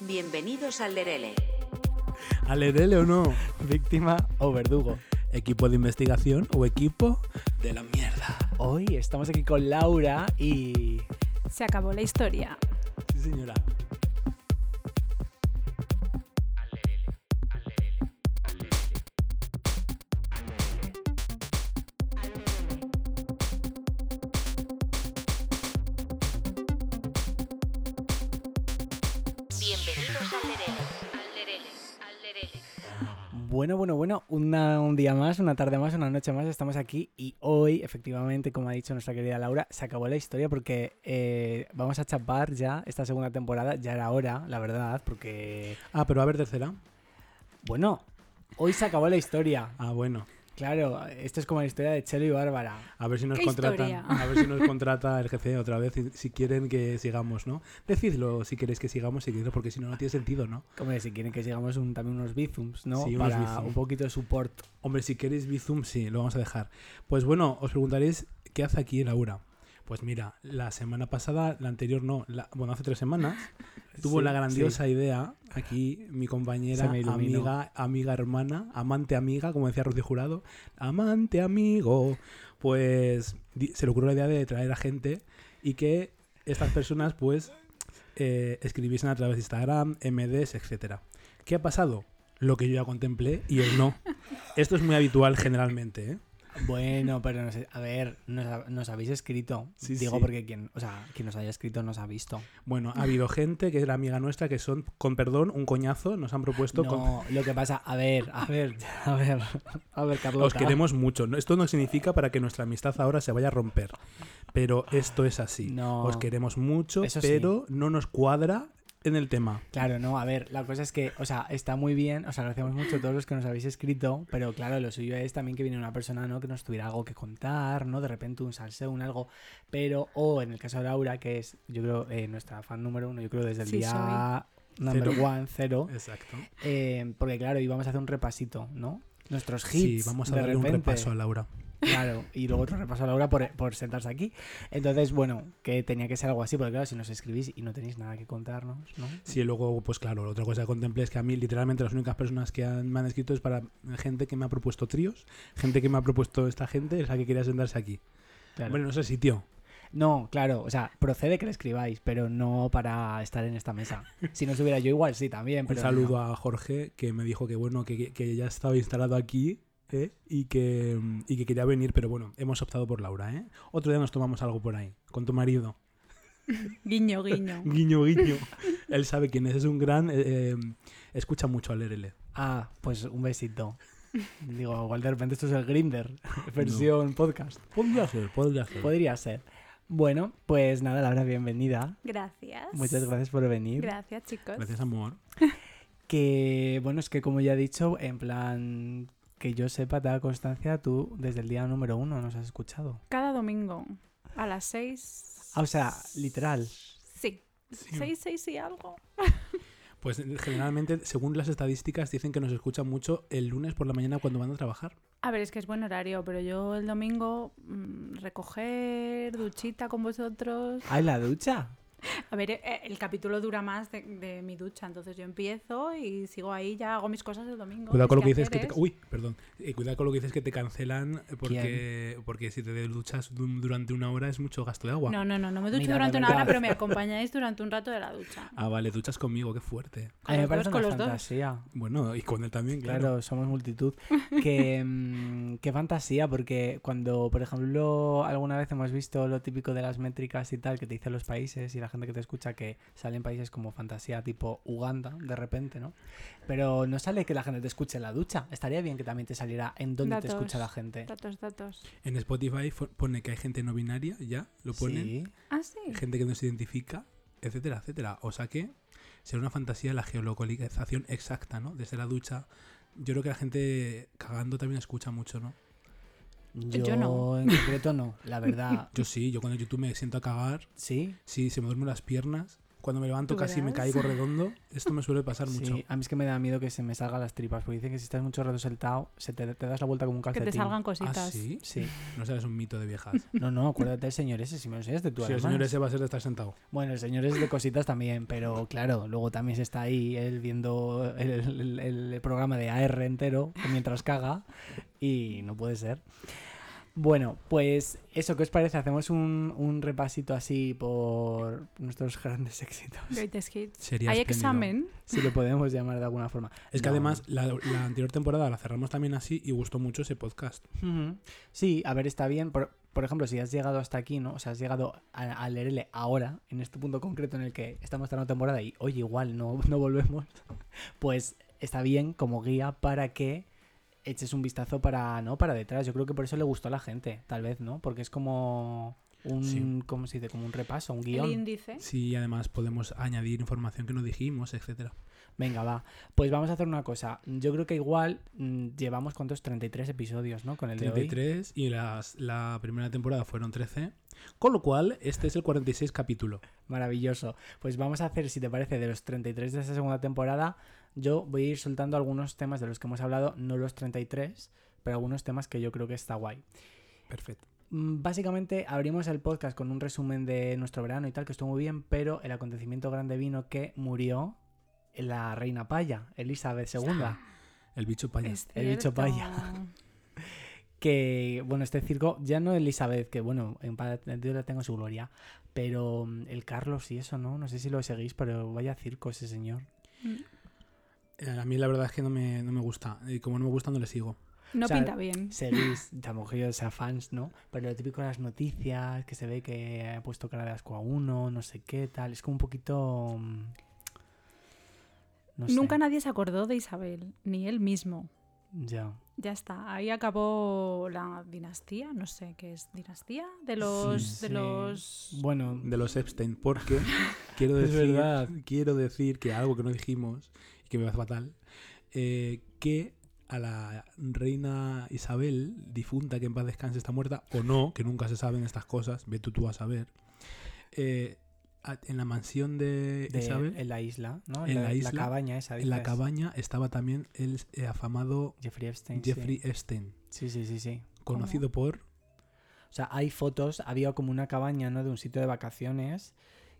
Bienvenidos al Lerele. ¿Alerele o no? Víctima o verdugo. ¿Equipo de investigación o equipo de la mierda? Hoy estamos aquí con Laura y... Se acabó la historia. Sí, señora. Bueno, bueno, bueno, una- un día más, una tarde más, una noche más, estamos aquí y hoy, efectivamente, como ha dicho nuestra querida Laura, se acabó la historia porque eh, vamos a chapar ya esta segunda temporada, ya era hora, la verdad, porque, Ah, pero a ver, tercera. bueno, hoy se acabó la historia. Ah, bueno. Claro, esto es como la historia de Chelo y Bárbara. A ver si nos ¿Qué contratan. historia? A ver si nos contrata el GC otra vez si quieren que sigamos, ¿no? Decidlo si queréis que sigamos, seguidlo, porque si no, no tiene sentido, ¿no? Como si quieren que sigamos un- también unos bizums, ¿no? Sí, unos Para bizums. un poquito de support. Hombre, si queréis Bizum, sí, lo vamos a dejar. Pues bueno, os preguntaréis, ¿qué hace aquí Laura? Pues mira, la semana pasada, la anterior no, la- bueno, hace tres semanas, tuvo Sí, la grandiosa sí. idea aquí mi compañera, amiga, amiga hermana, amante amiga, como decía Rocío Jurado, amante amigo, pues se le ocurrió la idea de traer a gente y que estas personas pues eh, escribiesen a través de Instagram, MDs, etcétera. ¿Qué ha pasado? Lo que yo ya contemplé y él no. Esto es muy habitual generalmente, ¿eh? Bueno, pero no sé, a ver, nos, ha- nos habéis escrito. Sí, Digo sí. porque quien, o sea, quien nos haya escrito nos ha visto. Bueno, ha habido gente que es la amiga nuestra que son, con perdón, un coñazo, nos han propuesto... con- No, lo que pasa, a ver, a ver, a ver, a ver, Carlota. Os queremos mucho. Esto no significa para que nuestra amistad ahora se vaya a romper. Pero esto es así. No. Os queremos mucho, sí. pero no nos cuadra en el tema. Claro, no, a ver, la cosa es que, o sea, está muy bien, os agradecemos mucho a todos los que nos habéis escrito, pero claro, lo suyo es también que viene una persona, ¿no? Que nos tuviera algo que contar, ¿no? De repente un salseo, un algo, pero, o en el caso de Laura, que es, yo creo, eh, nuestra fan número uno, yo creo desde el Sí, día number Cero. one, cero, Exacto. eh, porque claro, íbamos a hacer un repasito, ¿no? Nuestros Sí, hits. vamos a de darle un repaso a Laura. Claro, y luego otro repaso a Laura por, por sentarse aquí. Entonces, bueno, que tenía que ser algo así, porque claro, si nos escribís y no tenéis nada que contarnos, ¿no? Sí, luego, pues claro, otra cosa que contemplé es que a mí literalmente las únicas personas que han- me han escrito es para gente que me ha propuesto tríos, gente que me ha propuesto esta gente, es la que quería sentarse aquí. Claro. Bueno, no sé si, tío. No, claro, o sea, procede que le escribáis, pero no para estar en esta mesa. Si no estuviera yo igual, sí, también. Un saludo no. a Jorge que me dijo que bueno, que, que ya estaba instalado aquí ¿eh? y, que, y que quería venir, pero bueno, hemos optado por Laura. ¿eh? Otro día nos tomamos algo por ahí, con tu marido. Guiño, guiño. Guiño, guiño. Él sabe quién es, es un gran... eh, eh, escucha mucho al RL. Ah, pues un besito. Digo, igual de repente esto es el Grinder, versión podcast. Podría ser, podría ser. Podría ser. Bueno, pues nada, Laura, bienvenida. Gracias. Muchas gracias por venir. Gracias, chicos. Gracias, amor. Que bueno, es que como ya he dicho, en plan que yo sepa, te da constancia, tú desde el día número uno nos has escuchado. Cada domingo a las seis. Ah, o sea, literal. Sí. Sí. Seis, seis y algo. Pues generalmente, según las estadísticas, dicen que nos escuchan mucho el lunes por la mañana cuando van a trabajar. A ver, es que es buen horario, pero yo el domingo mm, recoger, duchita con vosotros. ¡Ay, la ducha! A ver, eh, el capítulo dura más de, de mi ducha, entonces yo empiezo y sigo ahí, ya hago mis cosas el domingo. Cuidado con lo que dices que te... Uy, perdón. Eh, cuidado con lo que dices que te cancelan eh, porque, porque si te duchas du- durante una hora es mucho gasto de agua. No, no, no, no me ducho Mira, durante una hora, pero me acompañáis durante un rato de la ducha. Ah, vale, duchas conmigo, qué fuerte. A mí me parece dos, con una los dos. fantasía. Bueno, y con él también, claro. Claro, somos multitud. Que, mm, qué fantasía, porque cuando, por ejemplo, alguna vez hemos visto lo típico de las métricas y tal, que te dicen los países y la gente que te escucha que salen países como fantasía tipo Uganda, de repente, ¿no? Pero no sale que la gente te escuche en la ducha. Estaría bien que también te saliera en dónde te Datos. escucha la gente. Datos, datos. En Spotify pone que hay gente no binaria, ya, lo ponen. Sí. Ah, sí. Gente que no se identifica, etcétera, etcétera. O sea que será una fantasía la geolocalización exacta, ¿no? Desde la ducha. Yo creo que la gente cagando también escucha mucho, ¿no? Yo, Yo no. en concreto no, la verdad. Yo sí, yo cuando YouTube me siento a cagar, Sí. sí, se me duermen las piernas. Cuando me levanto Tú casi me verás. caigo redondo. Esto me suele pasar mucho. Sí, a mí es que me da miedo que se me salgan las tripas, porque dicen que si estás mucho rato sentado, se te, te das la vuelta como un Que calcetín. te salgan ¿Ah, cositas. sí? Sí. No serás un mito de viejas. No, no, acuérdate del señor ese, si me lo enseñas de tu Si el señor ese va a ser de estar sentado. Bueno, el señor es de cositas también, pero claro, luego también se está ahí él viendo el, el- el programa de AR entero mientras caga y no puede ser. Bueno, pues eso, ¿qué os parece? Hacemos un, un repasito así por nuestros grandes éxitos. Greatest hits. Sería ¿Hay espléndido. examen? Si lo podemos llamar de alguna forma. Es que No. además la, la anterior temporada la cerramos también así y gustó mucho ese podcast. Sí, a ver, está bien. Por, por ejemplo, si has llegado hasta aquí, ¿no? O sea, has llegado a, a leerle ahora, en este punto concreto en el que estamos en la temporada y, oye, igual no, no volvemos, pues está bien como guía para que eches un vistazo para, ¿no? Para detrás. Yo creo que por eso le gustó a la gente, tal vez, ¿no? Porque es como un, Sí. ¿cómo se dice? Como un repaso, un El guion. índice. Sí, y además podemos añadir información que no dijimos, etcétera. Venga, va. Pues vamos a hacer una cosa. Yo creo que igual mm, llevamos, ¿cuántos? 33 episodios, ¿no? Con el de hoy. 33 y las, la primera temporada fueron 13. Con lo cual, este es el 46 capítulo. Maravilloso. Pues vamos a hacer, si te parece, de los 33 de esta segunda temporada, yo voy a ir soltando algunos temas de los que hemos hablado, no los 33, pero algunos temas que yo creo que está guay. Perfecto. Mm, Básicamente abrimos el podcast con un resumen de nuestro verano y tal, que estuvo muy bien, pero el acontecimiento grande vino que murió la reina Paya, Elizabeth II. El bicho paya. Es El bicho paya. Que, bueno, este circo, ya no Elizabeth, que bueno, en paz Dios la tengo en su gloria, pero mm, el Carlos y eso, ¿no? No sé si lo seguís, pero vaya circo ese señor. Eh, A mí la verdad es que no me, no me gusta. Y como no me gusta, no le sigo. No O sea, pinta bien. Seguís, tampoco yo sea fans, ¿no? Pero lo típico de las noticias, que se ve que ha puesto cara de asco a uno, no sé qué, tal. Es como un poquito. mm, No sé. Nunca nadie se acordó de Isabel, ni él mismo. Ya. Ya está, ahí acabó la dinastía, no sé qué es dinastía de los Sí. de los Bueno, De los Epstein, porque quiero Es decir, verdad. quiero decir que algo que no dijimos y que me parece fatal, eh, que a la reina Isabel, difunta, que en paz descanse, está muerta, o no, que nunca se saben estas cosas, ve tú, tú a saber, eh, a- en la mansión de, de- Isabel, en la isla, ¿no? En la la, isla, cabaña esa. en la cabaña estaba también el eh, afamado Jeffrey Epstein. sí. Jeffrey Epstein, Sí, sí, sí, sí. conocido por... O sea, hay fotos, había como una cabaña, ¿no? De un sitio de vacaciones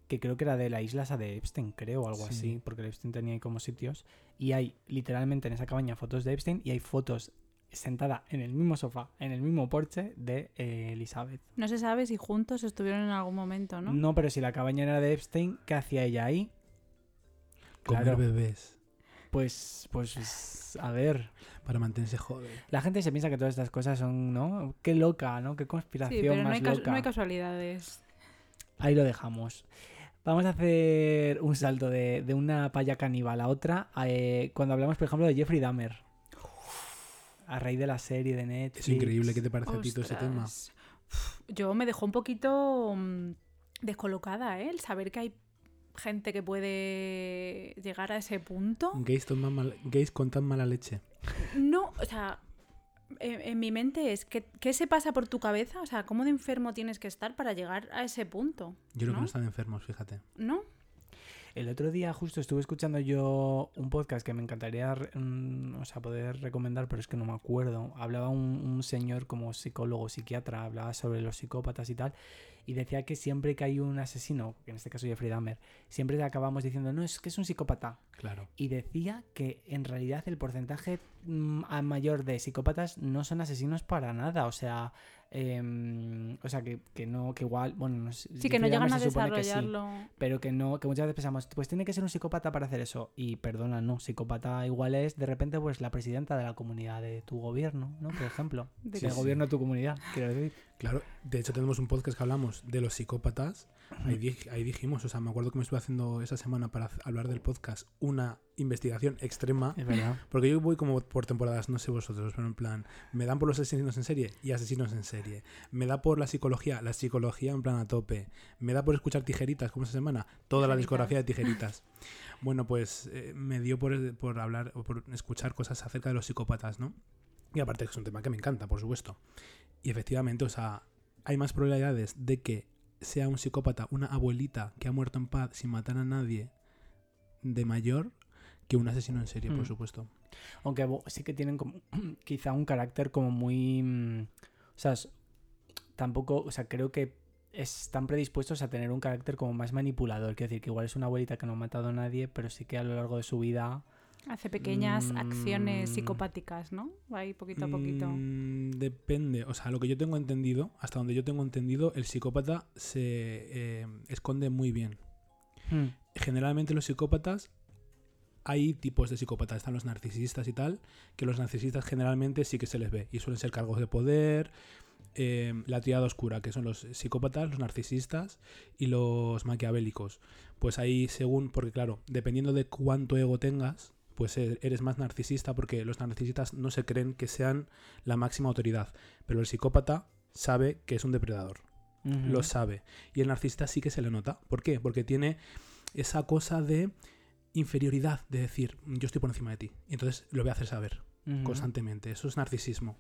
que creo que era de la isla esa de Epstein, creo, o algo Sí. así, porque Epstein tenía ahí como sitios. Y hay literalmente en esa cabaña fotos de Epstein y hay fotos sentada en el mismo sofá, en el mismo porche de eh, Elizabeth. no se sabe si juntos estuvieron en algún momento, ¿no? pero si la cabaña era de Epstein, ¿qué hacía ella ahí? Comer Claro. bebés Pues, pues, a ver, para mantenerse joven. la gente se piensa que todas estas cosas son, ¿no? Qué loca, ¿no? Qué conspiración Sí, pero no más hay, cas- loca. no hay casualidades. Ahí lo dejamos. Vamos a hacer un salto de, de una paya caníbal a otra. eh, cuando hablamos, por ejemplo, de Jeffrey Dahmer. A raíz de la serie de Netflix. Es increíble, ¿qué te parece a ti todo ese tema? Ostras. Yo me dejó un poquito mm, descolocada, ¿eh? El saber que hay gente que puede llegar a ese punto. Gays, con mal- gays con tan mala leche. No, o sea, en, en mi mente es, ¿qué, ¿qué se pasa por tu cabeza? O sea, ¿cómo de enfermo tienes que estar para llegar a ese punto? Yo creo que ¿No? no están enfermos, fíjate. ¿No? El otro día justo estuve escuchando yo un podcast que me encantaría mm, o sea, poder recomendar, pero es que no me acuerdo. Hablaba un, un señor como psicólogo, psiquiatra, hablaba sobre los psicópatas y tal, y decía que siempre que hay un asesino, que en este caso Jeffrey Dahmer, siempre acabamos diciendo, no, es que es un psicópata. Claro. Y decía que en realidad el porcentaje mm, mayor de psicópatas no son asesinos para nada. O sea, em, o sea que, que no, que igual, bueno, no sé, Sí, que no llegan a supone que sí, desarrollarlo. pero que no, que muchas veces pensamos, pues tiene que ser un psicópata para hacer eso. Y perdona, no, psicópata igual es de repente pues la presidenta de la comunidad de tu gobierno, ¿no? Por ejemplo. De del que- gobierno de tu comunidad, quiero decir. Claro, de hecho tenemos un podcast que hablamos de los psicópatas. Ahí, ahí dijimos, o sea, me acuerdo que me estuve haciendo esa semana para hablar del podcast una investigación extrema. Es verdad. Porque yo voy como por temporadas, no sé vosotros, pero en plan, me dan por los asesinos en serie y asesinos en serie. Me da por la psicología, la psicología en plan a tope. Me da por escuchar tijeritas como esa semana, toda la discografía de tijeritas. bueno, pues eh, me dio por, por hablar o por escuchar cosas acerca de los psicópatas, ¿no? Y aparte que es un tema que me encanta, por supuesto. Y efectivamente, o sea, hay más probabilidades de que sea un psicópata una abuelita que ha muerto en paz sin matar a nadie de mayor que un asesino en serie, por Mm. supuesto. Aunque sí que tienen como, quizá un carácter como muy... mm, O sea, tampoco, o sea, creo que están predispuestos a tener un carácter como más manipulador. Quiero decir, que igual es una abuelita que no ha matado a nadie, pero sí que a lo largo de su vida... Hace pequeñas acciones Mm. psicopáticas, ¿no? Ahí poquito a poquito. Depende, o sea, lo que yo tengo entendido, hasta donde yo tengo entendido, el psicópata se eh, esconde muy bien. Generalmente los psicópatas, hay tipos de psicópatas, están los narcisistas y tal, que los narcisistas generalmente sí que se les ve y suelen ser cargos de poder, eh, la triada oscura, que son los psicópatas, los narcisistas y los maquiavélicos. Pues ahí según, porque claro, dependiendo de cuánto ego tengas, pues e- eres más narcisista porque los narcisistas no se creen que sean la máxima autoridad, pero el psicópata sabe que es un depredador lo sabe. Y el narcisista sí que se le nota. ¿Por qué? Porque tiene esa cosa de inferioridad, de decir, yo estoy por encima de ti. Y entonces lo voy a hacer saber constantemente. Eso es narcisismo.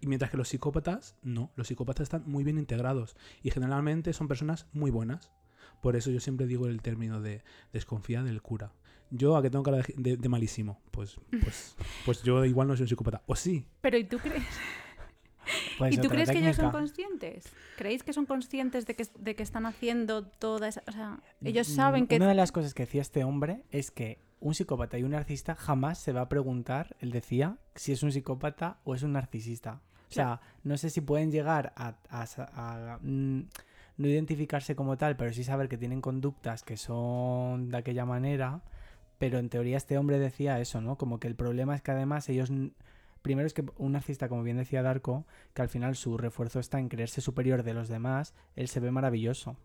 Y mientras que los psicópatas, no. Los psicópatas están muy bien integrados. Y generalmente son personas muy buenas. Por eso yo siempre digo el término de desconfía del cura. Yo, a que tengo cara de, de- de malísimo, pues, pues, pues yo igual no soy un psicópata. O sí, Pero ¿y tú crees, ¿y tú crees que ellos son conscientes? ¿Creéis que son conscientes de que, de que están haciendo toda esa... O sea, ellos Mm, saben que... Una de las cosas que decía este hombre es que un psicópata y un narcisista jamás se va a preguntar, él decía, si es un psicópata o es un narcisista. O sea, no sé si pueden llegar a, a sa- a, mm, no identificarse como tal, pero sí saber que tienen conductas que son de aquella manera. Pero en teoría este hombre decía eso, ¿no? Como que el problema es que además ellos... Primero es que un narcisista, como bien decía Darko, que al final su refuerzo está en creerse superior de los demás, él se ve maravilloso.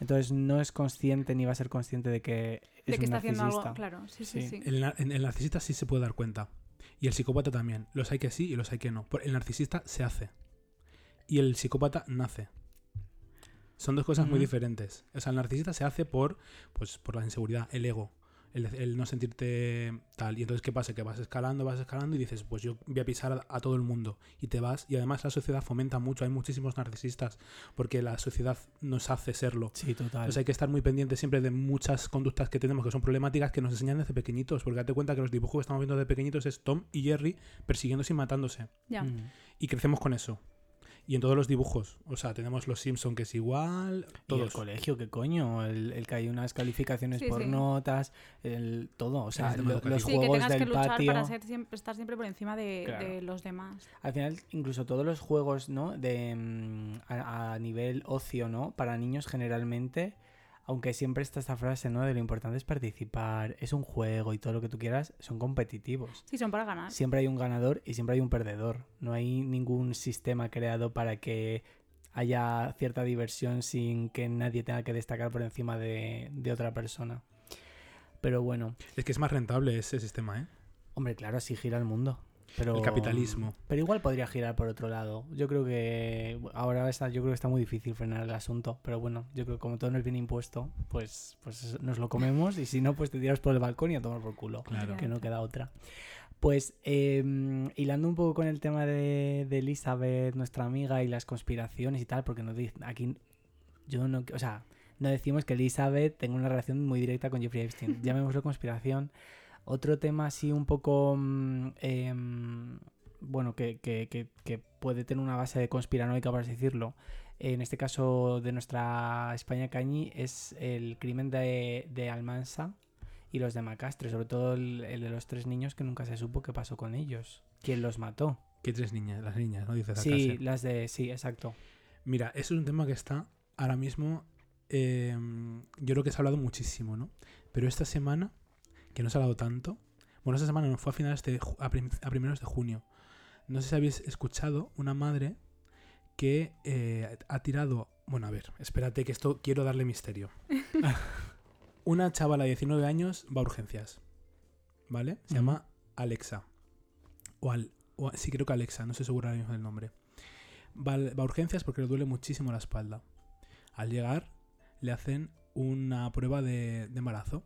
Entonces no es consciente ni va a ser consciente de que es de que un está haciendo narcisista. algo... Claro, sí, sí, Sí. sí. El, nar- en- el narcisista sí se puede dar cuenta. Y el psicópata también. Los hay que sí y los hay que no. Por- El narcisista se hace. Y el psicópata nace. Son dos cosas muy diferentes. O sea, el narcisista se hace por, pues, por la inseguridad, el ego. El, el no sentirte tal. Y entonces, ¿qué pasa? Que vas escalando, vas escalando y dices, pues yo voy a pisar a, a todo el mundo. Y te vas. Y además la sociedad fomenta mucho. Hay muchísimos narcisistas. Porque la sociedad nos hace serlo. Sí, total. Entonces hay que estar muy pendientes siempre de muchas conductas que tenemos que son problemáticas que nos enseñan desde pequeñitos. Porque date cuenta que los dibujos que estamos viendo de pequeñitos es Tom y Jerry persiguiéndose y matándose. Ya. Mm. Y crecemos con eso. Y en todos los dibujos. O sea, tenemos los Simpson que es igual. Y el Todos. colegio, ¿qué coño? El, el que hay unas calificaciones Sí, por sí. notas, el todo. O sea, lo- los Sí, que juegos que del luchar patio. para ser siempre- estar siempre por encima de, Claro. de los demás. Al final, incluso todos los juegos, ¿no? De mm, a, a nivel ocio, ¿no? Para niños generalmente, aunque siempre está esta frase, ¿no? De lo importante es participar, es un juego y todo lo que tú quieras, son competitivos. Sí, son para ganar. Siempre hay un ganador y siempre hay un perdedor. No hay ningún sistema creado para que haya cierta diversión sin que nadie tenga que destacar por encima de, de otra persona. Pero bueno, Es que es más rentable ese sistema, ¿eh? hombre, claro, así gira el mundo. Pero, El capitalismo. Pero igual podría girar por otro lado. Yo creo que ahora está, yo creo que está muy difícil frenar el asunto. Pero bueno, yo creo que como todo nos viene impuesto, pues, pues nos lo comemos. Y si no, pues te tiras por el balcón y a tomar por culo. Claro. Que no queda otra. Pues eh, hilando un poco con el tema de, de Elizabeth, nuestra amiga, y las conspiraciones y tal, porque nos dice aquí yo no, o sea, no decimos que Elizabeth tenga una relación muy directa con Jeffrey Epstein. Llamémoslo conspiración. Otro tema así un poco, mm, em, bueno, que, que- que- que puede tener una base de conspiranoica, por así decirlo. En este caso de nuestra España Cañi es el crimen de, de Almansa y los de Macastre, sobre todo el, el de los tres niños que nunca se supo qué pasó con ellos. ¿Quién los mató? Que tres niñas, las niñas, ¿no? Dices Sí, las de... Sí, exacto. Mira, eso es un tema que está ahora mismo. eh, yo creo que se ha hablado muchísimo, ¿no? Pero esta semana, que no se ha hablado tanto. Bueno, esta semana no fue a finales de. a, prim- a primeros de junio. No sé si habéis escuchado una madre que eh, ha tirado. Bueno, a ver, espérate que esto quiero darle misterio. una chavala de 19 años va a urgencias. ¿Vale? Se llama Alexa. O, al, o sí, creo que Alexa, no estoy seguro ahora mismo del nombre. Va, a urgencias porque le duele muchísimo la espalda. Al llegar, le hacen una prueba de, de embarazo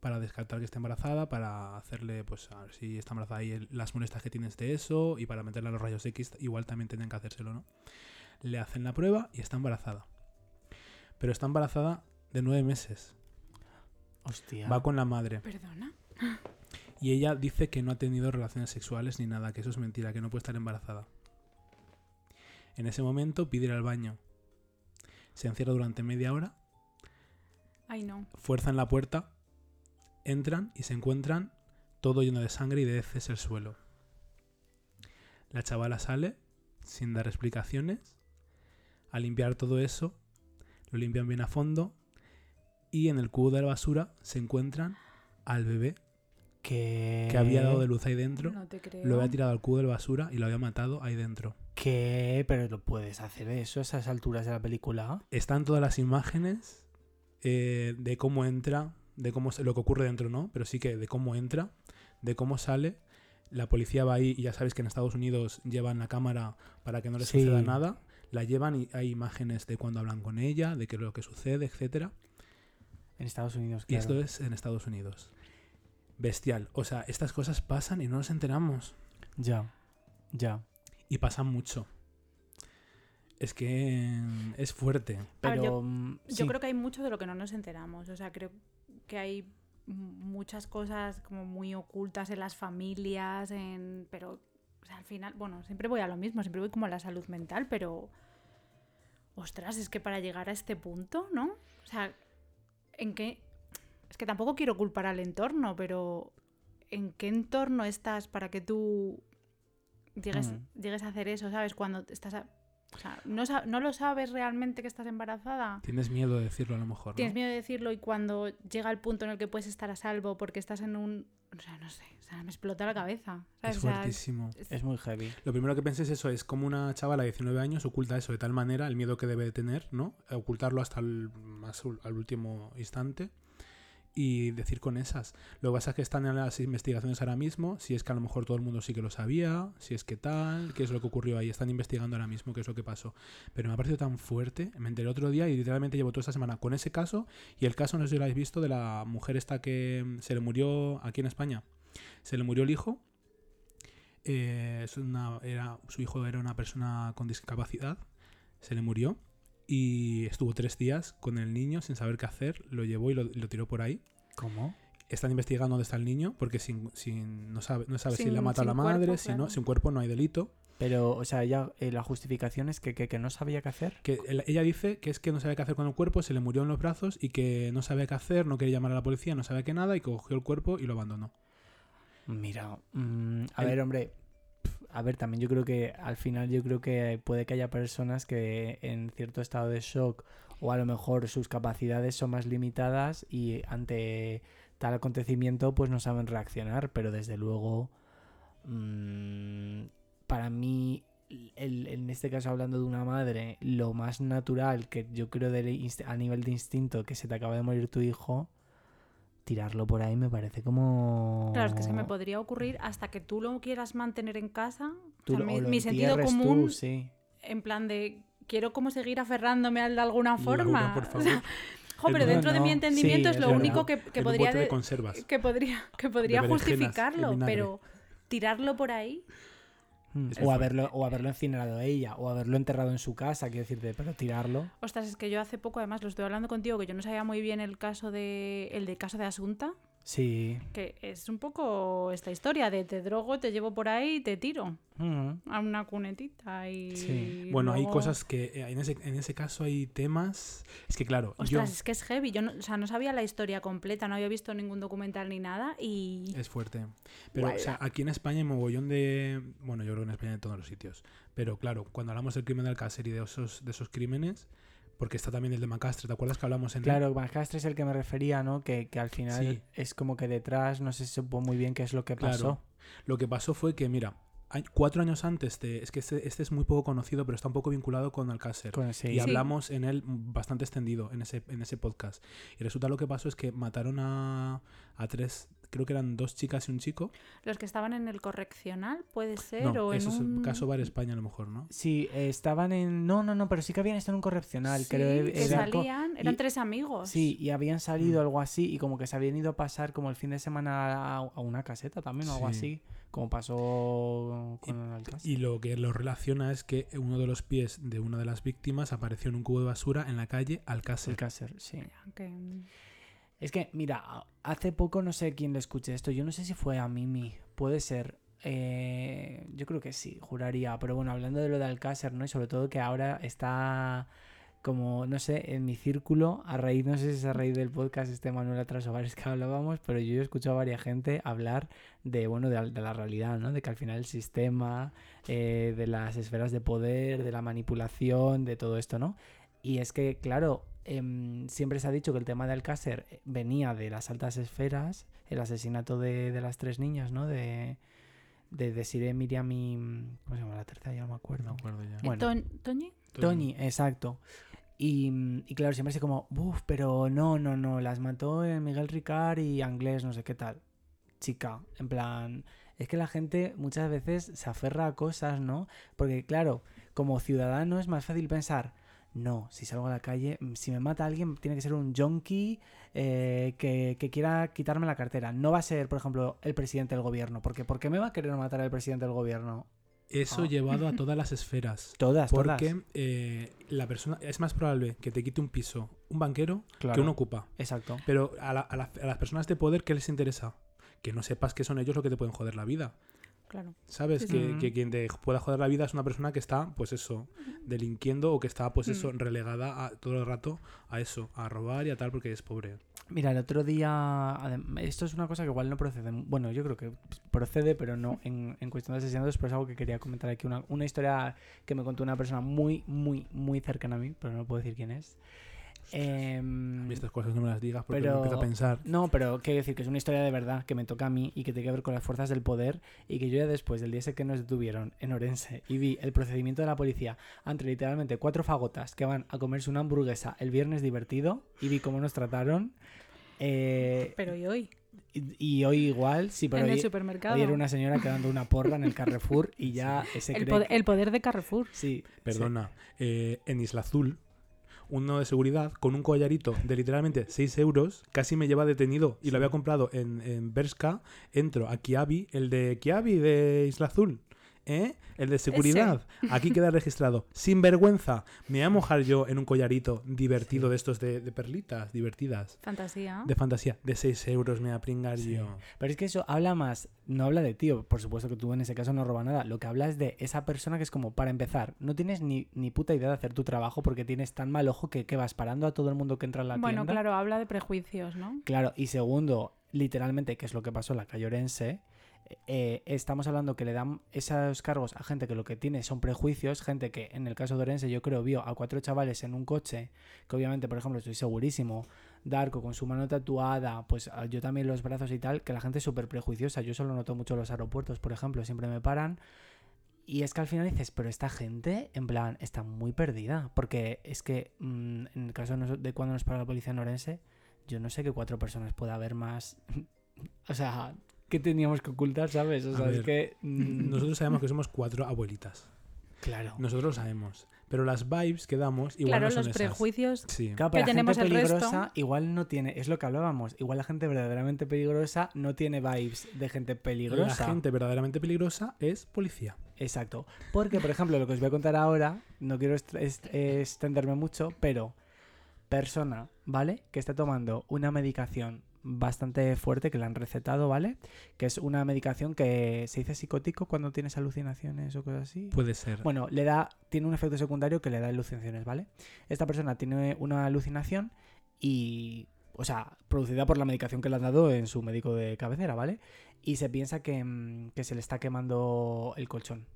para descartar que esté embarazada, para hacerle, pues, a ver si está embarazada y el- las molestias que tienes de eso, y para meterle a los rayos X, igual también tienen que hacérselo, ¿no? Le hacen la prueba y está embarazada. pero está embarazada de nueve meses. Hostia. Va con la madre. Perdona. Y ella dice que no ha tenido relaciones sexuales ni nada, que eso es mentira, que no puede estar embarazada. En ese momento pide ir al baño. Se encierra durante media hora, Ay, no. fuerzan la puerta, entran y se encuentran todo lleno de sangre y de heces el suelo. La chavala sale sin dar explicaciones. A limpiar todo eso, lo limpian bien a fondo y en el cubo de la basura se encuentran al bebé ¿Qué? que había dado de luz ahí dentro. No te creo. Lo había tirado al cubo de la basura y lo había matado ahí dentro. ¿Qué? Pero lo puedes hacer eso a esas alturas de la película. Están todas las imágenes eh, de cómo entra, de cómo lo que ocurre dentro, ¿no? Pero sí que de cómo entra, de cómo sale. La policía va ahí y ya sabes que en Estados Unidos llevan la cámara para que no le Sí. suceda nada. La llevan y hay imágenes de cuando hablan con ella, de qué es lo que sucede, etcétera. En Estados Unidos, Y claro. esto es en Estados Unidos. Bestial. O sea, estas cosas pasan y no nos enteramos. Ya. Ya. Y pasan mucho. Es que es fuerte. Ver, Pero. yo- mm, Yo sí. creo que hay mucho de lo que no nos enteramos. O sea, creo que hay muchas cosas como muy ocultas en las familias, en... pero o sea, al final, bueno, siempre voy a lo mismo, siempre voy como a la salud mental, pero ostras, es que para llegar a este punto, ¿no? O sea, ¿en qué? Es que tampoco quiero culpar al entorno, pero ¿en qué entorno estás para que tú llegues, Mm. llegues a hacer eso, ¿sabes? Cuando estás... a- O sea, ¿no, ¿no lo sabes realmente que estás embarazada? Tienes miedo de decirlo a lo mejor. ¿no? Tienes miedo de decirlo y cuando llega el punto en el que puedes estar a salvo porque estás en un... O sea, no sé, o sea, me explota la cabeza. ¿sabes? Es O sea, fuertísimo. es- Es muy heavy. Lo primero que pensé es eso, es como una chavala de 19 años oculta eso de tal manera, el miedo que debe de tener, ¿no? Ocultarlo hasta el más ul- al último instante y decir con esas. Lo que pasa es que están en las investigaciones ahora mismo, si es que a lo mejor todo el mundo sí que lo sabía, si es que tal, qué es lo que ocurrió ahí, están investigando ahora mismo qué es lo que pasó. Pero me ha parecido tan fuerte, me enteré otro día y literalmente llevo toda esta semana con ese caso y el caso, no sé si lo habéis visto, de la mujer esta que se le murió aquí en España. Se le murió el hijo eh, era, su hijo era una persona con discapacidad, se le murió y estuvo tres días con el niño sin saber qué hacer, lo llevó y lo, lo tiró por ahí. ¿Cómo? Están investigando dónde está el niño porque sin, sin- no sabe, no sabe si Sin- ha matado a la madre, cuerpo, si no, claro. sin cuerpo no hay delito. Pero, o sea, ya eh, la justificación es que, que, que no sabía qué hacer. Que el- ella dice que es que no sabía qué hacer con el cuerpo, se le murió en los brazos y que no sabía qué hacer, no quería llamar a la policía, no sabía qué nada y cogió el cuerpo y lo abandonó. Mira, mm, a El- ver, hombre. A ver, también yo creo que al final yo creo que puede que haya personas que en cierto estado de shock o a lo mejor sus capacidades son más limitadas y ante tal acontecimiento pues no saben reaccionar, pero desde luego mm, para mí el- en este caso hablando de una madre, lo más natural que yo creo inst- a nivel de instinto que se te acaba de morir tu hijo, tirarlo por ahí me parece como... Claro, es que se me podría ocurrir hasta que tú lo quieras mantener en casa. O Tú sea, lo- mi, o lo mi sentido tú, común, sí. en plan de quiero como seguir aferrándome de alguna Laura, forma. por O favor. sea, jo, El pero dentro de mi entendimiento sí, es lo verdad. único que, que podría de que podría que podría justificarlo, pero tirarlo por ahí. Mm, O haberlo, o haberlo incinerado ella, o haberlo enterrado en su casa, quiero decirte, pero tirarlo. Ostras, es que yo hace poco, además, lo estoy hablando contigo, que yo no sabía muy bien el caso de el de caso de Asunta, Sí. que es un poco esta historia de te drogo, te llevo por ahí y te tiro Mm. a una cunetita y Sí. Bueno, hay cosas que eh, en ese, en ese caso hay temas... Es que claro, yo... Ostras, es que es heavy. Yo no, o sea, no sabía la historia completa, no había visto ningún documental ni nada y Es fuerte. Pero, o sea, aquí en España hay mogollón de. Bueno, yo creo que en España en todos los sitios. Pero claro, cuando hablamos del crimen del Alcácer y de esos, de esos crímenes, porque está también el de Macastre, ¿te acuerdas que hablamos en. Claro, Macastre es el que me refería, ¿no? Que, que al final Sí. es como que detrás no se supo muy bien qué es lo que Claro. pasó. Lo que pasó fue que, mira, cuatro años antes de. Es que este, este es muy poco conocido, pero está un poco vinculado con Alcácer. Con- sí. Y Sí. hablamos en él bastante extendido en ese, en ese podcast. Y resulta lo que pasó es que mataron a, a tres creo que eran dos chicas y un chico. Los que estaban en el correccional, puede ser, No, o en eso un... es caso Bar España a lo mejor, ¿no? Sí, eh, estaban en... No, no, no, pero sí que habían estado en un correccional. Sí, creo, que era co- salían, eran y- tres amigos. Sí, y habían salido Mm. algo así y como que se habían ido a pasar como el fin de semana a, a una caseta también o algo Sí. así, como pasó con el Alcácer. Y lo que lo relaciona es que uno de los pies de una de las víctimas apareció en un cubo de basura en la calle Alcácer. Alcácer, sí. Que- Es que, mira, hace poco no sé quién le escuché esto. Yo no sé si fue a Mimi. Puede ser. Eh, yo creo que sí, juraría. Pero bueno, hablando de lo de Alcácer, ¿no? Y sobre todo que ahora está como, no sé, en mi círculo, a raíz, no sé si es a raíz del podcast este Manuel Atrasovares que hablábamos, pero yo he escuchado a varias gente hablar de, bueno, de, la realidad, ¿no? De que al final el sistema, eh, de las esferas de poder, de la manipulación, de todo esto, ¿no? Y es que, claro, em, siempre se ha dicho que el tema de Alcácer venía de las altas esferas, el asesinato de, de las tres niñas, ¿no? De, de Desiree, Miriam y... ¿Cómo se llama la tercera? Ya no me acuerdo. No me acuerdo ya. Bueno. Toñ- ¿Toñi? Toñi, exacto. Y, mm, y claro, siempre así como, uff, pero no, no, no, las mató eh, Miguel Ricard y Anglés, no sé qué tal. Chica, en plan, es que la gente muchas veces se aferra a cosas, ¿no? Porque claro, como ciudadano es más fácil pensar, no, si salgo a la calle, mm, si me mata alguien, tiene que ser un junkie eh, que, que quiera quitarme la cartera. No va a ser, por ejemplo, el presidente del gobierno. Porque ¿por qué me va a querer matar el presidente del gobierno? Eso Ah. llevado a todas las esferas. Todas, Porque todas. eh, la persona es más probable que te quite un piso un banquero que un ocupa. Exacto. Pero a, la- a la- a las personas de poder, ¿qué les interesa? Que no sepas que son ellos lo que te pueden joder la vida. Claro. ¿Sabes? Sí, que, sí. que quien te pueda joder la vida es una persona que está, pues eso, delinquiendo o que está, pues eso, Mm. relegada a, todo el rato a eso, a robar y a tal porque es pobre. Mira, el otro día, esto es una cosa que igual no procede, bueno, yo creo que procede, pero no en, en cuestión de asesinatos, pero es algo que quería comentar aquí, una, una historia que me contó una persona muy, muy, muy cercana a mí, pero no puedo decir quién es. A mí estas cosas no me las digas porque pero- me empiezo a pensar. no, pero quiero decir que es una historia de verdad que me toca a mí y que tiene que ver con las fuerzas del poder y que yo ya después del día ese que nos detuvieron en Orense y vi el procedimiento de la policía ante literalmente cuatro fagotas que van a comerse una hamburguesa el viernes divertido y vi cómo nos trataron. eh, Pero ¿y hoy? y, y hoy igual, sí, pero en el hoy, supermercado. hoy era una señora quedando una porra en el Carrefour y ya ese el, cree poder, que- el poder de Carrefour. Sí, Perdona, eh, en Isla Azul, uno de seguridad con un collarito de literalmente 6 euros casi me lleva detenido y lo había comprado en, en Berska. Entro a Kiabi, el de Kiabi de Isla Azul. ¿Eh? El de seguridad. Aquí queda registrado. Sin vergüenza. Me voy a mojar yo en un collarito divertido Sí. de estos de, de perlitas, divertidas. Fantasía. De fantasía. De 6 euros me voy a pringar Sí. yo. Pero es que eso habla más, no habla de tío, por supuesto que tú en ese caso no robas nada, lo que habla es de esa persona que es como, para empezar, no tienes ni, ni puta idea de hacer tu trabajo porque tienes tan mal ojo que, que vas parando a todo el mundo que entra en la Bueno, tienda. claro, habla de prejuicios, ¿no? Claro, y segundo, literalmente, que es lo que pasó en la calle Orense, eh, estamos hablando que le dan esos cargos a gente que lo que tiene son prejuicios, gente que en el caso de Orense yo creo vio a cuatro chavales en un coche, que obviamente, por ejemplo, estoy segurísimo, Darko con su mano tatuada, pues ah, yo también los brazos y tal, que la gente es súper prejuiciosa, yo solo noto mucho los aeropuertos, por ejemplo, siempre me paran. Y es que al final dices, pero esta gente, en plan, está muy perdida. Porque es que mm, en el caso de, cuando nos para la policía en Orense, yo no sé qué cuatro personas puede haber más. o sea, ¿qué teníamos que ocultar, sabes? O sea, es que. mm, Nosotros sabemos que somos cuatro abuelitas. Claro. Nosotros lo sabemos. Pero las vibes que damos igual claro, no son los esas. prejuicios. Sí. Claro, que la tenemos gente el resto. igual no tiene, es lo que hablábamos, igual la gente verdaderamente peligrosa no tiene vibes de gente La peligrosa. gente verdaderamente peligrosa es policía. Exacto. Porque, por ejemplo, lo que os voy a contar ahora, no quiero est- est- extenderme mucho, pero persona, ¿vale? Que está tomando una medicación bastante fuerte que le han recetado, ¿vale? Que es una medicación que se dice psicótico cuando tienes alucinaciones o cosas así. Puede ser. Bueno, le da, tiene un efecto secundario que le da alucinaciones, ¿vale? Esta persona tiene una alucinación y, o sea, producida por la medicación que le han dado en su médico de cabecera, ¿vale? Y se piensa que, mm, que se le está quemando el colchón,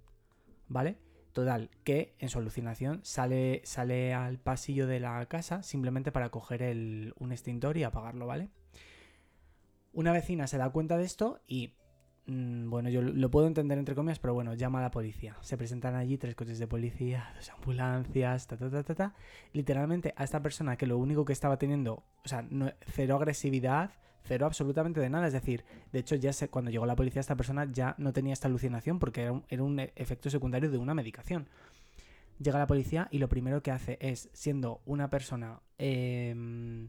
¿vale? Total, que en su alucinación sale, sale al pasillo de la casa simplemente para coger el, un extintor y apagarlo, ¿vale? Una vecina se da cuenta de esto y Mm, bueno, yo lo- puedo entender entre comillas, pero bueno, llama a la policía. Se presentan allí tres coches de policía, dos ambulancias, ta, ta, ta, ta, ta. Literalmente a esta persona que lo único que estaba teniendo, o sea, cero agresividad, cero absolutamente de nada. Es decir, de hecho, ya se, cuando llegó la policía, esta persona ya no tenía esta alucinación porque era un, un efecto secundario de una medicación. Llega la policía y lo primero que hace es, siendo una persona, em,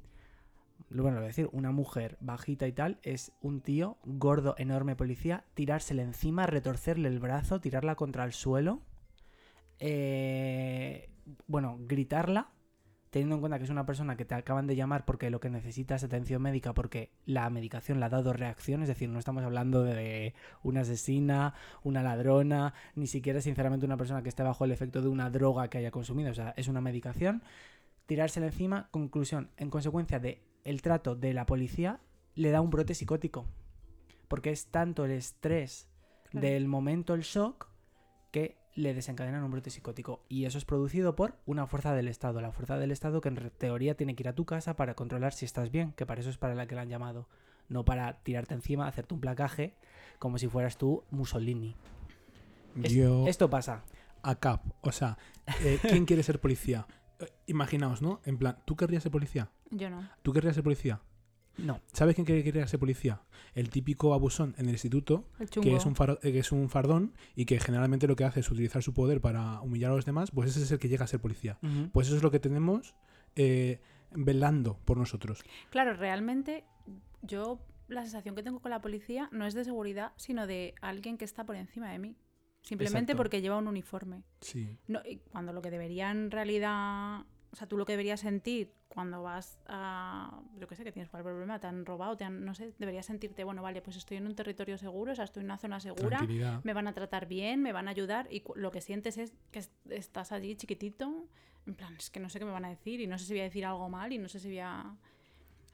bueno, lo decir, una mujer bajita y tal, es un tío gordo, enorme policía, tirársele encima, retorcerle el brazo, tirarla contra el suelo, eh, bueno, gritarla, teniendo en cuenta que es una persona que te acaban de llamar porque lo que necesita es atención médica porque la medicación le ha dado reacción, es decir, no estamos hablando de una asesina, una ladrona, ni siquiera sinceramente una persona que esté bajo el efecto de una droga que haya consumido, o sea, es una medicación, tirársela encima, conclusión, en consecuencia de el trato de la policía, le da un brote psicótico, porque es tanto el estrés Claro. del momento, el shock, que le desencadenan un brote psicótico. Y eso es producido por una fuerza del Estado. La fuerza del Estado que en teoría tiene que ir a tu casa para controlar si estás bien, que para eso es para la que la han llamado. No para tirarte encima, hacerte un placaje, como si fueras tú Mussolini. Es- Yo, Esto pasa. a cap, o sea, eh, ¿quién quiere ser policía? Eh, imaginaos, ¿no? En plan, ¿tú querrías ser policía? Yo no. ¿Tú querrías ser policía? No. ¿Sabes quién quiere- querría ser policía? El típico abusón en el instituto El que es, un far- eh, que es un fardón y que generalmente lo que hace es utilizar su poder para humillar a los demás, pues ese es el que llega a ser policía. Pues eso es lo que tenemos eh, velando por nosotros. Claro, realmente yo la sensación que tengo con la policía no es de seguridad, sino de alguien que está por encima de mí. Simplemente Exacto. porque lleva un uniforme. Sí. No, y cuando lo que debería en realidad. O sea, tú lo que deberías sentir cuando vas a. Yo qué sé, que tienes cualquier problema, te han robado, te han. No sé, deberías sentirte, bueno, vale, pues estoy en un territorio seguro, o sea, estoy en una zona segura, me van a tratar bien, me van a ayudar, y lo que sientes es que es- estás allí chiquitito, en plan, es que no sé qué me van a decir, y no sé si voy a decir algo mal, y no sé si voy a.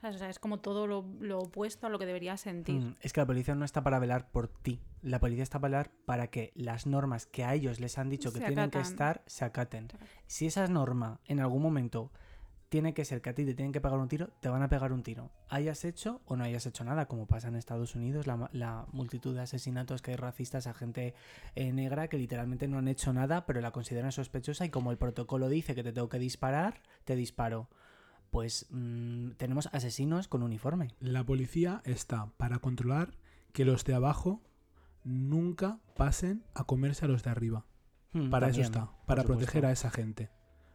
¿sabes? O sea, es como todo lo, lo opuesto a lo que deberías sentir. Mm, Es que la policía no está para velar por ti. La policía está para velar para que las normas que a ellos les han dicho que tienen que estar se acaten. Si esa norma en algún momento tiene que ser que a ti te tienen que pegar un tiro, te van a pegar un tiro. Hayas hecho o no hayas hecho nada, como pasa en Estados Unidos, la multitud de asesinatos que hay racistas a gente eh, negra que literalmente no han hecho nada, pero la consideran sospechosa y como el protocolo dice que te tengo que disparar, te disparo. Pues mm, tenemos asesinos con uniforme. La policía está para controlar que los de abajo nunca pasen a comerse a los de arriba. Mm, Para eso está, para proteger a esa gente.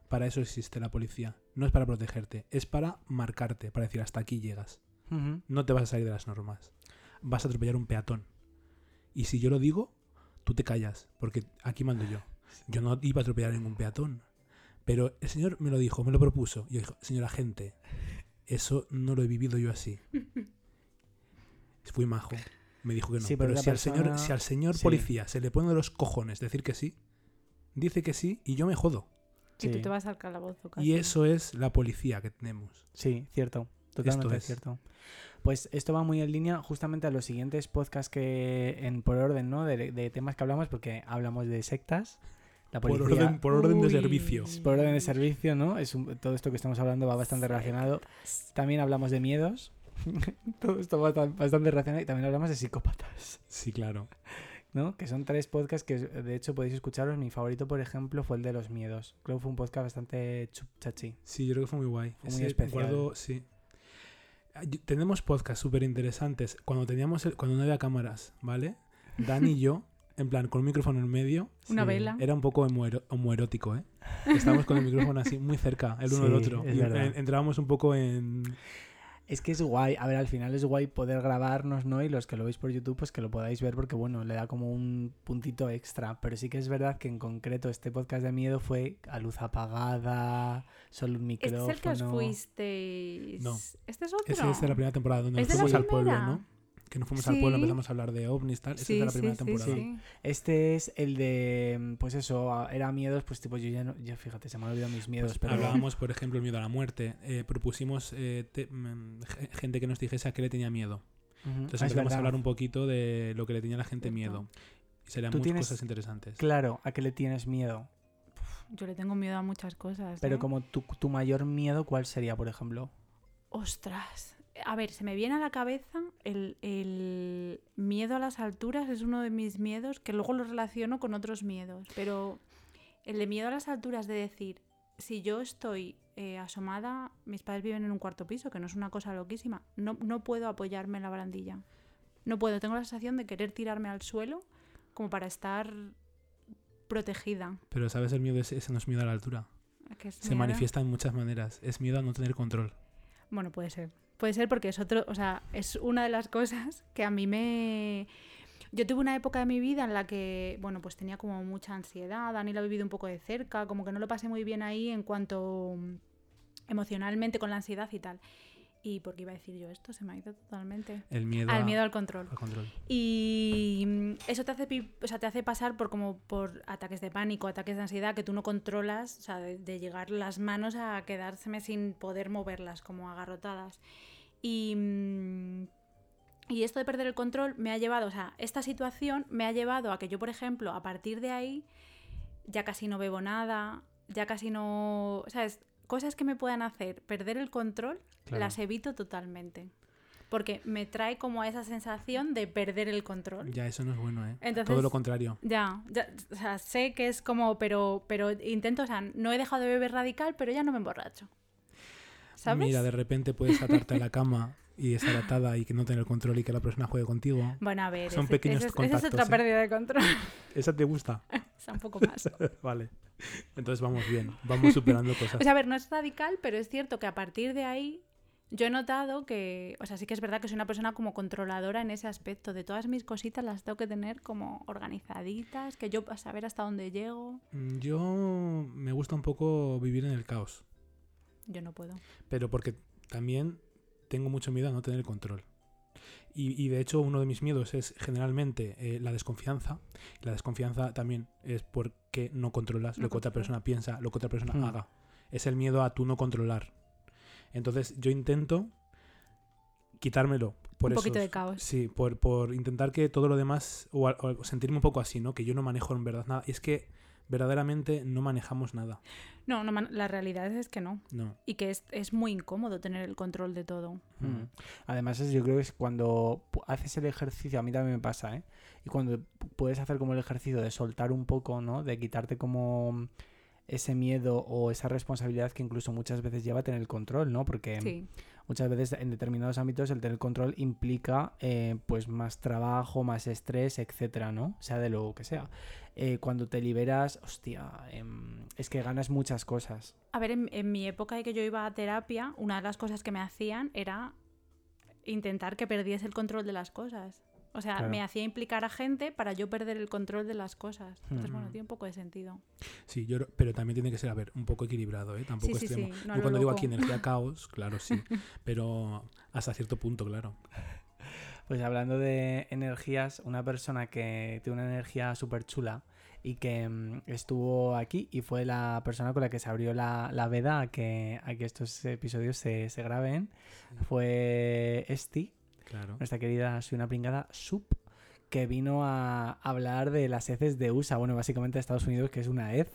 Para eso existe la policía. No es para protegerte, es para marcarte, para decir hasta aquí llegas. No te vas a salir de las normas. Vas a atropellar un peatón. Y si yo lo digo, tú te callas, porque aquí mando yo. Yo no iba a atropellar a ningún peatón. Pero el señor me lo dijo, me lo propuso. Y yo dije, señor agente, eso no lo he vivido yo así. Fui majo. Me dijo que no. Sí, pero si, al señor, si al señor sí. policía se le pone de los cojones decir que sí, dice que sí y yo me jodo. Y tú Sí. te vas al calabozo casi. Y eso es la policía que tenemos. Sí, cierto. Totalmente es. cierto. Pues esto va muy en línea justamente a los siguientes podcasts que, en, por orden, ¿no? De, de temas que hablamos, porque hablamos de sectas, la Por orden, por orden de servicio. por orden de servicio, ¿no? Es un- todo esto que estamos hablando va bastante relacionado. También hablamos de miedos. todo esto va tan- bastante relacionado. Y también hablamos de psicópatas, Sí, claro. ¿no? Que son tres podcasts que, de hecho, podéis escucharos. Mi favorito, por ejemplo, fue el de los miedos. Creo que fue un podcast bastante chachi. Sí, yo creo que fue muy guay. Fue muy especial. recuerdo, sí. Tenemos podcasts súper interesantes. Cuando teníamos el- cuando no había cámaras, ¿vale? Dan y yo, en plan, con un micrófono en medio, Una Sí. vela. era un poco homoero- homoerótico, ¿eh? Estábamos con el micrófono así, muy cerca, el uno del otro. es Y en- entrábamos un poco en... Es que es guay, a ver, al final es guay poder grabarnos, ¿no? Y los que lo veis por YouTube, pues que lo podáis ver porque, bueno, le da como un puntito extra. Pero sí que es verdad que en concreto este podcast de miedo fue a luz apagada, solo un Este micrófono. es el que os fuisteis. No. Este es otro. Ese es de la primera temporada, donde ¿Es nos fuimos al pueblo? ¿no? Que nos fuimos al pueblo, Sí. empezamos a hablar de ovnis, tal. Ese es de la primera temporada. sí. Este es el de, pues eso, era miedos, pues tipo, yo ya no, ya fíjate, se me han olvidado mis miedos, Pues pero... Hablábamos, por ejemplo, el miedo a la muerte. Eh, propusimos eh, te- mm, ge- gente que nos dijese a qué le tenía miedo. Ujú, Entonces es empezamos a hablar un poquito de lo que le tenía a la gente Cierto. miedo. Y serían Tú muchas tienes- cosas interesantes. Claro, ¿a qué le tienes miedo? Yo le tengo miedo a muchas cosas. Pero ¿eh? como tu, tu mayor miedo, ¿cuál sería, por ejemplo? Ostras. A ver, se me viene a la cabeza el, el miedo a las alturas, es uno de mis miedos, que luego lo relaciono con otros miedos. Pero el de miedo a las alturas, de decir, si yo estoy eh, asomada, mis padres viven en un cuarto piso, que no es una cosa loquísima. No, no puedo apoyarme en la barandilla. No puedo, tengo la sensación de querer tirarme al suelo como para estar protegida. Pero sabes, el miedo ese, ese no es miedo a la altura. Se miedo. manifiesta en muchas maneras. Es miedo a no tener control. Bueno, puede ser. Puede ser porque es otro, o sea, es una de las cosas que a mí me... Yo tuve una época de mi vida en la que, bueno, pues tenía como mucha ansiedad, Dani lo ha vivido un poco de cerca, como que no lo pasé muy bien ahí en cuanto mm, emocionalmente con la ansiedad y tal. ¿Y por qué iba a decir yo esto? Se me ha ido totalmente. El miedo, Al a- miedo al control. al control. Y mm, eso te hace, o sea, te hace pasar por como por ataques de pánico, ataques de ansiedad que tú no controlas, o sea, de, de llegar las manos a quedárseme sin poder moverlas, como agarrotadas. Y, mm, y esto de perder el control me ha llevado, o sea, esta situación me ha llevado a que yo, por ejemplo, a partir de ahí, ya casi no bebo nada, ya casi no, ¿sabes? Cosas que me puedan hacer perder el control, Claro. las evito totalmente. Porque me trae como a esa sensación de perder el control. Ya, eso no es bueno, ¿eh? Entonces- Todo lo contrario. Ya, ya, o sea, sé que es como, pero, pero intento, o sea, no he dejado de beber radical, pero ya no me emborracho. ¿Sabes? Mira, de repente puedes atarte a la cama y estar atada y que no tener control y que la persona juegue contigo. Bueno, a ver, Son ese- pequeños ese es- esa contactos, es otra ¿eh? pérdida de control. ¿Esa te gusta? o sea, un poco más. vale. Entonces vamos bien. Vamos superando cosas. Sea, a ver, no es radical, pero es cierto que a partir de ahí yo he notado que, o sea, sí que es verdad que soy una persona como controladora en ese aspecto. De todas mis cositas las tengo que tener como organizaditas, que yo a saber hasta dónde llego. Mm, Yo me gusta un poco vivir en el caos. Yo no puedo. pero porque también tengo mucho miedo a no tener control. Y, y de hecho uno de mis miedos es generalmente eh, la desconfianza. La desconfianza también es porque no controlas No lo que otra persona piensa, lo que otra persona Hmm. haga. Es el miedo a tú no controlar. Entonces yo intento quitármelo. Por Un poquito de caos. Sí, por, por intentar que todo lo demás, o, o sentirme un poco así, ¿no? Que yo no manejo en verdad nada. Y es que verdaderamente no manejamos nada. No, no, man- la realidad es que no. No. Y que es, es muy incómodo tener el control de todo. Mm. Además, es, yo creo que es cuando haces el ejercicio, a mí también me pasa, ¿eh? Y cuando pu- puedes hacer como el ejercicio de soltar un poco, ¿no? De quitarte como ese miedo o esa responsabilidad que incluso muchas veces lleva a tener el control, ¿no? Porque Sí. Muchas veces en determinados ámbitos el tener control implica eh, pues más trabajo, más estrés, etcétera, ¿no? Sea de lo que sea. Eh, cuando te liberas, hostia, em, es que ganas muchas cosas. A ver, en, en mi época de que yo iba a terapia, una de las cosas que me hacían era intentar que perdiese el control de las cosas. O sea, Claro. me hacía implicar a gente para yo perder el control de las cosas. Entonces, bueno, Mm. tiene un poco de sentido. Sí, yo, pero también tiene que ser, a ver, un poco equilibrado, ¿eh? Tampoco sí, sí, extremo. sí. No a Yo cuando digo aquí energía caos, claro, sí. pero hasta cierto punto, claro. Pues hablando de energías, una persona que tiene una energía súper chula y que mm, estuvo aquí y fue la persona con la que se abrió la, la veda a que, a que estos episodios se, se graben fue Esti, Claro. nuestra querida Soy una pringada sub que vino a hablar de las heces de USA, bueno, básicamente de Estados Unidos, que es una hez.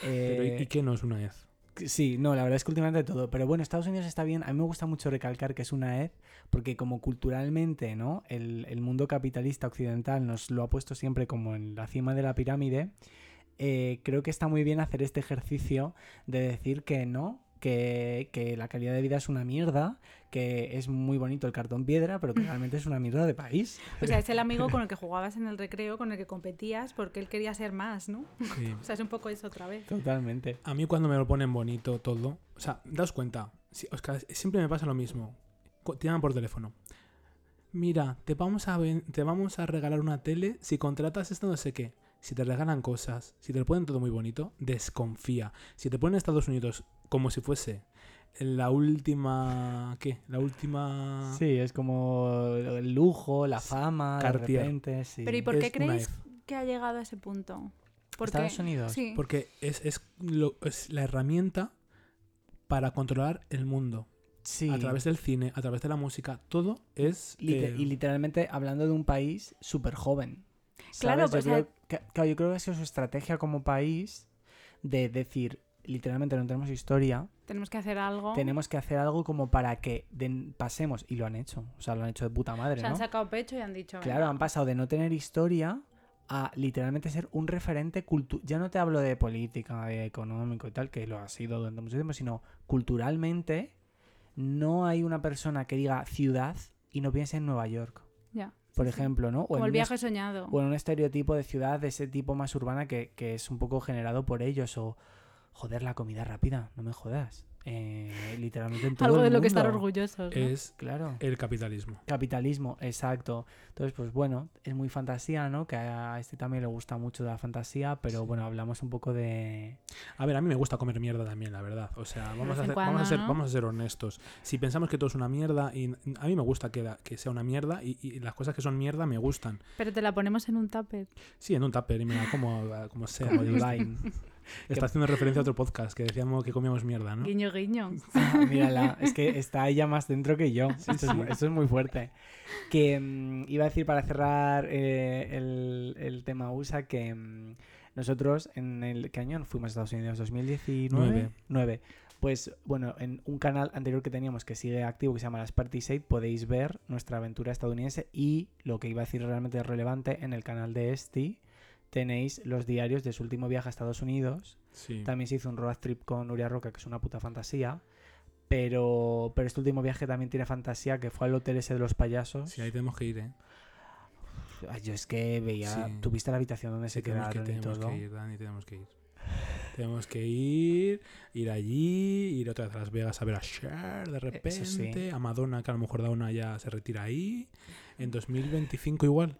Pero, ¿y- Eh, ¿y qué no es una vez? Sí, no, la verdad es que últimamente todo. Pero bueno, Estados Unidos está bien. A mí me gusta mucho recalcar que es una ed, porque como culturalmente, ¿no? El, el mundo capitalista occidental nos lo ha puesto siempre como en la cima de la pirámide. eh, creo que está muy bien hacer este ejercicio de decir que no, que, que la calidad de vida es una mierda, que es muy bonito el cartón piedra, pero que realmente es una mierda de país. O sea, es el amigo con el que jugabas en el recreo, con el que competías, porque él quería ser más, ¿no? Sí. O sea, es un poco eso otra vez. Totalmente. A mí cuando me lo ponen bonito todo, o sea, daos cuenta, si- Oscar, siempre me pasa lo mismo. Te llaman por teléfono. Mira, te vamos a ven- te vamos a regalar una tele si contratas esto no sé qué. Si te regalan cosas, si te lo ponen todo muy bonito, desconfía. Si te ponen Estados Unidos como si fuese la última ¿qué? La última Sí, es como el lujo, la fama, de Cartier. repente, sí. Pero ¿y por qué Es creéis que ha llegado a ese punto? Porque, Estados Unidos. Sí. porque es, es, lo- es la herramienta para controlar el mundo. Sí. A través del cine, a través de la música, todo es Lite- eh, y literalmente hablando de un país súper joven. Claro, ¿sabes? pues, yo, claro, yo creo que ha sido su estrategia como país de decir, literalmente no tenemos historia, Tenemos que hacer algo. tenemos que hacer algo como para que den- pasemos, y lo han hecho, o sea, lo han hecho de puta madre, Se han ¿no? sacado pecho y han dicho. Claro, "Venga". han pasado de no tener historia a literalmente ser un referente cultural. Ya no te hablo de política, de económico y tal, que lo ha sido durante mucho tiempo, sino culturalmente no hay una persona que diga ciudad y no piense en Nueva York, Ya. Por ejemplo, ¿no? O Como el viaje soñado. o en un estereotipo de ciudad de ese tipo más urbana que, que es un poco generado por ellos. O, joder, la comida rápida, no me jodas. Eh, literalmente en todo Algo el de lo que estar orgullosos. ¿no? Es Claro. el capitalismo. Capitalismo, exacto. Entonces, pues bueno, es muy fantasía, ¿no? Que a este también le gusta mucho la fantasía, pero bueno, hablamos un poco de... A ver, a mí me gusta comer mierda también, la verdad. O sea, vamos, a cuando, vamos, a ser, ¿no? vamos a ser honestos. Si pensamos que todo es una mierda, y a mí me gusta que, la- que sea una mierda, y, y las cosas que son mierda me gustan. Pero te la ponemos en un tupper. Sí, en un tupper y me la como como sea. Divine. Está haciendo referencia a otro podcast que decíamos que comíamos mierda, ¿no? Guiño, guiño. Ah, mírala, es que está ella más dentro que yo. esto, sí. Es, esto es muy fuerte. Que mm, iba a decir para cerrar eh, el, el tema USA que mm, nosotros en el ¿qué año fuimos a Estados Unidos? 2019. Nueve. 9. Pues bueno, en un canal anterior que teníamos que sigue activo que se llama Las Parties 8 podéis ver nuestra aventura estadounidense y lo que iba a decir realmente relevante en el canal de Esti tenéis los diarios de su último viaje a Estados Unidos Sí. también se hizo un road trip con Nuria Roca, que es una puta fantasía. Pero, pero este último viaje también tiene fantasía, que fue al hotel ese de los payasos. Sí, ahí tenemos que ir, ¿eh? Yo es que veía, Sí. tuviste la habitación donde Sí, se que, quedaron y tenemos todo. que ir, Dani, tenemos que ir. Tenemos que ir, ir allí, ir otra vez a Las Vegas a ver a Cher de sí. repente, a Madonna, que a lo mejor Madonna ya se retira ahí. En 2025 igual.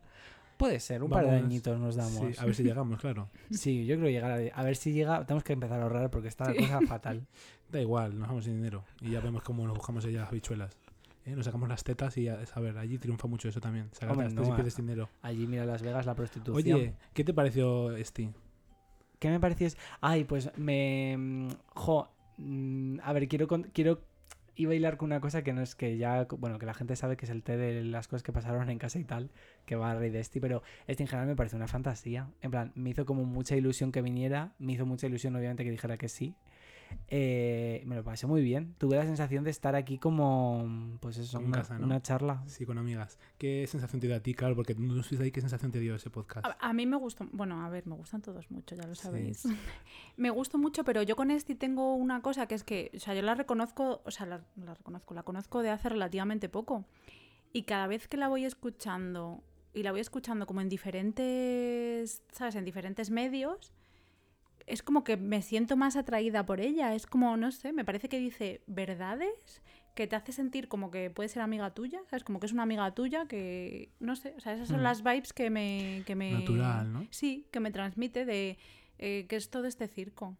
Puede ser, un par de añitos nos damos. Sí, a ver si llegamos, claro. Sí, yo creo llegar a, a ver si llega. Tenemos que empezar a ahorrar porque está la cosa fatal. Da igual, nos vamos sin dinero. Y ya vemos cómo nos buscamos allá las habichuelas. ¿Eh? Nos sacamos las tetas y ya, a ver, allí triunfa mucho eso también. Sacarte las tetas no, y pierdes dinero. Allí, mira Las Vegas, la prostitución. Oye, ¿qué te pareció este? ¿Qué me pareció? Ay, pues me. mm, Jo. mm, A ver, quiero. quiero iba a hilar con una cosa que no es que ya. Bueno, que la gente sabe que es el té de las cosas que pasaron en casa y tal. Que va a rey de este. Pero este en general me parece una fantasía. En plan, me hizo como mucha ilusión que viniera. Me hizo mucha ilusión, obviamente, que dijera que sí. Eh, me lo pasé muy bien. Tuve la sensación de estar aquí como. Pues eso, una, casa, ¿no? una charla. Sí, con amigas. ¿Qué sensación te dio a ti, claro? Porque no estuviste ahí, ¿qué sensación te dio ese podcast? A, a mí me gustó, bueno, a ver, me gustan todos mucho, ya lo Sí. sabéis. me gustó mucho, pero yo con este tengo una cosa que es que, o sea, yo la reconozco, o sea, la, la reconozco, la conozco de hace relativamente poco. Y cada vez que la voy escuchando, y la voy escuchando como en diferentes, ¿sabes? En diferentes medios, es como que me siento más atraída por ella. Es como, no sé, me parece que dice verdades que te hace sentir como que puede ser amiga tuya, ¿sabes? Como que es una amiga tuya que, no sé, o sea, esas son Mm. las vibes que me... Que me Natural, ¿no? Sí, que me transmite de eh, que es todo este circo.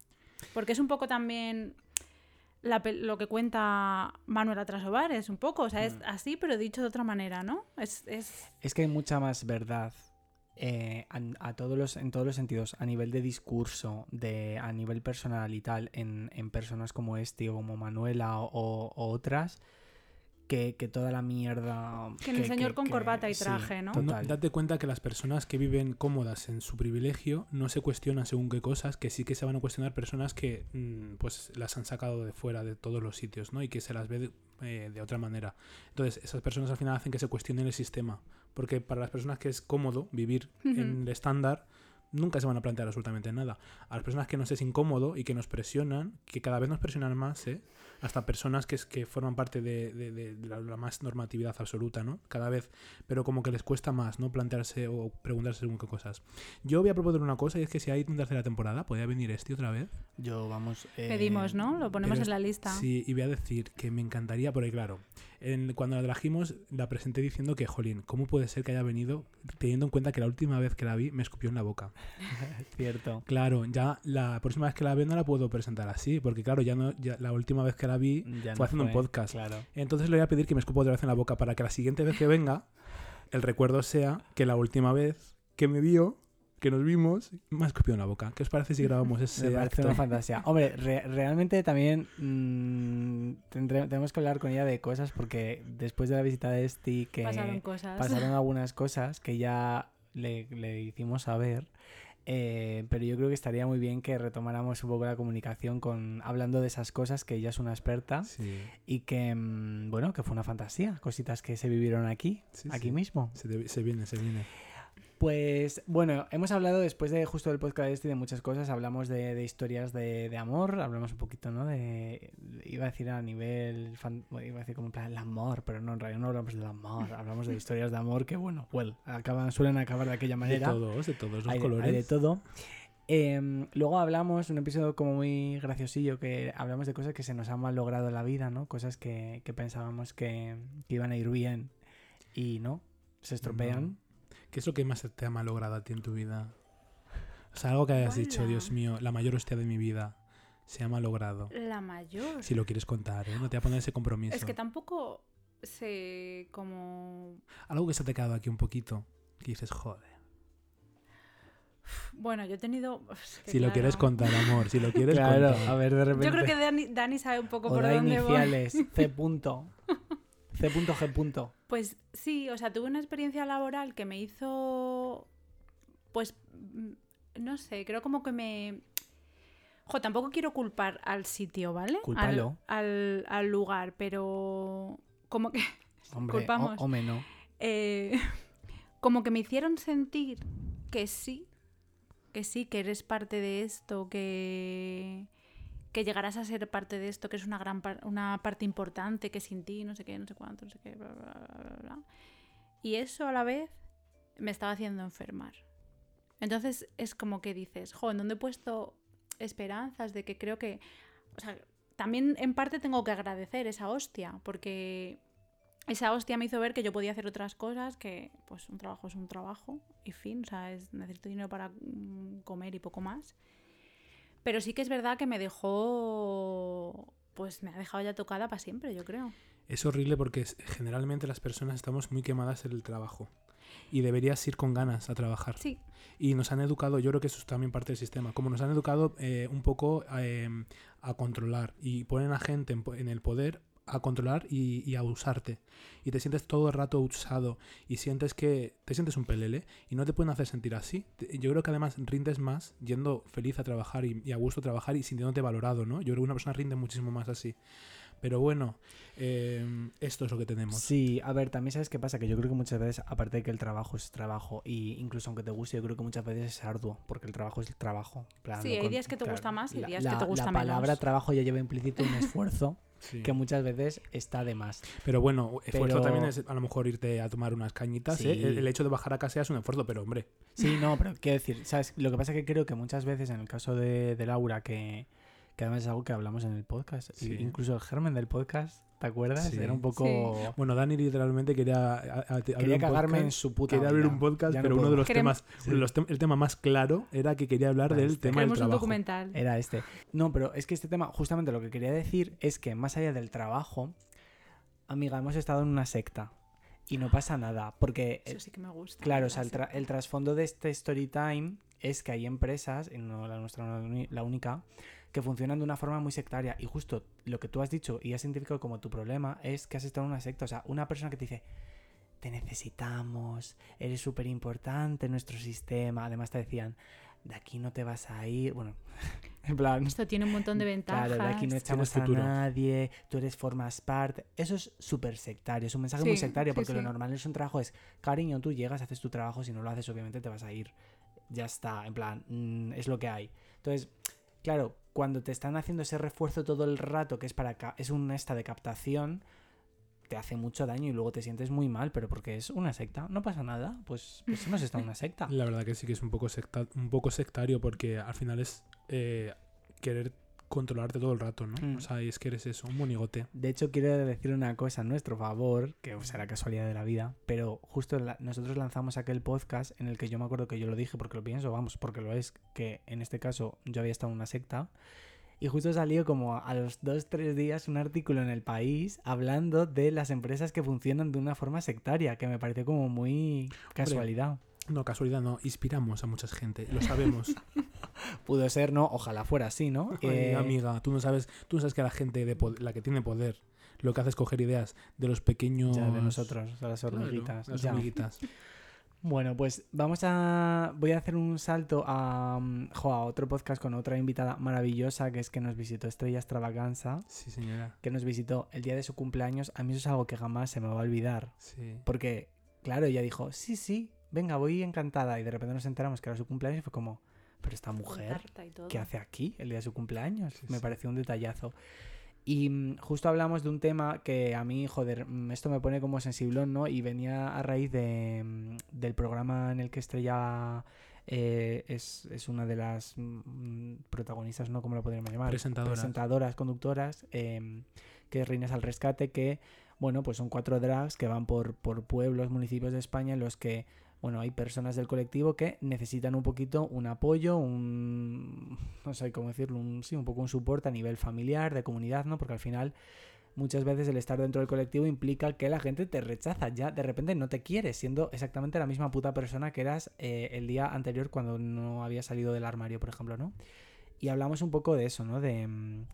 Porque es un poco también la lo que cuenta Manuel Atrasobar, es un poco, o sea, Mm. es así, pero dicho de otra manera, ¿no? Es, es Es que hay mucha más verdad eh, a, a todos los, en todos los sentidos, a nivel de discurso, de, a nivel personal y tal, en, en personas como este o como Manuela o, o- o otras, que, que toda la mierda... que en el señor con que- corbata y sí, traje, ¿no? No, total. date cuenta que las personas que viven cómodas en su privilegio no se cuestionan según qué cosas, que sí que se van a cuestionar personas que mm, pues las han sacado de fuera de todos los sitios, ¿no? Y que se las ve de, eh, de otra manera. Entonces, esas personas al final hacen que se cuestionen el sistema. Porque para las personas que es cómodo vivir en el estándar, nunca se van a plantear absolutamente nada. A las personas que nos es incómodo y que nos presionan, que cada vez nos presionan más, ¿eh? hasta personas que, es, que forman parte de, de- la, la más normatividad absoluta, ¿no? Cada vez, pero como que les cuesta más, ¿no? Plantearse o preguntarse según qué cosas. Yo voy a proponer una cosa y es que si hay una tercera temporada, ¿podría venir este otra vez? Yo, vamos... eh, Pedimos, ¿no? Lo ponemos pero en la lista. Sí, y voy a decir que me encantaría, porque claro, en- cuando la trajimos la presenté diciendo que, jolín, ¿cómo puede ser que haya venido teniendo en cuenta que la última vez que la vi me escupió en la boca? Cierto. Claro, ya la próxima vez que la veo no la puedo presentar así, porque claro, ya no, ya la última vez que la vi Ya fue no haciendo un podcast. Claro. Entonces le voy a pedir que me escupa otra vez en la boca para que la siguiente vez que venga, el recuerdo sea que la última vez que me vio, que nos vimos, me ha escupido en la boca. ¿Qué os parece si grabamos ese Me parece acto? una fantasía. Hombre, re- realmente también mm, tendré- tenemos que hablar con ella de cosas porque después de la visita de Esti que Pasaron cosas. pasaron algunas cosas que ya le, le hicimos saber. eh, pero yo creo que estaría muy bien que retomáramos un poco la comunicación con hablando de esas cosas que ella es una experta Sí, y que mm, bueno que fue una fantasía cositas que se vivieron aquí Sí, aquí sí. mismo se, te- se viene, se viene. Pues bueno, hemos hablado después de justo del podcast este y de muchas cosas, hablamos de, de historias de, de amor, hablamos un poquito, ¿no? De, iba a decir a nivel, fan- iba a decir como en plan el amor, pero no, en realidad no hablamos del amor, hablamos de historias de amor que, bueno, well, acaban, suelen acabar de aquella De manera. todos, de todos los hay, de- colores. hay de todo. Em, luego hablamos, un episodio como muy graciosillo, que hablamos de cosas que se nos han mal logrado en la vida, ¿no? Cosas que, que pensábamos que, que iban a ir bien y no, se estropean. ¿Qué es lo que más te ha malogrado a ti en tu vida? O sea, algo que hayas dicho. Dios mío, la mayor hostia de mi vida se ha malogrado. La mayor. Si lo quieres contar, ¿eh? No te voy a poner ese compromiso. Es que tampoco sé cómo... Algo que se te ha quedado aquí un poquito. Que dices, joder. Bueno, yo he tenido... es que Si lo quieres contar, amor. Si lo quieres Claro, contar. a ver, de repente. Yo creo que Dani, Dani sabe un poco o por da dónde voy. iniciales, C. Punto. C. Punto, G. Punto. Pues sí, o sea, tuve una experiencia laboral que me hizo, pues, mm, no sé, creo como que me... Jo, tampoco quiero culpar al sitio, ¿vale? Al- Cúlpalo. Al, al lugar, pero como que, Hombre, Culpamos. o, no. eh, como que me hicieron sentir que sí, que sí, que eres parte de esto, que que llegarás a ser parte de esto, que es una gran par- una parte importante, que sin ti, no sé qué, no sé cuánto, no sé qué, bla, bla, bla. Y eso a la vez me estaba haciendo enfermar. Entonces es como que dices, jo, ¿en dónde he puesto esperanzas de que creo que... O sea, también en parte tengo que agradecer esa hostia, porque esa hostia me hizo ver que yo podía hacer otras cosas, que pues un trabajo es un trabajo y fin, o sea, es, necesito dinero para mm, comer y poco más. Pero sí que es verdad que me dejó, pues me ha dejado ya tocada para siempre, yo creo. Es horrible porque generalmente las personas estamos muy quemadas en el trabajo. Y deberías ir con ganas a trabajar. Sí, Y nos han educado, yo creo que eso es también parte del sistema, como nos han educado eh, un poco eh, a controlar y ponen a gente en el poder a controlar y, y a usarte. Y te sientes todo el rato usado y sientes que te sientes un pelele y no te pueden hacer sentir así. Yo creo que además rindes más yendo feliz a trabajar y, y a gusto trabajar y sintiéndote valorado, ¿no? Yo creo que una persona rinde muchísimo más así. Pero bueno, eh, esto es lo que tenemos. Sí, a ver, también sabes qué pasa, que yo creo que muchas veces, aparte de que el trabajo es trabajo, y incluso aunque te guste, yo creo que muchas veces es arduo, porque el trabajo es el trabajo. plan, Sí, hay con- días que te gusta más y la- días que te gusta La palabra menos. trabajo ya lleva implícito un esfuerzo Sí. que muchas veces está de más. Pero bueno, esfuerzo Pero- también es a lo mejor irte a tomar unas cañitas. ¿eh? El, el hecho de bajar a casa es un esfuerzo, pero hombre, Sí, no, pero quiero decir, ¿sabes? Lo que pasa es que creo que muchas veces en el caso de, de Laura, que, que además es algo que hablamos en el podcast, Sí. incluso el germen del podcast, ¿te acuerdas? Sí. Era un poco... Bueno, Dani literalmente quería a- a- Quería cagarme en su puta Quería abrir un podcast, Ya no pero uno de los temas, Sí. los tem- el tema más claro era que quería hablar Este. del tema del Queremos un trabajo. documental. Era este. No, pero es que este tema, justamente lo que quería decir es que más allá del trabajo, amiga, hemos estado en una secta y no pasa nada, porque Eso sí que me gusta. Claro, o sea, el, tra- el trasfondo de este story time es que hay empresas, y no la nuestra no la única, que funcionan de una forma muy sectaria. Y justo lo que tú has dicho y has identificado como tu problema es que has estado en una secta. O sea, una persona que te dice, te necesitamos, eres súper importante en nuestro sistema. Además te decían, de aquí no te vas a ir. Bueno, en plan... Esto tiene un montón de ventajas. Claro, de aquí no echamos a nadie, tú eres, formas parte. Eso es súper sectario, es un mensaje muy sectario, sí, porque lo normal es un trabajo, es cariño, tú llegas, haces tu trabajo, si no lo haces, obviamente te vas a ir. Ya está, en plan, mm, es lo que hay. Entonces, claro, cuando te están haciendo ese refuerzo todo el rato, que es para es un esta de captación, te hace mucho daño y luego te sientes muy mal, pero porque es una secta, no pasa nada, pues, pues hemos estado en una secta. La verdad que sí que es un poco, secta- un poco sectario porque al final es eh, querer controlarte todo el rato, ¿no? Mm. O sea, y es que eres eso, un monigote. De hecho, quiero decir una cosa a nuestro favor, que será casualidad de la vida, pero justo la- nosotros lanzamos aquel podcast en el que yo me acuerdo que yo lo dije porque lo pienso, vamos, porque lo es, que en este caso yo había estado en una secta. Y justo salió como a los dos, tres días un artículo en el país hablando de las empresas que funcionan de una forma sectaria, que me pareció como muy casualidad. No, casualidad no, inspiramos a mucha gente, lo sabemos. Pudo ser, ¿no? Ojalá fuera así, ¿no? Eh, amiga, tú no sabes, tú no sabes que la gente de la que tiene poder, lo que hace es coger ideas de los pequeños ya de nosotros, de las Claro, hormiguitas. las hormiguitas. Bueno, pues vamos a. Voy a hacer un salto a, mm, jo, a otro podcast con otra invitada maravillosa que es que nos visitó Estrella Extravaganza, Sí, señora. que nos visitó el día de su cumpleaños. A mí eso es algo que jamás se me va a olvidar. Sí. Porque, claro, ella dijo: Sí, sí, venga, voy encantada. Y de repente nos enteramos que era su cumpleaños y fue como, pero esta mujer. ¿qué hace aquí el día de su cumpleaños? Sí, me sí. pareció un detallazo. Y mm, justo hablamos de un tema que a mí, joder, mm, esto me pone como sensiblón, ¿no? Y venía a raíz de, mm, del programa en el que Estrella eh, es, es una de las protagonistas, ¿no? ¿Cómo lo podríamos llamar? Presentadoras. Presentadoras, conductoras, em, que es Reinas al Rescate, que, bueno, pues son cuatro drags que van por, por pueblos, municipios de España en los que bueno, hay personas del colectivo que necesitan un poquito un apoyo, un, no sé cómo decirlo, un, sí, un poco un soporte a nivel familiar, de comunidad, ¿no? Porque al final muchas veces el estar dentro del colectivo implica que la gente te rechaza, ya de repente no te quiere, siendo exactamente la misma puta persona que eras eh, el día anterior cuando no había salido del armario, por ejemplo, ¿no? Y hablamos un poco de eso, ¿no? De... mm,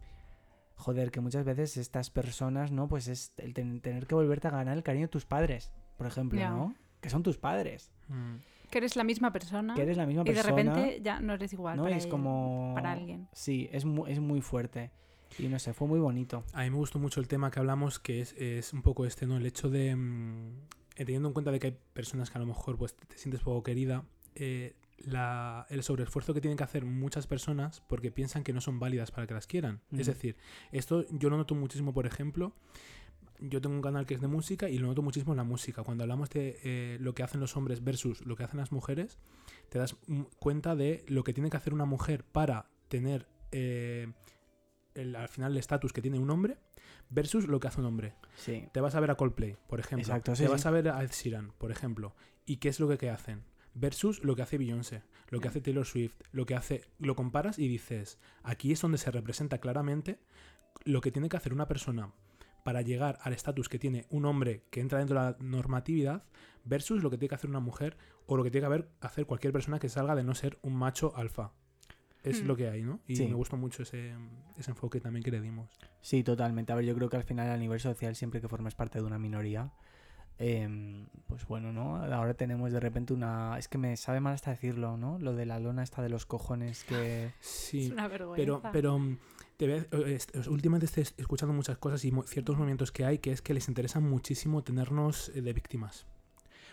Joder, que muchas veces estas personas, ¿no? Pues es el ten- tener que volverte a ganar el cariño de tus padres, por ejemplo. ¿no? Que son tus padres. Mm. Que eres la misma persona. Que eres la misma y de persona. repente ya no eres igual. ¿no? para es como... Para alguien. Sí, es muy, es muy fuerte. Y no sé, fue muy bonito. A mí me gustó mucho el tema que hablamos, que es, es un poco este, ¿no? El hecho de, mm, eh, teniendo en cuenta de que hay personas que a lo mejor pues, te sientes poco querida, eh, la- el sobreesfuerzo que tienen que hacer muchas personas porque piensan que no son válidas para que las quieran. Es Mm. decir, esto yo lo noto muchísimo, por ejemplo, yo tengo un canal que es de música y lo noto muchísimo en la música. Cuando hablamos de eh, lo que hacen los hombres versus lo que hacen las mujeres, te das cuenta de lo que tiene que hacer una mujer para tener eh, el- al final el estatus que tiene un hombre versus lo que hace un hombre. Sí. Te vas a ver a Coldplay, por ejemplo. Exacto, sí, Te vas a ver a Ed Sheeran, por ejemplo. ¿Y qué es lo que, que hacen? Versus lo que hace Beyoncé, lo que hace Taylor Swift, lo que hace... Lo comparas y dices, aquí es donde se representa claramente lo que tiene que hacer una persona para llegar al estatus que tiene un hombre que entra dentro de la normatividad versus lo que tiene que hacer una mujer o lo que tiene que haber, hacer cualquier persona que salga de no ser un macho alfa. Es Hmm. lo que hay, ¿no? Y Sí. me gustó mucho ese, ese enfoque también que le dimos. Sí, totalmente. A ver, yo creo que al final a nivel social, siempre que formes parte de una minoría, em, pues bueno, ¿no? Ahora tenemos de repente una... Es que me sabe mal hasta decirlo, ¿no? Lo de la lona esta de los cojones que... Sí. Es una vergüenza. Pero, pero te ve- eh, últimamente estoy es- escuchando muchas cosas y ciertos movimientos que hay que es que les interesa muchísimo tenernos eh, de víctimas.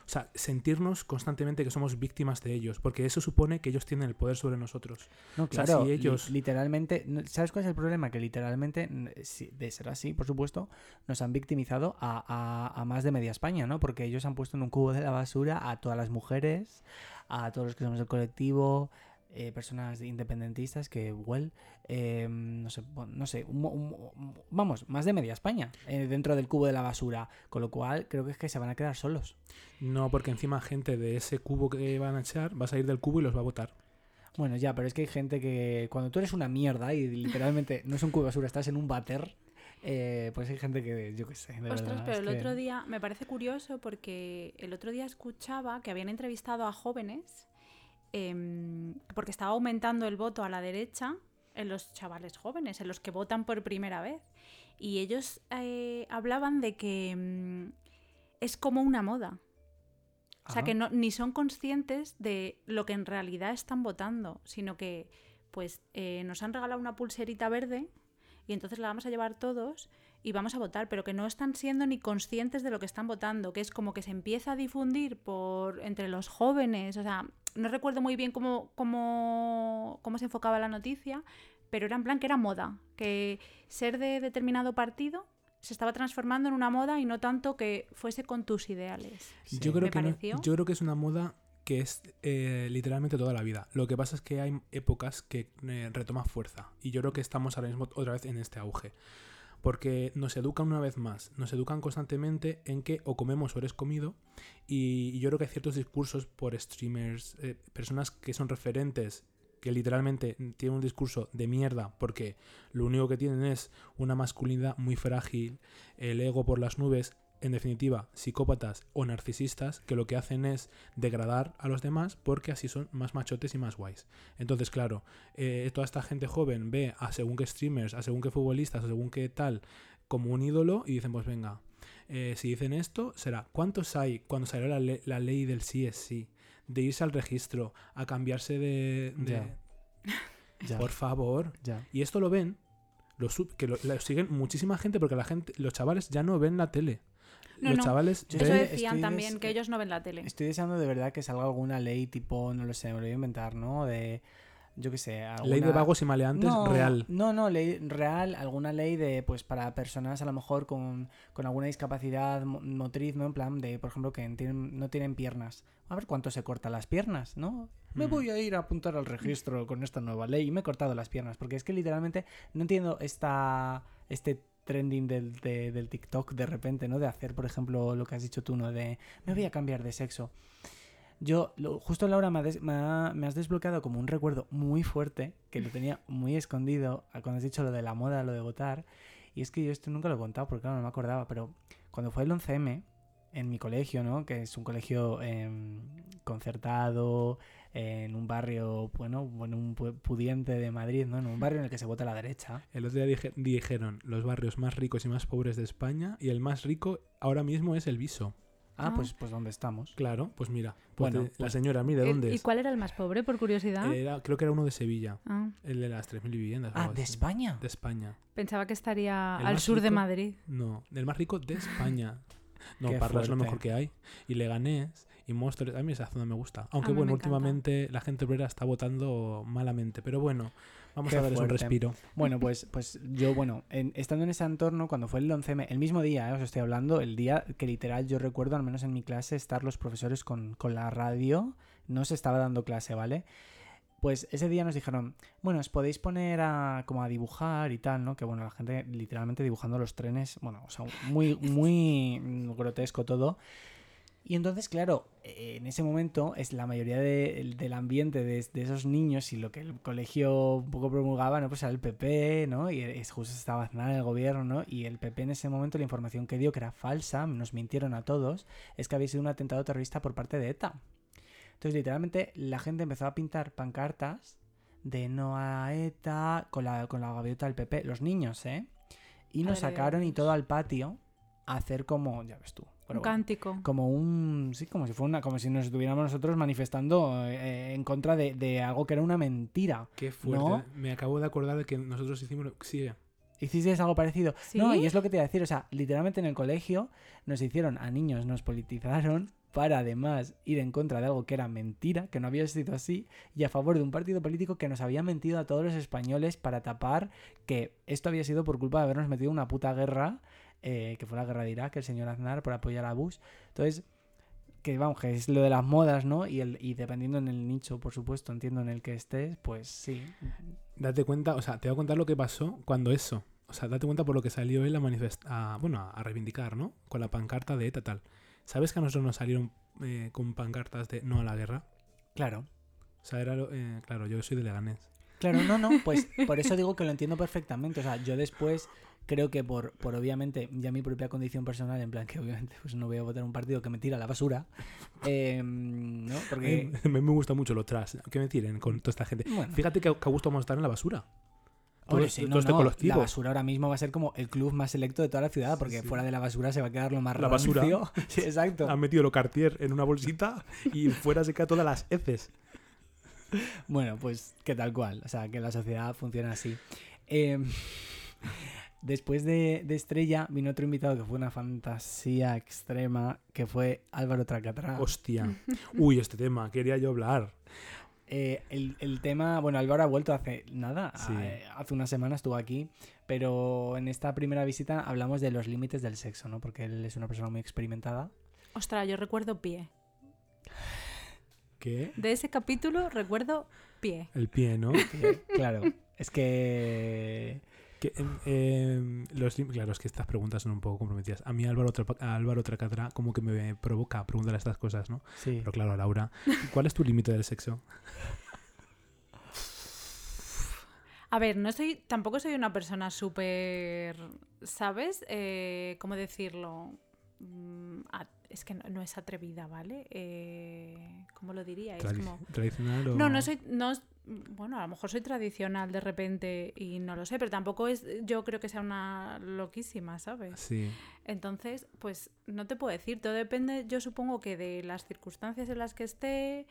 O sea, sentirnos constantemente que somos víctimas de ellos, porque eso supone que ellos tienen el poder sobre nosotros. No, sea, claro, si li- ellos- literalmente, ¿sabes cuál es el problema? Que literalmente, de ser así, por supuesto, nos han victimizado a, a- a más de media España, ¿no? Porque ellos han puesto en un cubo de la basura a todas las mujeres, a todos los que somos del colectivo, eh, personas independentistas que, well, eh, no sé, no sé, un mo- un mo- un- vamos, más de media España eh, dentro del cubo de la basura, con lo cual creo que es que se van a quedar solos. No, porque encima gente de ese cubo que van a echar va a salir del cubo y los va a votar. Bueno, ya, pero es que hay gente que cuando tú eres una mierda y literalmente no es un cubo de basura, estás en un váter, eh, pues hay gente que, yo qué sé, de Ostras, verdad, pero el que- otro día me parece curioso porque el otro día escuchaba que habían entrevistado a jóvenes em, porque estaba aumentando el voto a la derecha en los chavales jóvenes, en los que votan por primera vez. Y ellos eh, hablaban de que mm, es como una moda. O sea, que no, ni son conscientes de lo que en realidad están votando, sino que pues eh, nos han regalado una pulserita verde y entonces la vamos a llevar todos y vamos a votar, pero que no están siendo ni conscientes de lo que están votando, que es como que se empieza a difundir por entre los jóvenes, o sea, no recuerdo muy bien cómo, cómo, cómo se enfocaba la noticia, pero era en plan que era moda, que ser de determinado partido se estaba transformando en una moda y no tanto que fuese con tus ideales. Sí. Yo, creo Me que no- yo creo que es una moda que es eh, literalmente toda la vida. Lo que pasa es que hay épocas que eh, retoma fuerza. Y yo creo que estamos ahora mismo otra vez en este auge. Porque nos educan una vez más, nos educan constantemente en que o comemos o eres comido. Y, yo creo que hay ciertos discursos por streamers, eh, personas que son referentes, que literalmente tienen un discurso de mierda, porque lo único que tienen es una masculinidad muy frágil, el ego por las nubes, en definitiva, psicópatas o narcisistas que lo que hacen es degradar a los demás porque así son más machotes y más guays. Entonces, claro, eh, toda esta gente joven ve a según qué streamers, a según qué futbolistas, a según qué tal, como un ídolo y dicen, pues venga, eh, si dicen esto, será. ¿Cuántos hay cuando salió la, le- la ley del sí es sí? De irse al registro, a cambiarse de... de- Ya. Por favor. ya. Y esto lo ven, lo que lo, lo siguen muchísima gente porque la gente, los chavales ya no ven la tele. No, los no. chavales Yo Eso decían estoy también, des- que ellos no ven la tele. Estoy deseando de verdad que salga alguna ley tipo, no lo sé, me lo voy a inventar, ¿no? De, yo qué sé, alguna... ley de vagos y maleantes no, real. No, no, ley real, alguna ley de, pues, para personas a lo mejor con, con alguna discapacidad mo- motriz, ¿no? En plan de, por ejemplo, que tienen- no tienen piernas. A ver cuánto se cortan las piernas, ¿no? Me Mm. voy a ir a apuntar al registro con esta nueva ley y me he cortado las piernas. Porque es que literalmente no entiendo esta, este trending del, de- del TikTok de repente, ¿no? De hacer, por ejemplo, lo que has dicho tú, ¿no? De me voy a cambiar de sexo. Yo, lo- justo Laura, me, ha des- me ha- me has desbloqueado como un recuerdo muy fuerte, que lo tenía muy escondido cuando has dicho lo de la moda, lo de votar. Y es que yo esto nunca lo he contado porque, claro, no me acordaba, pero cuando fue el 11M, en mi colegio, ¿no? Que es un colegio em, concertado, en un barrio, bueno, bueno, un pu- pudiente de Madrid, ¿no? En un barrio en el que se vota a la derecha. El otro día dije- dijeron los barrios más ricos y más pobres de España y el más rico ahora mismo es el Viso. Ah, Ah. pues, pues ¿dónde estamos? Claro, pues mira. pues Bueno, de- la pues- señora, mire, Eh, ¿dónde ¿Y es? cuál era el más pobre, por curiosidad? Era- creo que era uno de Sevilla, Ah, el de las 3.000 viviendas. Ah, ¿de así. España? De España. pensaba que estaría El al sur de Madrid. No, el más rico de España. No, Parla es lo mejor que hay. Y Leganés y Móstoles, a mí esa zona me gusta. Aunque bueno, encanta. últimamente la gente obrera está votando malamente. Pero bueno, vamos Qué a darles un respiro. Bueno, pues, pues yo, bueno, en- estando en ese entorno, cuando fue el 11M, el mismo día, ¿eh? os estoy hablando, el día que literal yo recuerdo, al menos en mi clase, estar los profesores con, con la radio, no se estaba dando clase, ¿vale? Pues ese día nos dijeron, bueno, os podéis poner a, como a dibujar y tal, ¿no? Que bueno, la gente literalmente dibujando los trenes, bueno, o sea, muy, muy grotesco todo. Y entonces, claro, eh, en ese momento es la mayoría de- del ambiente de, de esos niños y lo que el colegio un poco promulgaba, ¿no? Pues era el PP, ¿no? Y es, justo estaba Aznar en el gobierno, ¿no? Y el PP en ese momento la información que dio, que era falsa, nos mintieron a todos, es que había sido un atentado terrorista por parte de ETA. Entonces, literalmente, la gente empezó a pintar pancartas de no a ETA con la, con la gaviota del PP, los niños, ¿eh? Y nos sacaron y todo al patio a hacer como, ya ves tú. Pero un bueno, cántico. como un sí como si fuera una como si nos estuviéramos nosotros manifestando eh, en contra de, de algo que era una mentira Qué fuerte. ¿No? Me acabo de acordar de que nosotros hicimos. Sí, hicisteis algo parecido ¿Sí? no y es lo que te iba a decir o sea literalmente en el colegio nos hicieron a niños nos politizaron para además ir en contra de algo que era mentira, que no había sido así, y a favor de un partido político que nos había mentido a todos los españoles para tapar que esto había sido por culpa de habernos metido en una puta guerra, eh, que fue la guerra de Irak, el señor Aznar, por apoyar a Bush. Entonces, que vamos, que es lo de las modas, ¿no? Y, el, y dependiendo en el nicho, por supuesto, entiendo en el que estés, pues sí. date cuenta, o sea, te voy a contar lo que pasó cuando eso. O sea, date cuenta por lo que salió él a manifestar, bueno, a, reivindicar, ¿no? Con la pancarta de ETA tal. ¿Sabes que a nosotros nos salieron eh, con pancartas de no a la guerra? Claro. O sea, era, lo- eh, claro, yo soy de Leganés. Claro, no, no, pues por eso digo que lo entiendo perfectamente. O sea, yo después creo que por, por obviamente ya mi propia condición personal, en plan que obviamente pues no voy a votar un partido que me tira a la basura, eh, ¿no? Porque, A mí me gusta mucho lo tras, que me tiren con toda esta gente. bueno, Fíjate que, que a gusto vamos a estar en la basura. todo sí, todo no, este no, colectivo. la basura ahora mismo va a ser como el club más selecto de toda la ciudad, porque sí. fuera de la basura se va a quedar lo más La basura. Sí, exacto. Han metido lo Cartier en una bolsita y fuera se quedan todas las heces. Bueno, pues que tal cual. O sea, que la sociedad funciona así. Eh, después de, de Estrella vino otro invitado que fue una fantasía extrema, que fue Álvaro Tracatrá. Hostia. Uy, este tema, quería yo hablar. Eh, el, el tema, bueno, Álvaro ha vuelto hace nada, Sí. eh, hace una semana estuvo aquí, pero en esta primera visita hablamos de los límites del sexo, ¿no? Porque él es una persona muy experimentada. Ostras, yo recuerdo pie. ¿Qué? De ese capítulo recuerdo pie. El pie, ¿no? claro, es que... Que, em, em, los, claro, es que estas preguntas son un poco comprometidas. A mí Álvaro, a Álvaro Tracatra como que me provoca preguntar estas cosas, ¿no? Sí. Pero claro, Laura, ¿cuál es tu límite del sexo? A ver, no soy, tampoco soy una persona súper, ¿sabes? Eh, ¿Cómo decirlo? Mm, es que no, no es atrevida, ¿vale? Eh, ¿Cómo lo diría? Es como... ¿Tradicional o...? No, no soy, no, bueno, a lo mejor soy tradicional de repente y no lo sé, pero tampoco es, yo creo que sea una loquísima, ¿sabes? Sí. Entonces, pues no te puedo decir, todo depende, yo supongo que de las circunstancias en las que esté.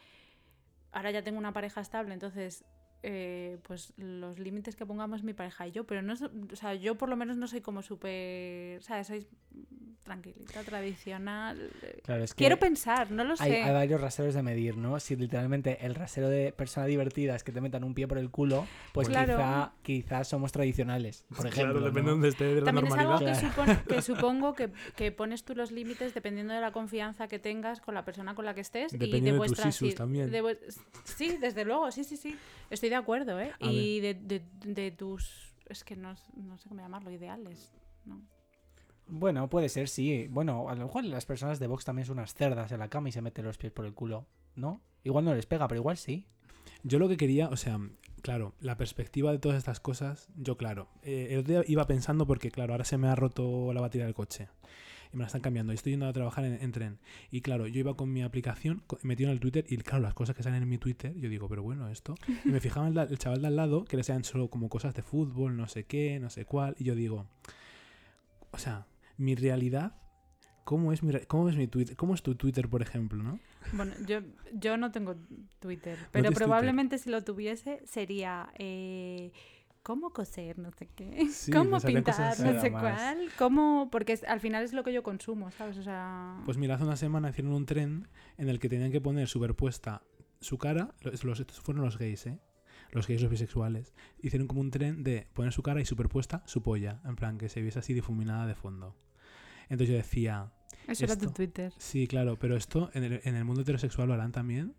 Ahora ya tengo una pareja estable, entonces, eh, pues los límites que pongamos mi pareja y yo, pero no, so- o sea, yo por lo menos no soy como súper, ¿sabes? Soy tranquilita, tradicional. Claro, es que Quiero pensar, no lo hay, sé. hay varios raseros de medir, ¿no? Si literalmente el rasero de persona divertida es que te metan un pie por el culo, pues Claro. quizá, quizá somos tradicionales, por ejemplo. claro, depende de ¿no? donde esté de la También es algo que, supon- que supongo que, que pones tú los límites dependiendo de la confianza que tengas con la persona con la que estés y Dependiendo de de tus isus también. sí, desde luego, sí, sí, sí. Estoy de acuerdo, ¿eh? A Y de, de- de tus es que no, no sé cómo llamarlo, ideales. ¿no? Bueno, puede ser, sí. Bueno, a lo mejor las personas de Vox también son unas cerdas en la cama y se meten los pies por el culo, ¿no? Igual no les pega, pero igual sí. Yo lo que quería, o sea, claro, la perspectiva de todas estas cosas, yo claro, eh, el otro día iba pensando porque claro, ahora se me ha roto la batería del coche y me la están cambiando y estoy yendo a trabajar en, en tren y claro, yo iba con mi aplicación metido en el Twitter y claro, las cosas que salen en mi Twitter, yo digo, pero bueno, esto, y me fijaba en la- el chaval de al lado que le sean solo como cosas de fútbol, no sé qué, no sé cuál, y yo digo, o sea, mi realidad, ¿cómo es mi, cómo es mi Twitter? ¿Cómo es tu Twitter, por ejemplo, no? Bueno, yo, yo no tengo Twitter, pero Twitter? probablemente si lo tuviese sería eh, cómo coser, no sé qué, Sí, cómo pintar, no sé Más. cuál, cómo, porque es- al final es lo que yo consumo, ¿sabes? O sea, Pues mira, hace una semana hicieron un tren en el que tenían que poner superpuesta su cara. Los, estos fueron los gays, ¿eh? Los gays, los bisexuales. Hicieron como un tren de poner su cara y superpuesta su polla. En plan, que se viese así difuminada de fondo. Entonces yo decía, eso era tu esto- Twitter. sí, claro, pero esto en el, en el mundo heterosexual lo harán también.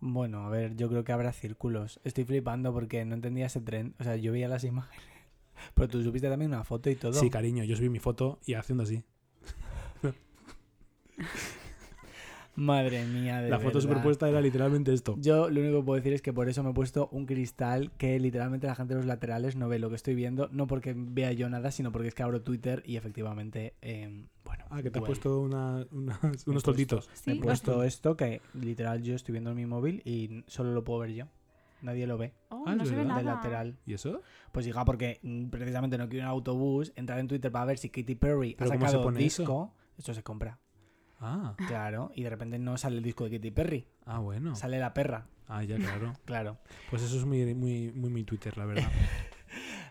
Bueno, a ver, yo creo que habrá círculos. Estoy flipando porque no entendía ese tren. O sea, yo veía las imágenes. Pero tú subiste también una foto y todo. Sí, cariño, yo subí mi foto y haciendo así. Madre mía, de La foto verdad. superpuesta era literalmente esto. Yo lo único que puedo decir es que por eso me he puesto un cristal que literalmente la gente de los laterales no ve lo que estoy viendo. No porque vea yo nada, sino porque es que abro Twitter y efectivamente, eh, bueno. Ah, que te has duele. puesto una- unos tolditos. Me he Sí, puesto esto que literal yo estoy viendo en mi móvil y solo lo puedo ver yo. Nadie lo ve. Oh, Ah, no se ve nada. De lateral. ¿Y eso? Pues diga, porque mm, precisamente no quiero en autobús, entrar en Twitter para ver si Katy Perry ha ¿Pero cómo se sacado disco. Esto se compra. Ah, Claro. Y de repente no sale el disco de Katy Perry. ah, bueno. Sale la perra. Ah, ya, claro. Claro. Pues eso es muy, muy, muy mi Twitter, la verdad.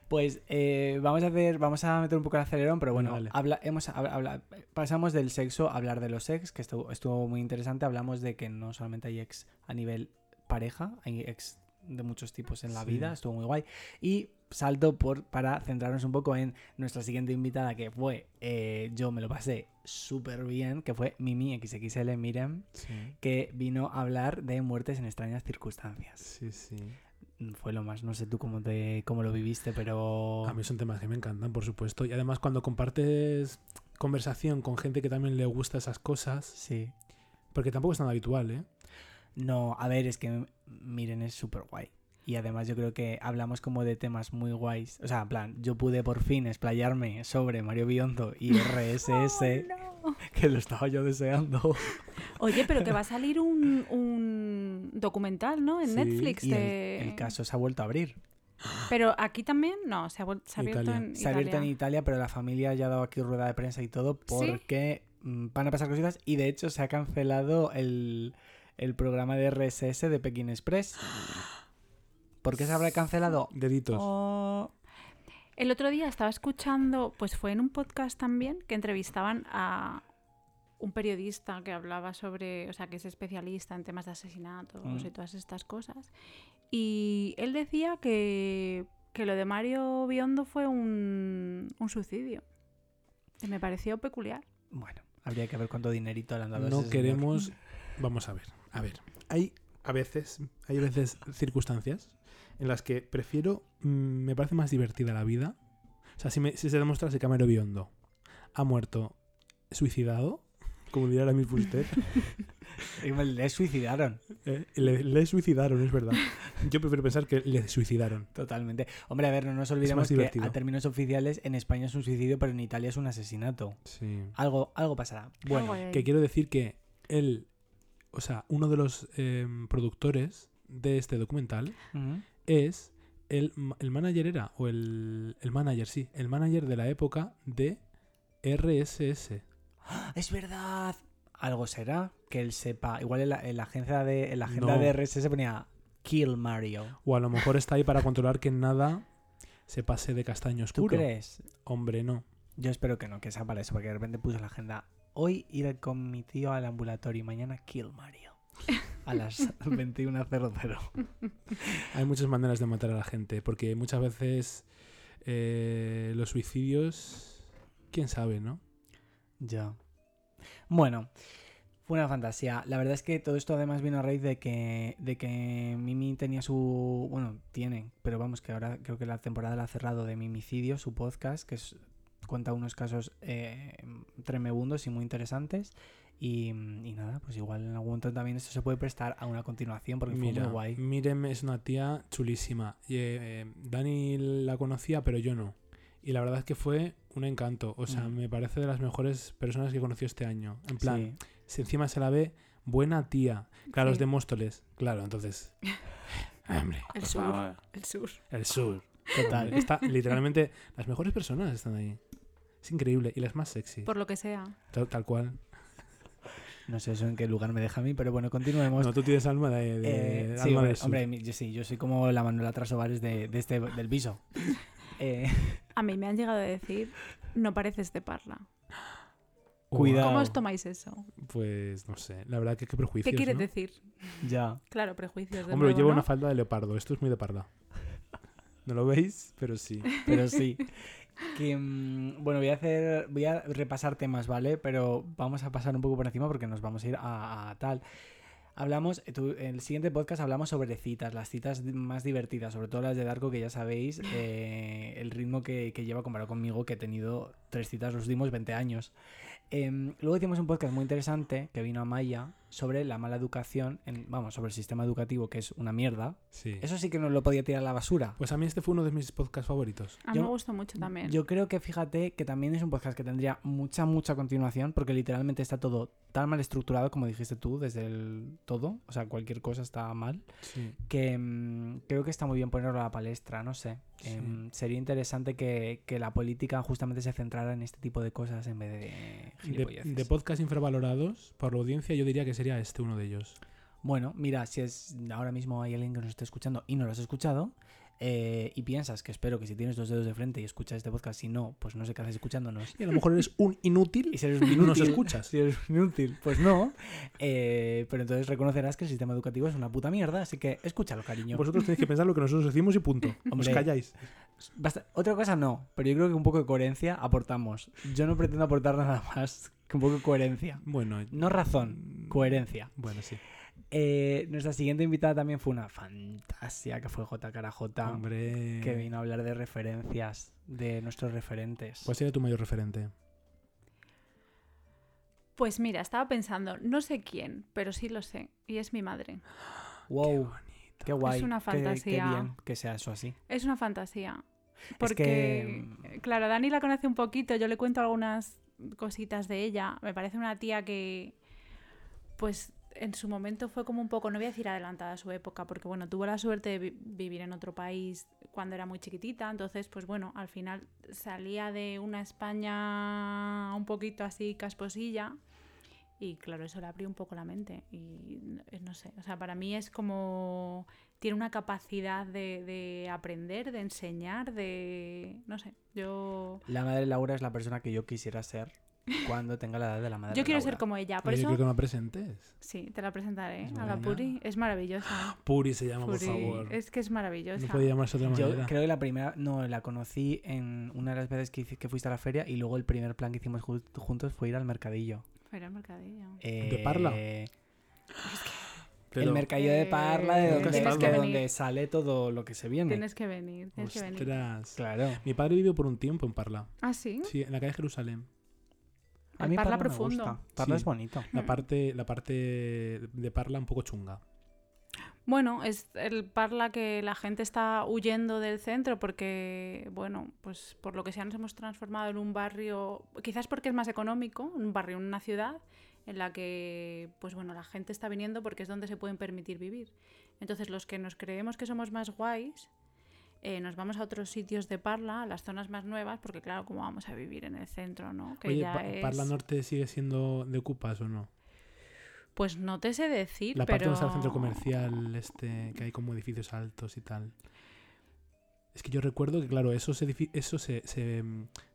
Pues eh, vamos a hacer, vamos a meter un poco el acelerón, pero bueno, habla, hemos, habla- habla- pasamos del sexo a hablar de los ex, que estuvo, estuvo muy interesante. Hablamos de que no solamente hay ex a nivel pareja, hay ex de muchos tipos en la Sí. vida, estuvo muy guay. Y salto por, para centrarnos un poco en nuestra siguiente invitada, que fue, eh, yo me lo pasé súper bien, que fue Mimi XXL Miren, Sí, que vino a hablar de muertes en extrañas circunstancias. sí, sí. Fue lo más, no sé tú cómo, te, cómo lo viviste, pero... A mí son temas que me encantan, por supuesto. Y además cuando compartes conversación con gente que también le gusta esas cosas, Sí. porque tampoco es tan habitual, ¿eh? No, a ver, es que miren, es súper guay. Y además yo creo que hablamos como de temas muy guays. O sea, en plan, yo pude por fin explayarme sobre Mario Biondo y RSS, Oh, no. que lo estaba yo deseando. Oye, pero que va a salir un, un documental, ¿no? En Sí, Netflix. Y el, de... el caso se ha vuelto a abrir. Pero aquí también, no, se ha, se ha abierto Italia. en Se ha abierto en Italia. Italia, pero la familia ya ha dado aquí rueda de prensa y todo porque mm, van a pasar cositas y de hecho se ha cancelado el, el programa de RSS de Pekín Express. ¿Por qué se habrá cancelado? Deditos. Oh, El otro día estaba escuchando, pues fue en un podcast también, que entrevistaban a un periodista que hablaba sobre, o sea, que es especialista en temas de asesinatos Mm. y todas estas cosas. Y él decía que, que lo de Mario Biondo fue un, un suicidio. Y me pareció peculiar. Bueno, habría que ver cuánto dinerito le han dado a No ese señor. queremos... Vamos a ver, a ver. Hay a veces, hay a veces circunstancias en las que prefiero... mm, me parece más divertida la vida. O sea, si, me- si se demostrase que Amaro Biondo ha muerto suicidado, como diría la misma usted, Le suicidaron. eh, le, le suicidaron, es verdad. Yo prefiero pensar que le suicidaron. Totalmente. Hombre, a ver, no nos olvidemos que a términos oficiales en España es un suicidio, pero en Italia es un asesinato. Sí. Algo, algo pasará. Bueno, Que quiero decir que él, o sea, uno de los em, productores de este documental ujú. Es el, el manager era, o el, el manager, sí, el manager de la época de RSS. es verdad. Algo será que él sepa. Igual en la, en la agencia de, en la agenda No. de RSS ponía Kill Mario. O a lo mejor está ahí para controlar que nada se pase de castaño ¿Tú oscuro. crees? Hombre, no. Yo espero que no, que sea para eso, porque de repente puso la agenda. Hoy ir con mi tío al ambulatorio y mañana kill Mario. A las 21.00. Hay muchas maneras de matar a la gente, porque muchas veces eh, los suicidios, quién sabe, ¿no? Ya. Bueno, fue una fantasía. La verdad es que todo esto además vino a raíz de que, de que Mimi tenía su... Bueno, tiene, pero vamos, que ahora creo que la temporada la ha cerrado de Mimicidio, su podcast, que es- cuenta unos casos eh, tremebundos y muy interesantes. Y, y nada, pues igual en algún momento también esto se puede prestar a una continuación porque fue Mira, muy guay. Mirem es una tía chulísima. Y, eh, Dani la conocía, pero yo no. Y la verdad es que fue un encanto. O sea, Mm. me parece de las mejores personas que conoció este año. En plan, Sí. si encima se la ve buena tía. Claro, es Sí. de Móstoles. Claro, entonces. Hombre, El sur. favor. El sur. El sur. Total. Está literalmente. Las mejores personas están ahí. Es increíble. Y las más sexy. Por lo que sea. Tal, tal cual. No sé eso en qué lugar me deja a mí, pero bueno, continuemos. No, tú tienes alma de. de- Eh, sí, alma hombre, sur. hombre, yo sí, yo soy como la Manuela Trasovares de, de este, del piso. Eh, A mí me han llegado a decir, no pareces de Parla. Cuidado. ¿Cómo os tomáis eso? Pues no sé. La verdad que qué prejuicios. ¿Qué quieres ¿no? decir? ya. Claro, prejuicios. de Hombre, nuevo, llevo ¿no? una falda de leopardo. Esto es muy de parda. No lo veis, pero sí. Pero sí. Que, mm, bueno, voy a hacer. Voy a repasar temas, ¿vale? Pero vamos a pasar un poco por encima porque nos vamos a ir a, a tal. Hablamos, eh, en el siguiente podcast hablamos sobre citas, las citas más divertidas, sobre todo las de Darko, que ya sabéis eh, el ritmo que, que lleva comparado conmigo, que he tenido tres citas los últimos 20 años. Em, luego hicimos un podcast muy interesante que vino a Maya sobre la mala educación, en- vamos, sobre el sistema educativo, que es una mierda. Sí. Eso sí que no lo podía tirar a la basura. Pues a mí este fue uno de mis podcasts favoritos. A mí Yo- me gustó mucho también. Yo creo que fíjate que también es un podcast que tendría mucha, mucha continuación, porque literalmente está todo tan mal estructurado, como dijiste tú, desde el todo, o sea, cualquier cosa está mal, Sí. que mm, creo que está muy bien ponerlo a la palestra, no sé. Sí. Em, sería interesante que, que la política justamente se centrara en este tipo de cosas en vez de De, de podcasts infravalorados por la audiencia, yo diría que sería este uno de ellos. Bueno, mira, si es ahora mismo hay alguien que nos esté escuchando y no lo has escuchado, eh, y piensas que espero que si tienes dos dedos de frente y escuchas este podcast, si no, pues no sé qué haces escuchándonos. Y a lo mejor eres un inútil Y si eres un no nos inútil, escuchas. Si eres un inútil, pues no. Eh, pero entonces reconocerás que el sistema educativo es una puta mierda, así que escúchalo, cariño. Vosotros tenéis que pensar lo que nosotros decimos y punto. Os Hombre. calláis. Basta- Otra cosa no, pero yo creo que un poco de coherencia aportamos. Yo no pretendo aportar nada más que un poco de coherencia. Bueno. No razón, mm, coherencia. Bueno, sí. Eh, nuestra siguiente invitada también fue una fantasía, que fue J. Cara J, Hombre. que vino a hablar de referencias, de nuestros referentes. ¿Cuál sería tu mayor referente? Pues mira, estaba pensando, no sé quién, pero sí lo sé. Y es mi madre. wow, qué, guay. una qué- Qué, fantasía. bien que sea eso así. Es una fantasía. Es Porque, que, claro, Dani la conoce un poquito, yo le cuento algunas cositas de ella. Me parece una tía que, pues, en su momento fue como un poco, no voy a decir adelantada a su época, porque, bueno, tuvo la suerte de vi- vivir en otro país cuando era muy chiquitita. Entonces, pues, bueno, al final salía de una España un poquito así casposilla. Y claro, eso le abrió un poco la mente. Y no- no sé, o sea, para mí es como tiene una capacidad de, de aprender, de enseñar, de... No sé, yo... La madre Laura es la persona que yo quisiera ser cuando tenga la edad de la madre Yo quiero Laura. ser como ella, por Oye, eso... creo que me presentes. Sí, te la presentaré. Es A la. Puri. Es maravillosa. Puri se llama, Puri. por favor. Es que es maravillosa. No podía llamarse de otra Yo manera. creo que la primera, no, la conocí en una de las veces que, fuiste a la feria y luego el primer plan que hicimos ju- juntos fue ir al mercadillo. Fuera el mercadillo. Eh, Parla? El Pero- mercadillo de Parla, de Eh, donde, de que donde sale todo lo que se viene. Tienes que venir, tienes que venir. Ostras. Claro. Mi padre vivió por un tiempo en Parla. ¿Ah, sí? Sí, en la calle de Jerusalén. A mí Parla Parla, profundo. me gusta. Parla Sí. es bonito. La parte, la parte de Parla un poco chunga. Bueno, es el Parla que la gente está huyendo del centro porque, bueno, pues por lo que sea nos hemos transformado en un barrio, quizás porque es más económico, un barrio en una ciudad en la que, pues bueno, la gente está viniendo porque es donde se pueden permitir vivir. Entonces los que nos creemos que somos más guays, eh, nos vamos a otros sitios de Parla, a las zonas más nuevas, porque claro, ¿cómo vamos a vivir en el centro, no? Que Oye, ya Pa- es- ¿Parla Norte sigue siendo de Ocupas o no? Pues no te sé decir, La parte pero... donde está el centro comercial este que hay como edificios altos y tal. Es que yo recuerdo que, claro, eso, se, eso se, se,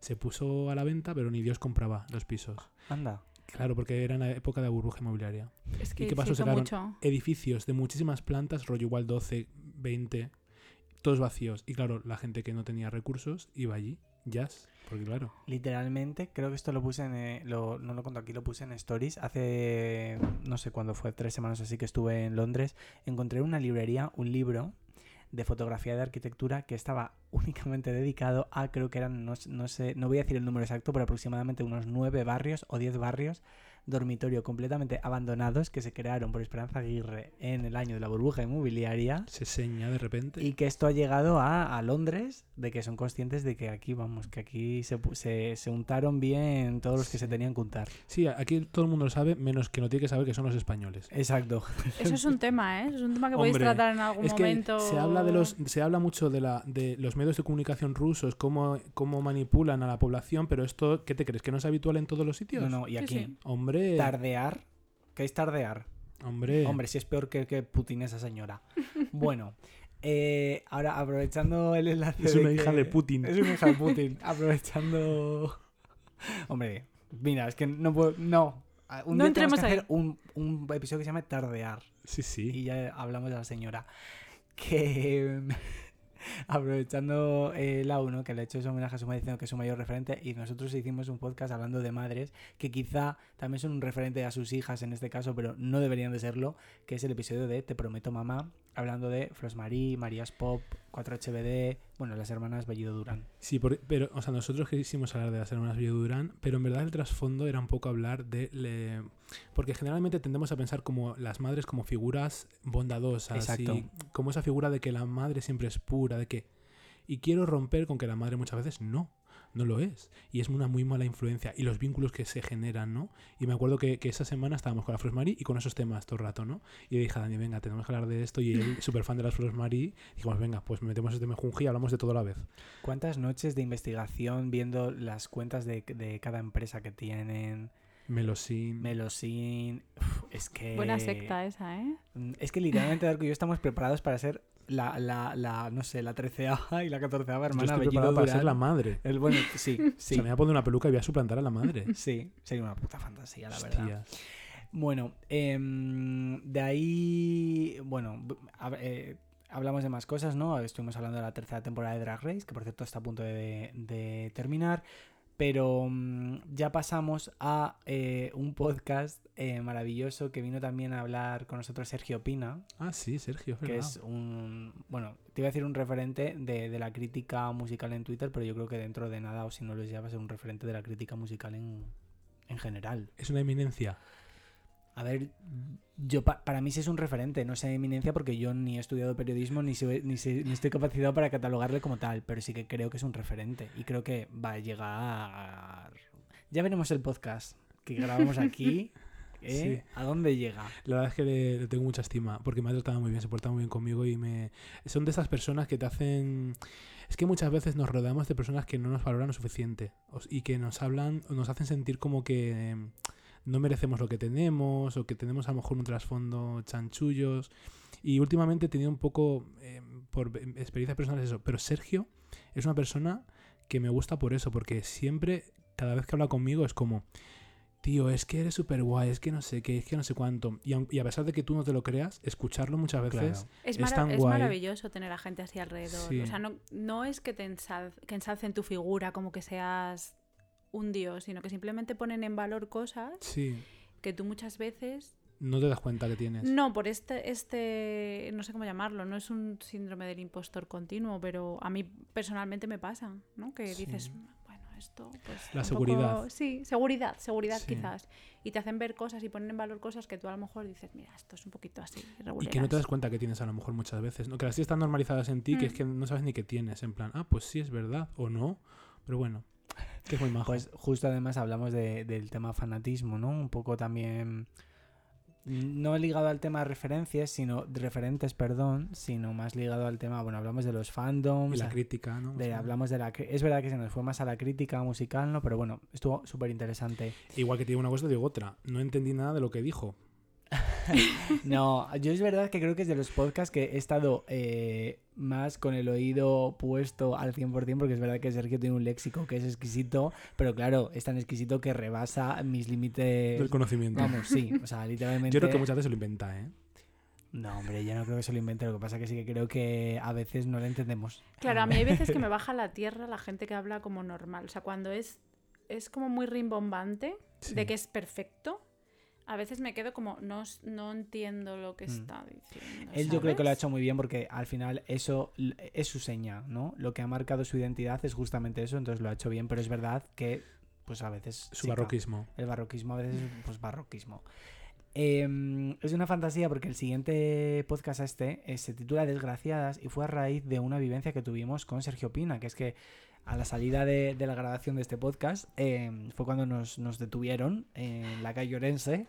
se puso a la venta, pero ni Dios compraba los pisos. Anda. Claro, porque era en la época de la burbuja inmobiliaria. Es qué que pasó? se hizo Sacaron- mucho. Edificios de muchísimas plantas, rollo igual 12, 20, todos vacíos. Y claro, la gente que no tenía recursos iba allí, jazz, porque claro. Literalmente, creo que esto lo puse en. eh, lo- no lo cuento aquí, lo puse en Stories. Hace. No sé cuándo fue, tres semanas así que estuve en Londres. Encontré en una librería un libro de fotografía de arquitectura que estaba únicamente dedicado a, creo que eran, no, no sé, no voy a decir el número exacto, pero aproximadamente unos nueve barrios o diez barrios dormitorio completamente abandonados que se crearon por Esperanza Aguirre en el año de la burbuja inmobiliaria Se seña de repente. y que esto ha llegado a, a Londres, de que son conscientes de que aquí, vamos, que aquí se, pu- se, se untaron bien todos los que se tenían que untar. Sí, aquí todo el mundo lo sabe, menos que no tiene que saber que son los españoles. Exacto. Eso es un tema, ¿eh? Eso es un tema que podéis Hombre, tratar en algún Es que momento. se habla de los, se habla mucho de la, de los medios de comunicación rusos, cómo, cómo manipulan a la población, pero esto, ¿qué te crees? ¿Que no es habitual en todos los sitios? No, no, y Sí, aquí. sí. Hombre, Tardear. ¿Qué es tardear? hombre, Hombre, si es peor que, que Putin esa señora. Bueno, eh, ahora aprovechando el enlace. es una de hija que- de Putin. Es una hija de Putin. aprovechando. Hombre, mira, es que no puedo. No. Un No día entremos que ahí. hacer un, un episodio que se llama Tardear. Sí, sí. y ya hablamos de la señora. Que aprovechando eh, la uno que le ha hecho ese homenaje a su madre diciendo que es su mayor referente, y nosotros hicimos un podcast hablando de madres que quizá también son un referente a sus hijas en este caso, pero no deberían de serlo, que es el episodio de Te prometo mamá, hablando de Flosmarie, Marías Pop, 4HBD, bueno, las hermanas Bellido Durán. Sí, por- pero, o sea, nosotros quisimos hablar de las hermanas Bello Durán, pero en verdad el trasfondo era un poco hablar de... le- Porque generalmente tendemos a pensar como las madres como figuras bondadosas Exacto. y como esa figura de que la madre siempre es pura, de que... Y quiero romper con que la madre muchas veces no, no lo es. Y es una muy mala influencia. Y los vínculos que se generan, ¿no? Y me acuerdo que, que esa semana estábamos con la Flores Marie y con esos temas todo el rato, ¿no? Y le dije a Dani, venga, tenemos que hablar de esto. Y él, súper fan de las Flores Marie, dijimos, venga, pues metemos este mejunje y hablamos de todo a la vez. ¿Cuántas noches de investigación viendo las cuentas de, de cada empresa que tienen? Melosín. Melosin. Uf, es que. Buena secta esa, ¿eh? Mm, Es que literalmente Darko y yo estamos preparados para ser la, la, la no sé, la 13 y la 14 Yo hermana estoy Bellido preparado para ser Durán. la madre. El, bueno, sí, sí, sea, me voy a poner una peluca y voy a suplantar a la madre. sí, sería una puta fantasía, la verdad. Bueno, em, de ahí, bueno, eh, hablamos de más cosas, ¿no? Estuvimos hablando de la tercera temporada de Drag Race, que por cierto está a punto de, de terminar, pero mm, ya pasamos a eh, un podcast eh, maravilloso que vino también a hablar con nosotros Sergio Pina, Ah, sí, Sergio, es que verdad. es un, bueno, te iba a decir un referente de, de la crítica musical en Twitter, pero yo creo que dentro de nada, o si no lo es ya, va a ser un referente de la crítica musical en, en general. Es una eminencia. A ver, yo pa- para mí sí es un referente, no sé eminencia porque yo ni he estudiado periodismo ni, soy- ni, sé- ni estoy capacitado para catalogarle como tal, pero sí que creo que es un referente y creo que va a llegar... Ya veremos el podcast que grabamos aquí, ¿eh? ¿A dónde llega? La verdad es que le, le tengo mucha estima porque me ha tratado muy bien, se porta muy bien conmigo y me... Son de esas personas que te hacen... Es que muchas veces nos rodeamos de personas que no nos valoran lo suficiente y que nos hablan nos hacen sentir como que no merecemos lo que tenemos o que tenemos a lo mejor un trasfondo chanchullos. Y últimamente he tenido un poco, em, por experiencias personales eso, pero Sergio es una persona que me gusta por eso, porque siempre, cada vez que habla conmigo es como, tío, es que eres súper guay, es que no sé qué, es que no sé cuánto. Y, a pesar de que tú no te lo creas, escucharlo muchas veces Es, Es tan es guay. maravilloso tener a gente así alrededor. Sí. O sea, no, no es que te ensal- que ensalcen tu figura como que seas un dios, sino que simplemente ponen en valor cosas Sí, que tú muchas veces no te das cuenta que tienes. No, por este, este, no sé cómo llamarlo, no es un síndrome del impostor continuo, pero a mí personalmente me pasa, ¿no? Que Sí. dices, bueno, esto, pues... La seguridad. poco- sí, seguridad, seguridad Sí. quizás. Y te hacen ver cosas y ponen en valor cosas que tú a lo mejor dices, mira, esto es un poquito así, Y que no te irregulares". das cuenta que tienes a lo mejor muchas veces. ¿no? Que las tienes tan normalizadas en ti que es Mm. que no sabes ni qué tienes. En plan, ah, pues sí, es verdad. O no. Pero bueno, que es muy majo. Pues justo además hablamos de- del tema fanatismo, ¿no? Un poco también no ligado al tema de referencias, sino de referentes, perdón, sino más ligado al tema, bueno, hablamos de los y fandoms, la a- crítica, ¿no? De- hablamos de la es verdad que se nos fue más a la crítica musical, ¿no? Pero bueno, estuvo súper interesante. Igual que te digo una cosa, te digo otra. No entendí nada de lo que dijo. No, yo es verdad que creo que es de los podcasts que he estado eh, más con el oído puesto al 100% porque es verdad que Sergio tiene un léxico que es exquisito, pero claro, es tan exquisito que rebasa mis límites. Del conocimiento. Vamos, sí, o sea, literalmente. Yo creo que muchas veces se lo inventa, ¿eh? No, hombre, yo no creo que se lo invente. Lo que pasa que sí que creo que a veces no lo entendemos. Claro, a mí hay veces que me baja la tierra la gente que habla como normal. O sea, cuando es, es como muy rimbombante, Sí. de que es perfecto, a veces me quedo como, no, no entiendo lo que Mm. está diciendo. Él yo creo que lo ha hecho muy bien porque al final eso es su seña, ¿no? Lo que ha marcado su identidad es justamente eso, entonces lo ha hecho bien, pero es verdad que pues a veces... Su barroquismo. El barroquismo a veces es pues barroquismo. Eh, es una fantasía porque el siguiente podcast este eh, se titula Desgraciadas y fue a raíz de una vivencia que tuvimos con Sergio Pina, que es que a la salida de, de la grabación de este podcast eh, fue cuando nos, nos detuvieron en la calle Orense.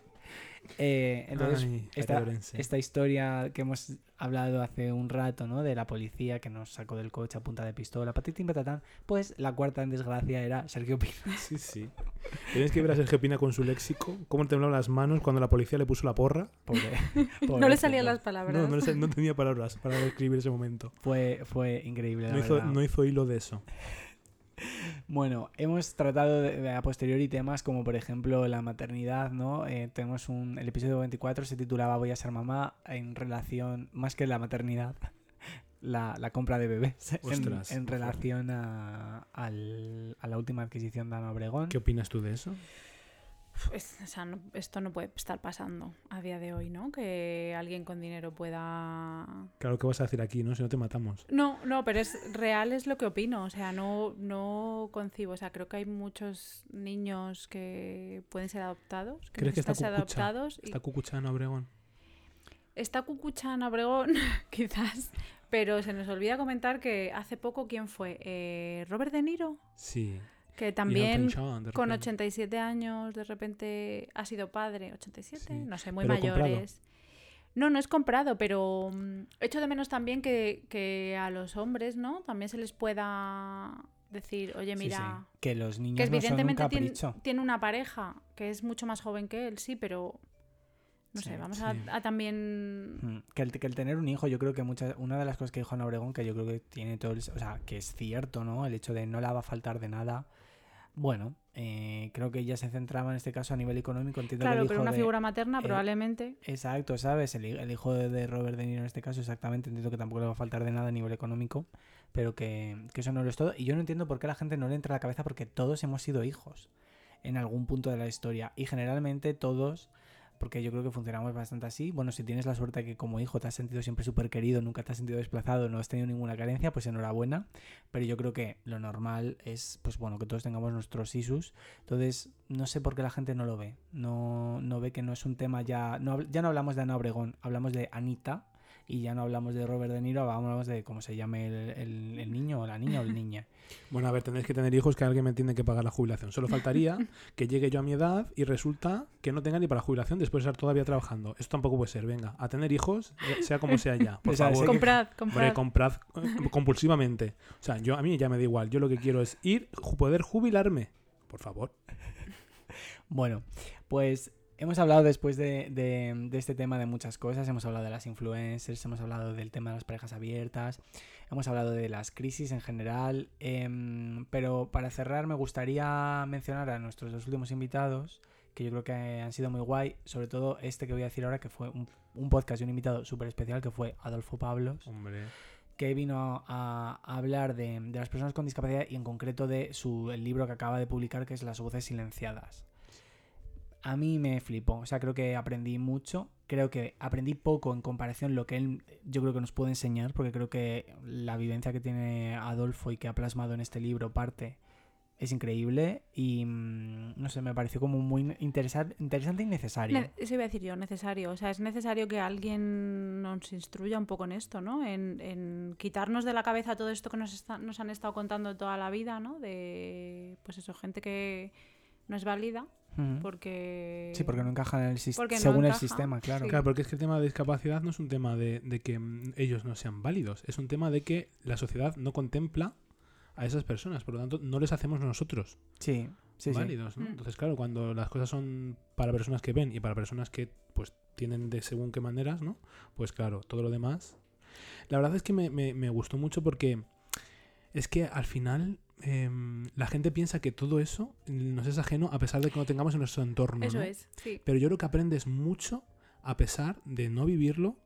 Eh, entonces, Ay, esta, esta historia que hemos hablado hace un rato, ¿no? De la policía que nos sacó del coche a punta de pistola, patitín patatán, pues la cuarta en desgracia era Sergio Pina. Sí, sí. Tienes que ver a Sergio Pina con su léxico, cómo le temblaban las manos cuando la policía le puso la porra. Pobre- No le salían las palabras. No, no, le sal- no tenía palabras para describir ese momento. Fue, fue increíble, la No hizo, verdad. no hizo hilo de eso. Bueno, hemos tratado de, a posteriori temas como por ejemplo la maternidad, ¿no? Eh, tenemos un, el episodio 24 se titulaba Voy a ser mamá en relación, más que la maternidad, la, la compra de bebés, en- Ostras, en, qué relación a, al- a la última adquisición de Ana Obregón. ¿Qué opinas tú de eso? Es- o sea, no- esto no puede estar pasando a día de hoy, ¿no? Que alguien con dinero pueda... Claro, ¿qué vas a decir aquí, no? Si no te matamos. No, no, pero es real es lo que opino. O sea, no, no concibo. O sea, creo que hay muchos niños que pueden ser adoptados. Que ¿Crees que está cucucha? adoptados. y- ¿Está Cucuchana Obregón? Está Cucucha en Obregón, quizás. Pero se nos olvida comentar que hace poco, ¿quién fue? Eh, Robert De Niro. Sí. Que también con repente. 87 años de repente ha sido padre. ¿87? Sí. No sé, muy Pero comprado. mayores. No, no es comprado, pero mm, echo de menos también que, que a los hombres, ¿no? También se les pueda decir, oye, mira, sí, Que los niños que no son un evidentemente tiene, tiene una pareja que es mucho más joven que él, sí, pero no Sí, sé, vamos a también... Mm, Que el, que el tener un hijo, yo creo que muchas, una de las cosas que dijo Ana Obregón, que yo creo que tiene todo el, o sea, que es cierto, ¿no? El hecho de no la va a faltar de nada. Bueno, eh, creo que ella se centraba en este caso a nivel económico. Entiendo que Claro, el pero hijo una de- figura materna eh, probablemente... Exacto, ¿sabes? El, el hijo de, de Robert De Niro en este caso, exactamente. Entiendo que tampoco le va a faltar de nada a nivel económico, pero que, que eso no lo es todo. Y yo no entiendo por qué a la gente no le entra a la cabeza, porque todos hemos sido hijos en algún punto de la historia. Y generalmente todos, porque yo creo que funcionamos bastante así. Bueno, si tienes la suerte que como hijo te has sentido siempre súper querido, nunca te has sentido desplazado, no has tenido ninguna carencia, pues enhorabuena. Pero yo creo que lo normal es, pues bueno, que todos tengamos nuestros isus. Entonces, no sé por qué la gente no lo ve. No, no ve que no es un tema ya. No, ya no hablamos de Ana Obregón, hablamos de Anita. Y ya no hablamos de Robert De Niro, hablamos de cómo se llame el, el- el niño, o la niña o el niña. Bueno, a ver, tendréis que tener hijos que alguien me tiene que pagar la jubilación. Solo faltaría que llegue yo a mi edad y resulta que no tenga ni para la jubilación después de estar todavía trabajando. Eso tampoco puede ser. Venga, a tener hijos, eh, sea como sea ya. Por O sea, favor. Comprad, Hombre, comprad. comprad eh, compulsivamente. O sea, yo a mí ya me da igual. Yo lo que quiero es ir, poder jubilarme. Por favor. Bueno, pues hemos hablado después de, de- de este tema de muchas cosas. Hemos hablado de las influencers, hemos hablado del tema de las parejas abiertas, hemos hablado de las crisis en general. em, pero para cerrar, me gustaría mencionar a nuestros dos últimos invitados, que yo creo que han sido muy guay. Sobre todo este que voy a decir ahora, que fue un, un podcast y un invitado súper especial, que fue Adolfo Pablos Hombre. que vino a, a hablar de, de las personas con discapacidad y en concreto de su, el libro que acaba de publicar que es Las voces silenciadas. A mí me flipó, o sea, creo que aprendí mucho, creo que aprendí poco en comparación lo que él yo creo que nos puede enseñar, porque creo que la vivencia que tiene Adolfo y que ha plasmado en este libro parte es increíble y mm, no sé, me pareció como muy interesar- interesante y necesario. Ne- Eso iba a decir yo, necesario. O sea, es necesario que alguien nos instruya un poco en esto, ¿no? En, en quitarnos de la cabeza todo esto que nos, está- nos han estado contando toda la vida, ¿no? De, pues eso, gente que no es válida. Porque... Sí, porque no encajan en el sis- porque no según el sistema, claro. sí. Claro, porque es que el tema de discapacidad no es un tema de, de que mm, ellos no sean válidos. Es un tema de que la sociedad no contempla a esas personas. Por lo tanto, no les hacemos nosotros Sí, sí, sí. válidos. ¿no? Mm. Entonces, claro, cuando las cosas son para personas que ven y para personas que pues tienen de según qué maneras, ¿no? Pues claro, todo lo demás La verdad es que me, me- me gustó mucho porque es que al final em, la gente piensa que todo eso nos es ajeno a pesar de que no tengamos en nuestro entorno. Eso ¿no? es, sí. Pero yo creo que aprendes mucho a pesar de no vivirlo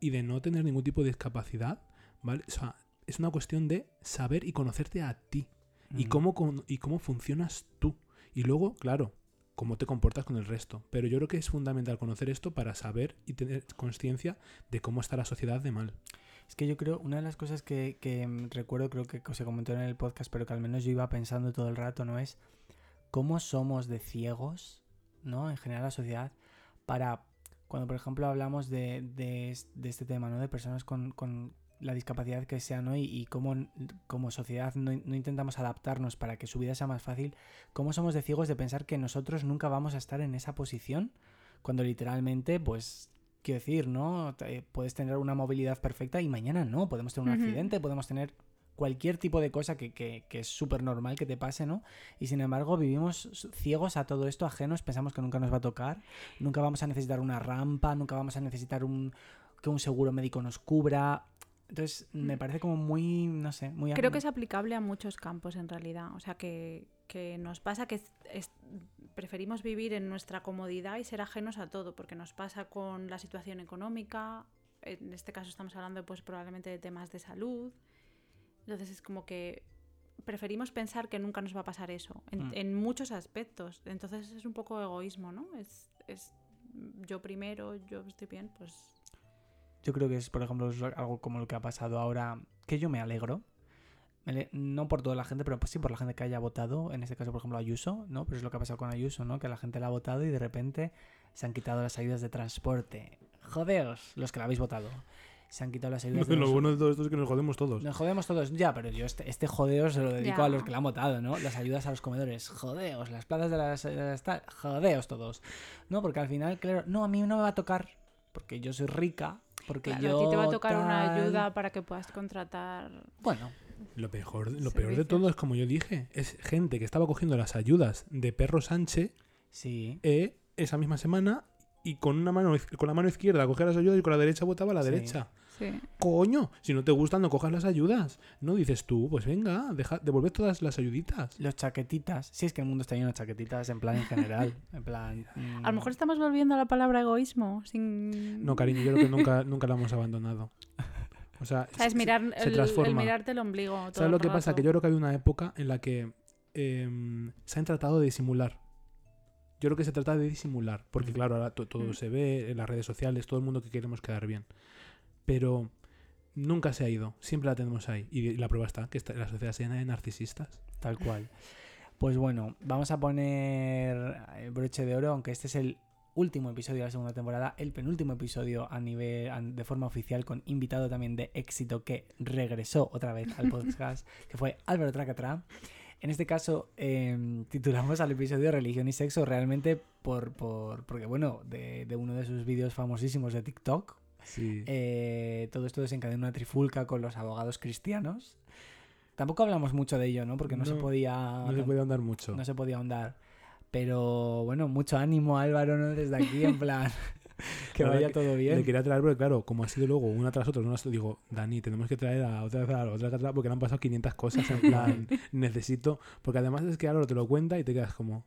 y de no tener ningún tipo de discapacidad, ¿vale? O sea, es una cuestión de saber y conocerte a ti y Mm. cómo, con- y cómo funcionas tú. Y luego, claro, cómo te comportas con el resto. Pero yo creo que es fundamental conocer esto para saber y tener conciencia de cómo está la sociedad de mal. Es que yo creo, una de las cosas que, mm, recuerdo, creo que se comentó en el podcast, pero que al menos yo iba pensando todo el rato, ¿no? Es cómo somos de ciegos, ¿no? En general la sociedad, para cuando, por ejemplo, hablamos de, de es- de este tema, ¿no? De personas con, la discapacidad que sea, ¿no? Y, cómo como sociedad no intentamos adaptarnos para que su vida sea más fácil, cómo somos de ciegos de pensar que nosotros nunca vamos a estar en esa posición, cuando literalmente, pues, quiero decir, ¿no? Puedes tener una movilidad perfecta y mañana no, podemos tener un accidente, podemos tener cualquier tipo de cosa que, que- que es súper normal que te pase, ¿no? Y sin embargo vivimos ciegos a todo esto, ajenos, pensamos que nunca nos va a tocar, nunca vamos a necesitar una rampa, nunca vamos a necesitar un que un seguro médico nos cubra. Entonces, me parece como muy, no sé, muy... Creo que es aplicable a muchos campos en realidad. O sea, que, que nos pasa que es- preferimos vivir en nuestra comodidad y ser ajenos a todo, porque nos pasa con la situación económica. En este caso estamos hablando pues probablemente de temas de salud. Entonces es como que preferimos pensar que nunca nos va a pasar eso, en, Mm. en muchos aspectos. Entonces es un poco egoísmo, ¿no? Es, es yo primero, yo estoy bien, pues Yo creo que es, por ejemplo, algo como lo que ha pasado ahora, que yo me alegro. No por toda la gente, pero pues sí por la gente que haya votado, en este caso, por ejemplo, Ayuso, ¿no? Pero es lo que ha pasado con Ayuso, ¿no? Que la gente la ha votado y de repente se han quitado las ayudas de transporte. Jodeos, los que la habéis votado. Se han quitado las ayudas de Lo los- bueno de todo esto es que nos jodemos todos. Nos jodemos todos, ya, pero yo este, este jodeo se lo dedico a Ya. los que la han votado, ¿no? Las ayudas a los comedores, jodeos, las plazas de las, de las tal, jodeos todos. No, porque al final, claro, no, a mí no me va a tocar, porque yo soy rica, porque claro, yo... a ti te va a tocar una tal. ayuda para que puedas contratar Bueno, Lo, peor, lo peor de todo es, como yo dije, es gente que estaba cogiendo las ayudas de Perro Sánchez sí. eh, esa misma semana y con una mano con la mano izquierda cogía las ayudas y con la derecha votaba a la Sí. derecha. Sí. Coño, si no te gustan no cojas las ayudas. No dices tú, pues venga, deja, devuelve todas las ayuditas. Los chaquetitas. Sí, es que el mundo está lleno de chaquetitas en plan en general. En plan. A lo mejor estamos volviendo a la palabra egoísmo sin... No, cariño, yo creo que nunca, nunca la hemos abandonado. O sea, O sea, es se- mirar se el, transforma. mirarte el ombligo. todo ¿Sabes lo el que pasa? Que yo creo que había una época en la que em, se han tratado de disimular. Yo creo que se trata de disimular, porque Mm. claro, ahora to- todo Mm. se ve en las redes sociales, todo el mundo que queremos quedar bien. Pero nunca se ha ido, siempre la tenemos ahí. Y la prueba está, que está, la sociedad se llena de narcisistas. Tal cual. Pues bueno, vamos a poner el broche de oro, aunque este es el último episodio de la segunda temporada, el penúltimo episodio a nivel de forma oficial con invitado también de éxito que regresó otra vez al podcast, que fue Álvaro Tracatra. En este caso em, titulamos al episodio Religión y Sexo realmente por, por porque bueno, de, de uno de sus vídeos famosísimos de TikTok, Sí. eh, todo esto desencadenó una trifulca con los abogados cristianos. Tampoco hablamos mucho de ello, ¿no? Porque no, se podía. no se puede andar mucho. no se podía ahondar. Pero bueno, mucho ánimo, Álvaro, ¿no? Desde aquí, en plan. que vaya todo Le bien. quería traer, porque claro, como ha sido luego una tras otra, una digo, Dani, tenemos que traer a otra vez a la otra atrás porque le han pasado 500 cosas. En plan, necesito. Porque además es que Álvaro te lo cuenta y te quedas como.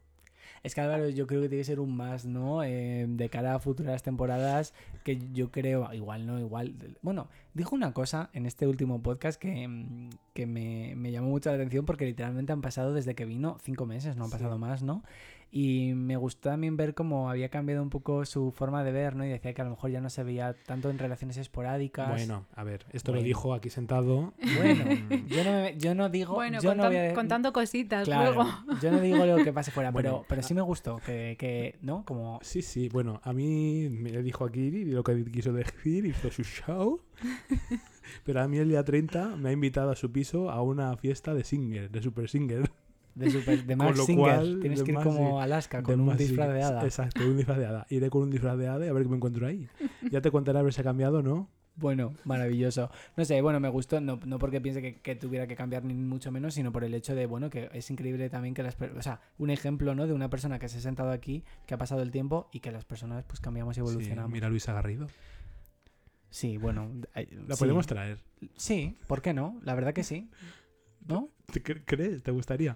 Es que Álvaro, yo creo que tiene que ser un más, ¿no? Eh, de cara a futuras temporadas, que yo creo, igual no, igual. Bueno, dijo una cosa en este último podcast que, mm, que me, me llamó mucho la atención porque literalmente han pasado desde que vino cinco meses, no han Sí. pasado más, ¿no? Y me gustó también ver cómo había cambiado un poco su forma de ver, ¿no? Y decía que a lo mejor ya no se veía tanto en relaciones esporádicas. Bueno, a ver, esto Bueno. lo dijo aquí sentado. Bueno, yo no, me- yo no digo. Bueno, yo no contan- voy a- contando cositas Claro, luego. yo no digo lo que pase fuera, Bueno, pero, pero sí me gustó que, que, ¿no? Como Sí, sí, bueno, a mí me dijo aquí lo que quiso decir, hizo su show. Pero a mí el día 30 me ha invitado a su piso a una fiesta de Singer, de Super Singer. De, super, de Max lo Singer. cual, Tienes que ir como. Alaska con un disfraz de hada. Exacto, un disfraz de hada. Iré con un disfraz de hada y a ver qué me encuentro ahí. Ya te contaré a ver si ha cambiado o no. Bueno, maravilloso. No sé, bueno, me gustó, no, no porque piense que, que tuviera que cambiar ni mucho menos, sino por el hecho de, bueno, que es increíble también que las personas, o sea, un ejemplo, ¿no? De una persona que se ha sentado aquí, que ha pasado el tiempo y que las personas pues cambiamos y Sí, evolucionamos. mira a Luisa Garrido. Sí, bueno. La sí. podemos traer. Sí, ¿por qué no? La verdad que sí. ¿No? ¿Te cre- ¿Crees? ¿Te gustaría?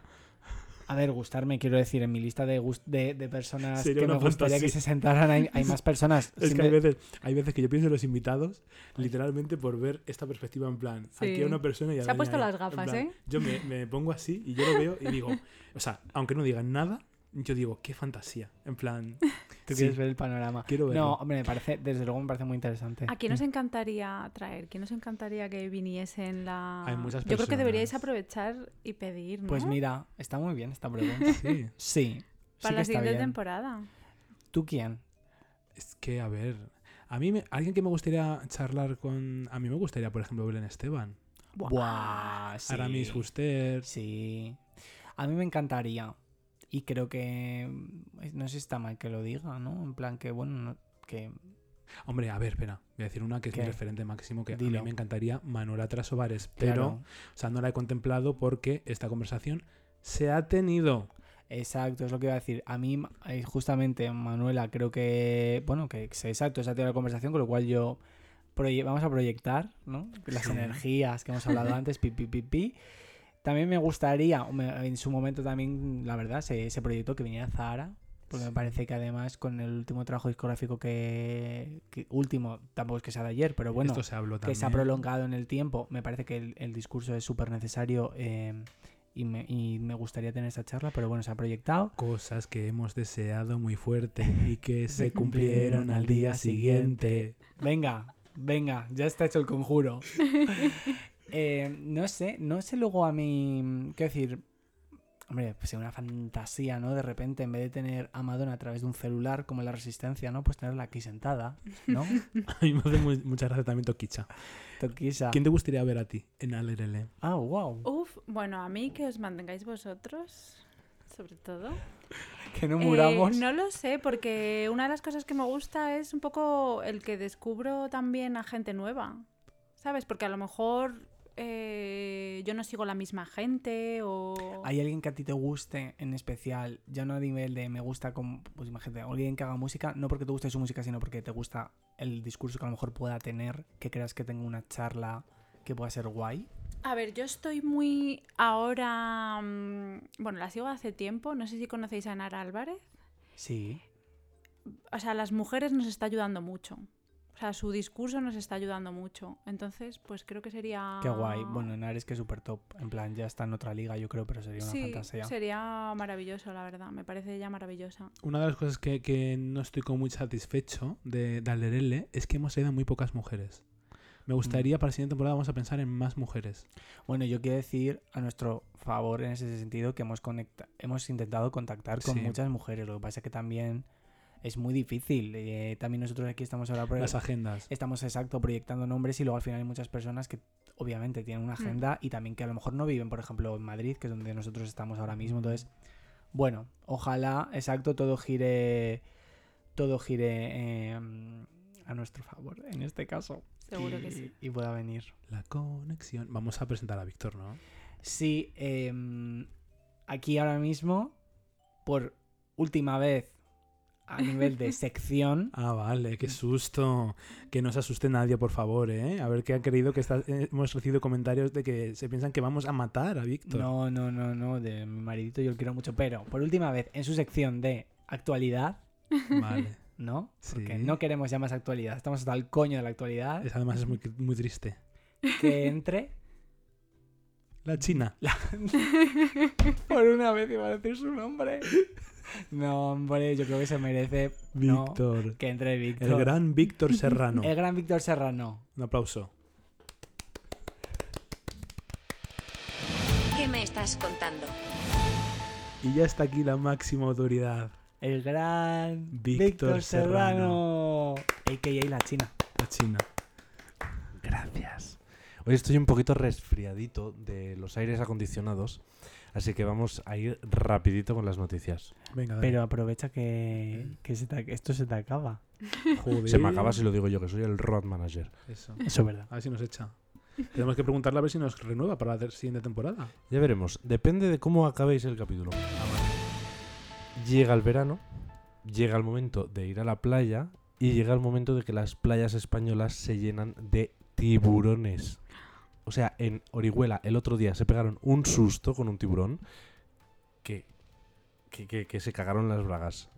A ver, gustarme, quiero decir, en mi lista de, gust- de, de personas Sería que me gustaría que se sentaran, hay, hay más personas. Es que hay veces, hay veces que yo pienso en los invitados literalmente por ver esta perspectiva en plan. Sí. Aquí hay una persona y a Se ha puesto ahí. las gafas, plan, ¿eh? Yo me, me pongo así y yo lo veo y digo, o sea, aunque no digan nada, yo digo, qué fantasía. En plan, Tú sí, quieres ver el panorama. quiero verlo. No, hombre, me parece, desde luego me parece muy interesante. ¿A quién os encantaría traer? ¿Quién os encantaría que viniese en la...? Hay muchas Yo creo que deberíais aprovechar y pedir, ¿no? Pues mira, está muy bien esta pregunta. Sí. Sí. Para la siguiente temporada. ¿Tú quién? Es que, a ver, a mí, me- alguien que me gustaría charlar con... A mí me gustaría, por ejemplo, Belén Esteban. Buah. Buah, sí. Aramis Fuster. Sí. A mí me encantaría. Y creo que. No sé si está mal que lo diga, ¿no? En plan que, bueno, no- que. Hombre, a ver, espera. Voy a decir una que es mi referente máximo, que a mí me encantaría, Manuela Trasovares. Pero, Claro. o sea, no la he contemplado porque esta conversación se ha tenido. Exacto, es lo que iba a decir. A mí, eh, justamente, Manuela, creo que. Bueno, que sí, exacto, esa ha tenido la conversación, con lo cual yo. proye- vamos a proyectar, ¿no? Las energías que hemos hablado antes, pi, pi, pi, pi. También me gustaría, en su momento también, la verdad, se, se proyectó que viniera Zahara, porque me parece que además con el último trabajo discográfico que, que- último, tampoco es que sea de ayer, pero bueno, Esto se habló que se ha prolongado en el tiempo, me parece que el, el discurso es súper necesario eh, y, me, y me gustaría tener esa charla, pero bueno, se ha proyectado. Cosas que hemos deseado muy fuerte y que Se cumplieron al día siguiente. Venga, venga, ya está hecho el conjuro. Eh, no sé, no sé luego a mí, qué decir, hombre, pues una fantasía, ¿no? De repente, en vez de tener a Madonna a través de un celular como en la Resistencia, ¿no? Pues tenerla aquí sentada, ¿no? A mí me hace muy- mucha gracia también Toquicha. ¿Quién te gustaría ver a ti en Alerele? Ah, wow. Uf, bueno, a mí que os mantengáis vosotros, sobre todo. Que no Eh, muramos. no lo sé, porque una de las cosas que me gusta es un poco el que descubro también a gente nueva, ¿sabes? Porque a lo mejor eh, yo no sigo la misma gente o... ¿Hay alguien que a ti te guste en especial, ya no a nivel de me gusta como, pues imagínate, alguien que haga música, no porque te guste su música, sino porque te gusta el discurso que a lo mejor pueda tener, que creas que tenga una charla que pueda ser guay? A ver, yo estoy muy ahora... mm, Bueno, la sigo hace tiempo, no sé si conocéis a Nara Álvarez. Sí. O sea, las mujeres nos está ayudando mucho. O sea, su discurso nos está ayudando mucho. Entonces, pues creo que sería... Qué guay. Bueno, Nares que es súper top. En plan, ya está en otra liga, yo creo, pero sería una sí, fantasía. sería maravilloso, la verdad. Me parece ella maravillosa. Una de las cosas que, que no estoy muy satisfecho de, de es que hemos traído muy pocas mujeres. Me gustaría para la siguiente temporada vamos a pensar en más mujeres. Bueno, yo quiero decir a nuestro favor en ese sentido que hemos, conecta hemos intentado contactar con Sí. muchas mujeres. Lo que pasa es que también es muy difícil. Eh, también nosotros aquí estamos ahora por Las agendas. estamos exacto proyectando nombres y luego al final hay muchas personas que obviamente tienen una agenda y también que a lo mejor no viven, por ejemplo, en Madrid, que es donde nosotros estamos ahora mismo. Entonces, bueno, ojalá, exacto, todo gire, todo gire eh, a nuestro favor en este caso. Seguro y, que sí. Y pueda venir. La conexión. Vamos a presentar a Víctor, ¿no? Sí, eh, aquí ahora mismo, por última vez a nivel de sección, Ah, vale, qué susto. Que no se asuste nadie, por favor, ¿eh? A ver qué han querido que está- eh, hemos recibido comentarios de que se piensan que vamos a matar a Víctor. No, no, no, no, de mi maridito yo lo quiero mucho, pero por última vez en su sección de actualidad, Vale. ¿no? Porque Sí. no queremos ya más actualidad, estamos hasta el coño de la actualidad. Es- además es muy, muy triste. Que entre, La China. por una vez iba a decir su nombre. No, hombre, yo creo que se merece no, Víctor. que entre Víctor. El gran Víctor Serrano. El gran Víctor Serrano. Un aplauso. ¿Qué me estás contando? Y ya está aquí la máxima autoridad. El gran Víctor Víctor, Serrano. A.K.A. la China. La China. Gracias. Hoy estoy un poquito resfriadito de los aires acondicionados, así que vamos a ir rapidito con las noticias. Venga, dale. Pero aprovecha que, que se te- esto se te acaba. Joder. Se me acaba si lo digo yo, que soy el road manager. Eso. Eso es verdad. A ver si nos echa. Tenemos que preguntarle a ver si nos renueva para la siguiente temporada. Ya veremos, depende de cómo acabéis el capítulo. Llega el verano, llega el momento de ir a la playa y llega el momento de que las playas españolas se llenan de tiburones. O sea, en Orihuela el otro día se pegaron un susto con un tiburón que, que, que- que se cagaron las bragas.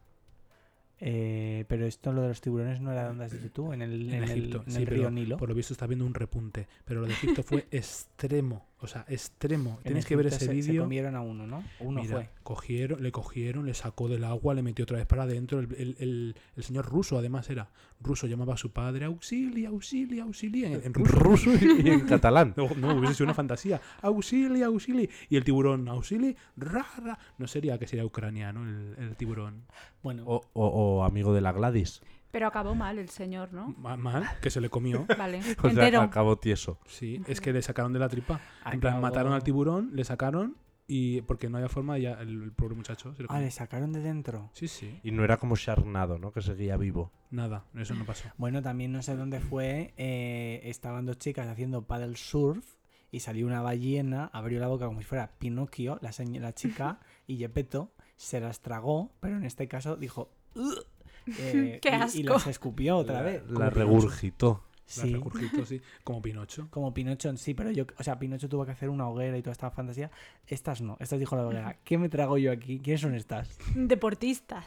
Eh, pero esto, lo de los tiburones, no era donde has dicho tú, en el, En en el- Egipto, en sí, el pero río Nilo. Por lo visto está viendo un repunte. Pero lo de Egipto fue extremo. O sea, extremo. En Tenéis que ver ese se- Se vídeo. comieron a uno, ¿no? Uno Mira, fue. cogieron, le cogieron, le sacó del agua, le metió otra vez para adentro. El, el- el- el señor ruso, además, era ruso, llamaba a su padre, auxilia, auxilia, auxilia, en, ruso. ruso y, y en catalán. No, no, hubiese sido una fantasía. Auxilia, auxilia. Y el tiburón, auxili, rara. No sería que sería ucraniano el, el tiburón. Bueno, O, o- o amigo de la Gladys. Pero acabó mal el señor, ¿no? Ma- Mal, que se le comió. Vale. O sea, Entero. acabó tieso. Sí, es que le sacaron de la tripa. En plan, acabó- mataron al tiburón, le sacaron y porque no había forma, ya el, el pobre muchacho se lo Ah, comió. le sacaron de dentro. Sí, sí. Y no era como Sharknado, ¿no? Que seguía vivo. Nada, eso no pasó. Bueno, también no sé dónde fue. eh, estaban dos chicas haciendo paddle surf y salió una ballena, abrió la boca como si fuera Pinocchio, la, señ- la chica, y Gepetto se las tragó, pero en este caso dijo. "Ugh", eh, ¡Qué y- Y, asco! las escupió otra la, vez. La regurgitó. La Sí, regurgitó, sí, como Pinocho. como Pinocho sí, pero yo, o sea, Pinocho tuvo que hacer una hoguera y toda esta fantasía. Estas no, estas dijo la hoguera. ¿Qué me trago yo aquí? ¿Quiénes son estas? Deportistas.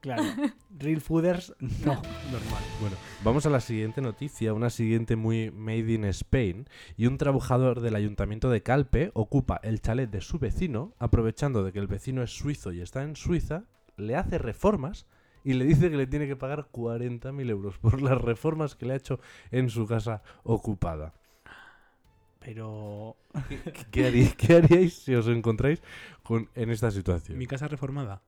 Claro, real fooders, no. Normal. Bueno, vamos a la siguiente noticia, una siguiente muy made in Spain. Y un trabajador del ayuntamiento de Calpe ocupa el chalet de su vecino, aprovechando de que el vecino es suizo y está en Suiza, le hace reformas y le dice que le tiene que pagar 40.000 euros por las reformas que le ha hecho en su casa ocupada. Pero ¿Qué, harí- qué haríais si os encontráis con, en esta situación? Mi casa reformada.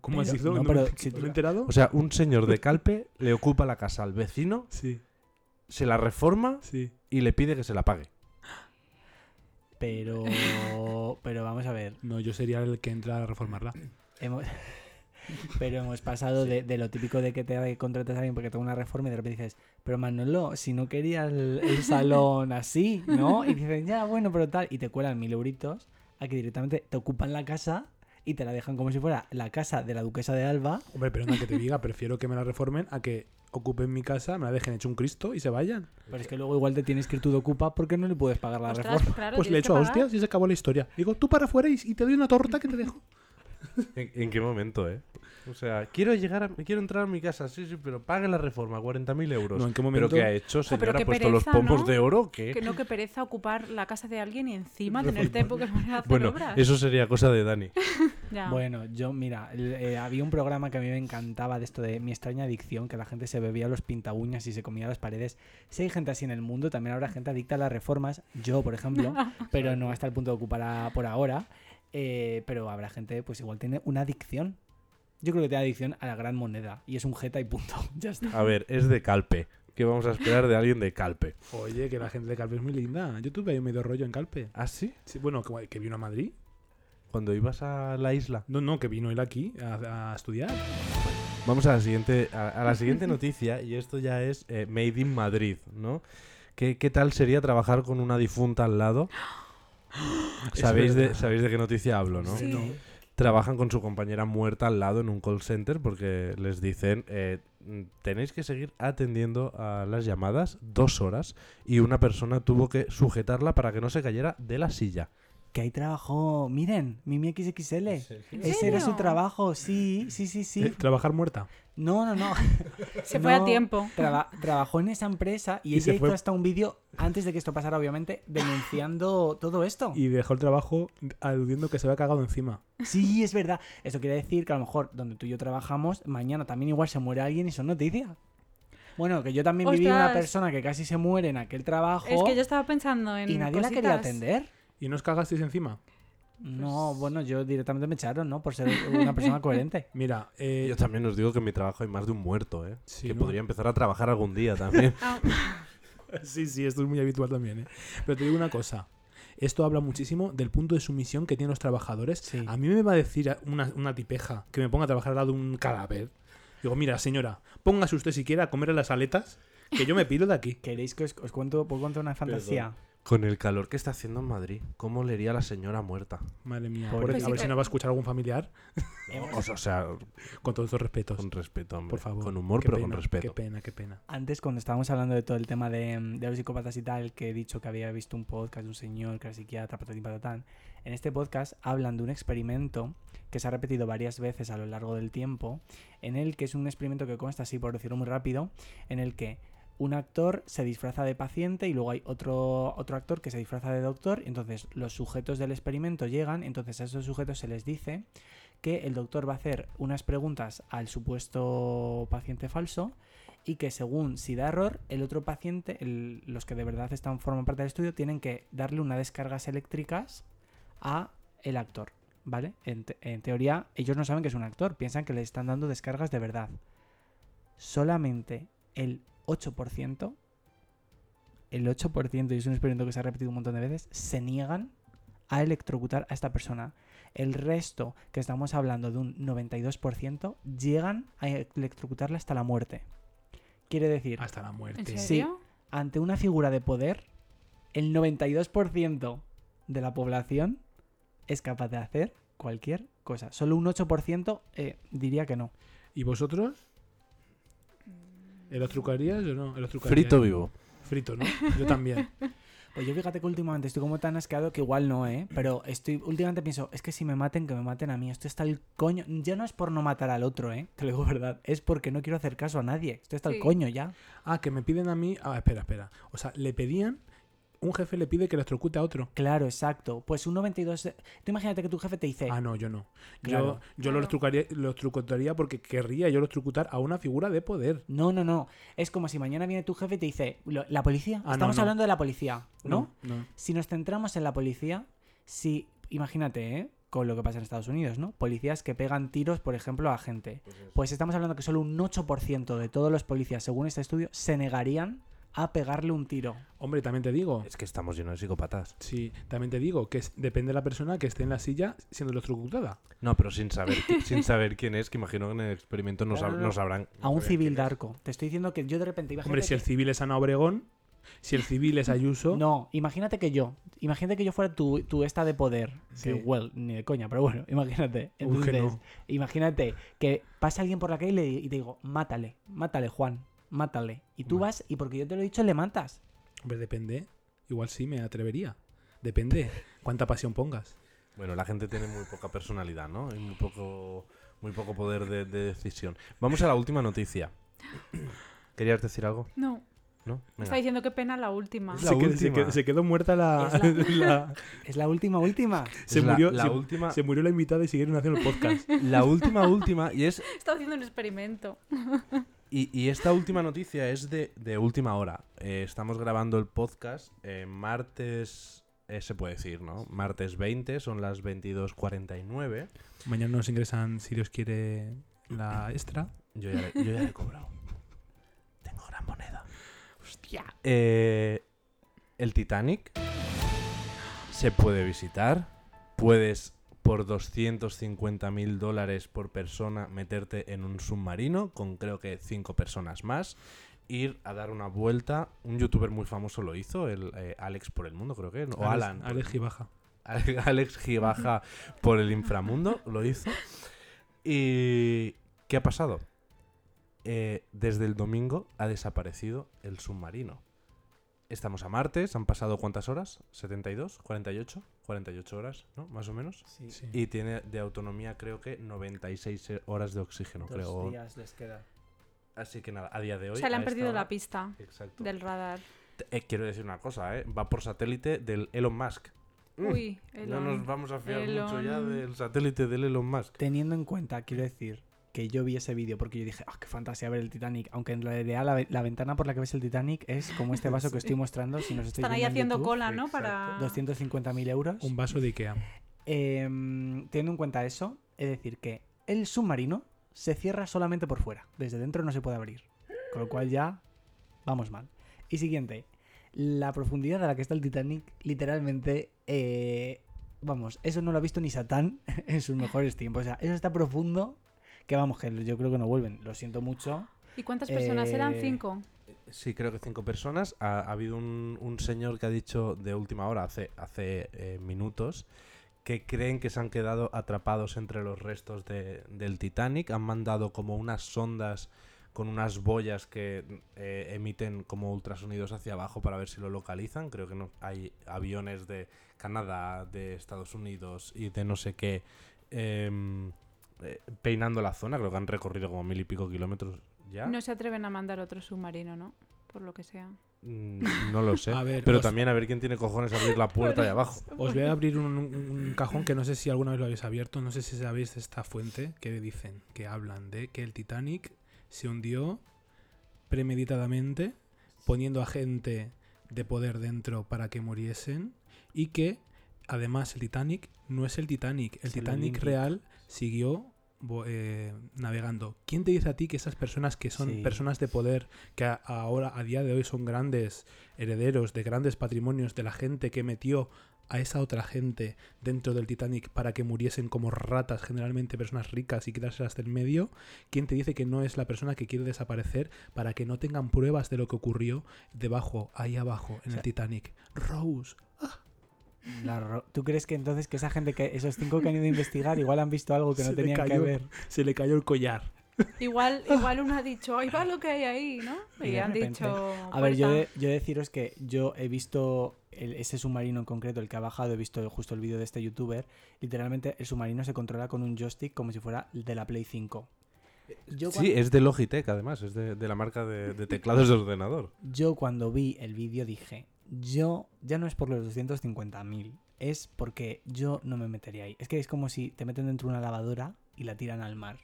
¿Cómo Pero- dicho? no, ¿No, pero si ¿no tú- me he enterado? O sea, un señor de Calpe le ocupa la casa al vecino, sí, se la reforma sí. y le pide que se la pague. Pero, pero vamos a ver. No, yo sería el que entra a reformarla. Hemos, pero hemos pasado de, de lo típico de que te contratas a alguien porque tengo una reforma y de repente dices, pero Manolo, si no quería el, el salón así, ¿no? Y dicen, ya, bueno, pero tal. Y te cuelan mil euritos a que directamente te ocupan la casa y te la dejan como si fuera la casa de la duquesa de Alba. Hombre, pero no que te diga, prefiero que me la reformen a que ocupen mi casa, me la dejen hecho un Cristo y se vayan. Pero es que luego igual te tienes que ir tú de ocupa porque no le puedes pagar la Ostras, reforma. claro, Pues le echo a hostias y se acabó la historia. Digo, tú para afuera y, y te doy una torta que te dejo. ¿En, en qué momento, eh? O sea, quiero llegar a, quiero entrar a mi casa, sí, sí, pero pague la reforma, 40.000 euros. No, ¿en qué ¿Pero momento? qué ha hecho, pero señora? ¿Ha puesto los pereza, pomos ¿no? de oro o qué? Que no, que pereza ocupar la casa de alguien y encima tener tiempo que hacer Bueno, obras. eso sería cosa de Dani. Ya. Bueno, yo, mira, eh, había un programa que a mí me encantaba de esto de mi extraña adicción, que la gente se bebía los pintaúñas y se comía las paredes. Si hay gente así en el mundo, también habrá gente adicta a las reformas, yo, por ejemplo, pero no hasta el punto de ocupar a- por ahora. Eh, pero habrá gente, pues igual tiene una adicción. Yo creo que tiene adicción a la gran moneda y es un jeta y punto. Ya está. A ver, es de Calpe. ¿Qué vamos a esperar de alguien de Calpe? Oye, que la gente de Calpe es muy linda. Yo tuve ahí medio rollo en Calpe. ¿Ah, sí? Sí, bueno, que, que vino a Madrid. Cuando ibas a la isla. No, no, que vino él aquí a, a estudiar. Vamos a la siguiente, a, a la siguiente noticia, y esto ya es eh, Made in Madrid, ¿no? ¿Qué, qué tal sería trabajar con una difunta al lado? ¿Sabéis de, verdad. ¿Sabéis de qué noticia hablo, no? Sí. No. trabajan con su compañera muerta al lado en un call center porque les dicen eh, tenéis que seguir atendiendo a las llamadas dos horas y una persona tuvo que sujetarla para que no se cayera de la silla. Que ahí trabajó, miren, Mimi XXL. ¿En Ese era su trabajo, sí, sí, sí, sí. Eh, Trabajar muerta. No, no, no. Se fue a tiempo. traba- trabajó en esa empresa y, Y ella fue- hizo hasta un vídeo antes de que esto pasara, obviamente, denunciando todo esto. Y dejó el trabajo aludiendo que se había cagado encima. Sí, es verdad. Eso quiere decir que a lo mejor donde tú y yo trabajamos, mañana también igual se muere alguien y son noticias. Bueno, que yo también viví una Ostras. persona que casi se muere en aquel trabajo Es que yo estaba pensando en y nadie la quería atender. ¿Y no os cagasteis encima? No, bueno, yo directamente me echaron, ¿no? Por ser una persona coherente. Mira, eh, Yo también os digo que en mi trabajo hay más de un muerto, ¿eh? Sí, que ¿no? podría empezar a trabajar algún día también. Ah, Sí, sí, esto es muy habitual también, ¿eh? Pero te digo una cosa. Esto habla muchísimo del punto de sumisión que tienen los trabajadores. Sí. A mí me va a decir una, una tipeja que me ponga a trabajar al lado de un cadáver. Digo, mira, señora, póngase usted siquiera a comer las aletas, que yo me piro de aquí. ¿Queréis que os, os cuento, puedo contar una fantasía? Con el calor que está haciendo en Madrid, ¿cómo leería la señora muerta? Madre mía. Pobre- Pues a sí, ver si pero- nos va a escuchar algún familiar. O, o sea, Con todos estos respetos. con respeto, hombre. Por favor. Con humor, Qué pero con pena, respeto. Qué pena, qué pena. Antes, cuando estábamos hablando de todo el tema de, de los psicópatas y tal, que he dicho que había visto un podcast de un señor que era psiquiatra, patatín patatán, en este podcast hablan de un experimento que se ha repetido varias veces a lo largo del tiempo, en el que es un experimento que consta así, por decirlo muy rápido, en el que un actor se disfraza de paciente y luego hay otro, otro actor que se disfraza de doctor, entonces los sujetos del experimento llegan, entonces a esos sujetos se les dice que el doctor va a hacer unas preguntas al supuesto paciente falso y que según si da error, el otro paciente, los que de verdad están forman parte del estudio, tienen que darle unas descargas eléctricas a el actor, ¿vale? En, en teoría, ellos no saben que es un actor, piensan que le están dando descargas de verdad. Solamente el 8%, el 8%, y es un experimento que se ha repetido un montón de veces, se niegan a electrocutar a esta persona. El resto, que estamos hablando de un 92%, llegan a electrocutarla hasta la muerte. Quiere decir, Hasta la muerte. ¿En Sí. ante una figura de poder, el 92% de la población es capaz de hacer cualquier cosa. Solo un 8% eh, diría que no. ¿Y vosotros? ¿Los trucarías o no? ¿Los trucarías? Frito vivo. Frito, ¿no? Yo también. Pues yo fíjate que últimamente estoy como tan asqueado que igual no, ¿eh? Pero estoy últimamente pienso, es que si me maten, que me maten a mí. Esto está el coño. Ya no es por no matar al otro, ¿eh? Te lo digo verdad. Es porque no quiero hacer caso a nadie. Esto está el Sí. coño ya. Ah, que me piden a mí. Ah, espera, espera. O sea, le pedían. Un jefe le pide que electrocute a otro. Claro, exacto. Pues un 92... de- Tú imagínate que tu jefe te dice... Ah, no, yo no. Claro. Yo, yo los, Claro. trucaría, los trucutaría porque querría yo los trucutar a una figura de poder. No, no, no. Es como si mañana viene tu jefe y te dice, "Lo- la policía. Ah, no, Estamos no. hablando de la policía, ¿no? No. Si nos centramos en la policía, si, imagínate, ¿eh? Con lo que pasa en Estados Unidos, ¿no? Policías que pegan tiros, por ejemplo, a gente. Pues estamos hablando que solo un 8% de todos los policías, según este estudio, se negarían a pegarle un tiro. Hombre, también te digo. Es que estamos llenos de psicópatas. Sí, también te digo que es- depende de la persona que esté en la silla siendo electrocutada. No, pero sin saber, sin saber quién es, que imagino que en el experimento no, Claro, sab- no. no sabrán. A un saber civil es. darko. Te estoy diciendo que yo de repente... Hombre, imagínate si el civil es Ana Obregón, si el civil es Ayuso. No, imagínate que yo, imagínate que yo fuera tu, tu esta de poder. Sí. Que, well, ni de coña, pero bueno, imagínate. Uy, que Entonces, no. imagínate que pasa alguien por la calle y, le- y te digo, mátale, mátale, Juan, mátale. Y tú vas y porque yo te lo he dicho, le matas. Hombre, depende. Igual sí me atrevería. Depende cuánta pasión pongas. Bueno, la gente tiene muy poca personalidad, ¿no? Y muy poco, muy poco poder de, de decisión. Vamos a la última noticia. ¿Querías decir algo? No. ¿No? Está diciendo que pena la última. Es la se, qued- se última. qued- se quedó muerta la. Es la- Es la última, última. se, Es la- murió, la se, última, se murió la invitada y siguieron haciendo el podcast. la última, última, y es Está haciendo un experimento. Y, y esta última noticia es de, de última hora. Eh, estamos grabando el podcast eh, martes, eh, se puede decir, ¿no? Martes 20, son las 22.49. Mañana nos ingresan, si Dios quiere, la extra. Yo ya, le- yo ya le he cobrado. Tengo gran moneda. Hostia. Eh, el Titanic se puede visitar. Puedes por 250 mil dólares por persona meterte en un submarino con creo que cinco personas más. Ir a dar una vuelta. Un youtuber muy famoso lo hizo, el eh, Alex por el mundo, creo que. O Alex- Alan. Alex Gibaja. Ale- Alex Gibaja por el inframundo lo hizo. ¿Y qué ha pasado? Eh, desde el domingo ha desaparecido el submarino. Estamos a martes, han pasado cuántas horas? ¿72? ¿48? 48 horas, ¿no? Más o menos. Sí. Y tiene de autonomía creo que 96 horas de oxígeno, creo. les queda. Así que nada, a día de hoy... O sea, le han perdido hora- la pista Exacto. del radar. Eh, quiero decir una cosa, ¿eh? Va por satélite del Elon Musk. Uy, No Elon. nos vamos a fiar mucho ya del satélite del Elon Musk. Teniendo en cuenta, quiero decir, que yo vi ese vídeo porque yo dije, ah, qué fantasía ver el Titanic. Aunque en realidad la, la ventana por la que ves el Titanic es como este vaso que estoy mostrando. Si nos estáis Están ahí haciendo YouTube, cola, ¿no? Para... 250.000 euros. Un vaso de Ikea. Em, teniendo en cuenta eso, es decir, que el submarino se cierra solamente por fuera. Desde dentro no se puede abrir. Con lo cual ya vamos mal. Y siguiente, la profundidad a la que está el Titanic, literalmente, eh, vamos, eso no lo ha visto ni Satán en sus mejores tiempos. O sea, eso está profundo que vamos, que yo creo que no vuelven. Lo siento mucho. ¿Y cuántas personas eran? Eh, Cinco. Sí, creo que cinco personas. Ha, ha habido un, un señor que ha dicho de última hora, hace, hace eh, minutos, que creen que se han quedado atrapados entre los restos de- del Titanic. Han mandado como unas sondas con unas boyas que eh, emiten como ultrasonidos hacia abajo para ver si lo localizan. Creo que no hay aviones de Canadá, de Estados Unidos y de no sé qué em, eh, peinando la zona. Creo que han recorrido como mil y pico kilómetros ya. No se atreven a mandar otro submarino, ¿no? Por lo que sea. Mm, No lo sé. A ver, pero os- también a ver quién tiene cojones a abrir la puerta de abajo. Os voy a abrir un, un cajón que no sé si alguna vez lo habéis abierto, no sé si sabéis de esta fuente que dicen, que hablan de que el Titanic se hundió premeditadamente poniendo a gente de poder dentro para que muriesen y que además el Titanic no es el Titanic, el Titanic real siguió eh, navegando. ¿Quién te dice a ti que esas personas que son Sí. personas de poder, que a- ahora a día de hoy son grandes herederos de grandes patrimonios de la gente que metió a esa otra gente dentro del Titanic para que muriesen como ratas, generalmente personas ricas y quitárselas del medio, ¿quién te dice que no es la persona que quiere desaparecer para que no tengan pruebas de lo que ocurrió debajo, ahí abajo, en O sea- el Titanic? Rose. La ¿Tú crees que entonces que esa gente que esos cinco que han ido a investigar igual han visto algo que Se no le tenían que ver? Se le cayó el collar. Igual, igual uno ha dicho, ahí va lo que hay ahí, ¿no? Y han repente- dicho. A ver, yo, yo deciros que yo he visto el- ese submarino en concreto, el que ha bajado, he visto justo el vídeo de este youtuber. Literalmente el submarino se controla con un joystick como si fuera el de la Play 5. Yo, Sí, es de Logitech además, es de, de la marca de, de teclados de ordenador. yo cuando vi el vídeo dije, yo ya no es por los 250.000, es porque yo no me metería ahí. Es que es como si te meten dentro de una lavadora y la tiran al mar.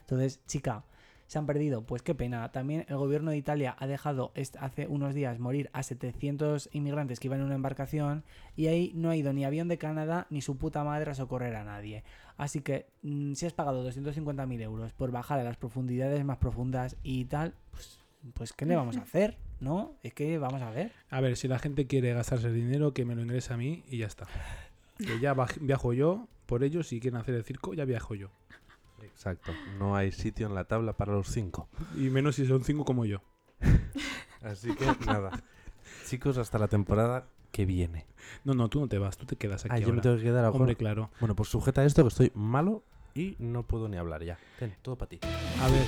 Entonces, chica, se han perdido, pues qué pena. También el gobierno de Italia ha dejado hace unos días morir a 700 inmigrantes que iban en una embarcación y ahí no ha ido ni avión de Canadá ni su puta madre a socorrer a nadie. Así que mm, si has pagado 250.000 euros por bajar a las profundidades más profundas y tal, pues, pues ¿qué le vamos a hacer? ¿No? Es que vamos a ver. A ver, si la gente quiere gastarse el dinero, que me lo ingrese a mí y ya está. Que ya viajo yo por ellos, si quieren hacer el circo, ya viajo yo. Exacto. No hay sitio en la tabla para los cinco. Y menos si son cinco como yo. Así que nada. Chicos, hasta la temporada que viene. No, no, tú no te vas, tú te quedas aquí Ah, yo ahora. me tengo que quedar ahora. Hombre, claro. Bueno, pues sujeta esto que estoy malo y no puedo ni hablar ya. Ten, todo para ti. A ver,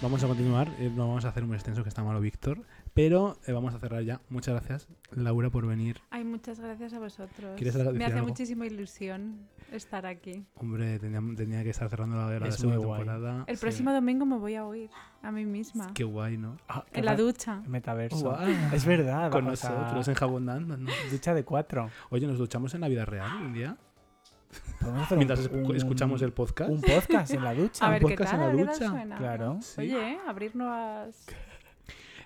vamos a continuar. eh, no vamos a hacer muy extenso, que está malo Víctor. Pero eh, vamos a cerrar ya. Muchas gracias, Laura, por venir. Ay, muchas gracias a vosotros. ¿Quieres decir Me hace algo? muchísima ilusión estar aquí. Hombre, tenía, tenía que estar cerrando la, la Es segunda temporada. El Sí. próximo domingo me voy a oír a mí misma. Qué guay, ¿no? Ah, En la ducha. Metaverso. Guau. Es verdad. Con vamos a- nosotros, enjabonando. ¿no? Ducha de cuatro. Oye, ¿nos duchamos en la vida real un día? Un- Mientras escu- un- escuchamos el podcast. Un podcast en la ducha. A ver qué podcast tal, en la a qué tal ducha. suena. Claro. Sí. Oye, ¿eh? abrir nuevas...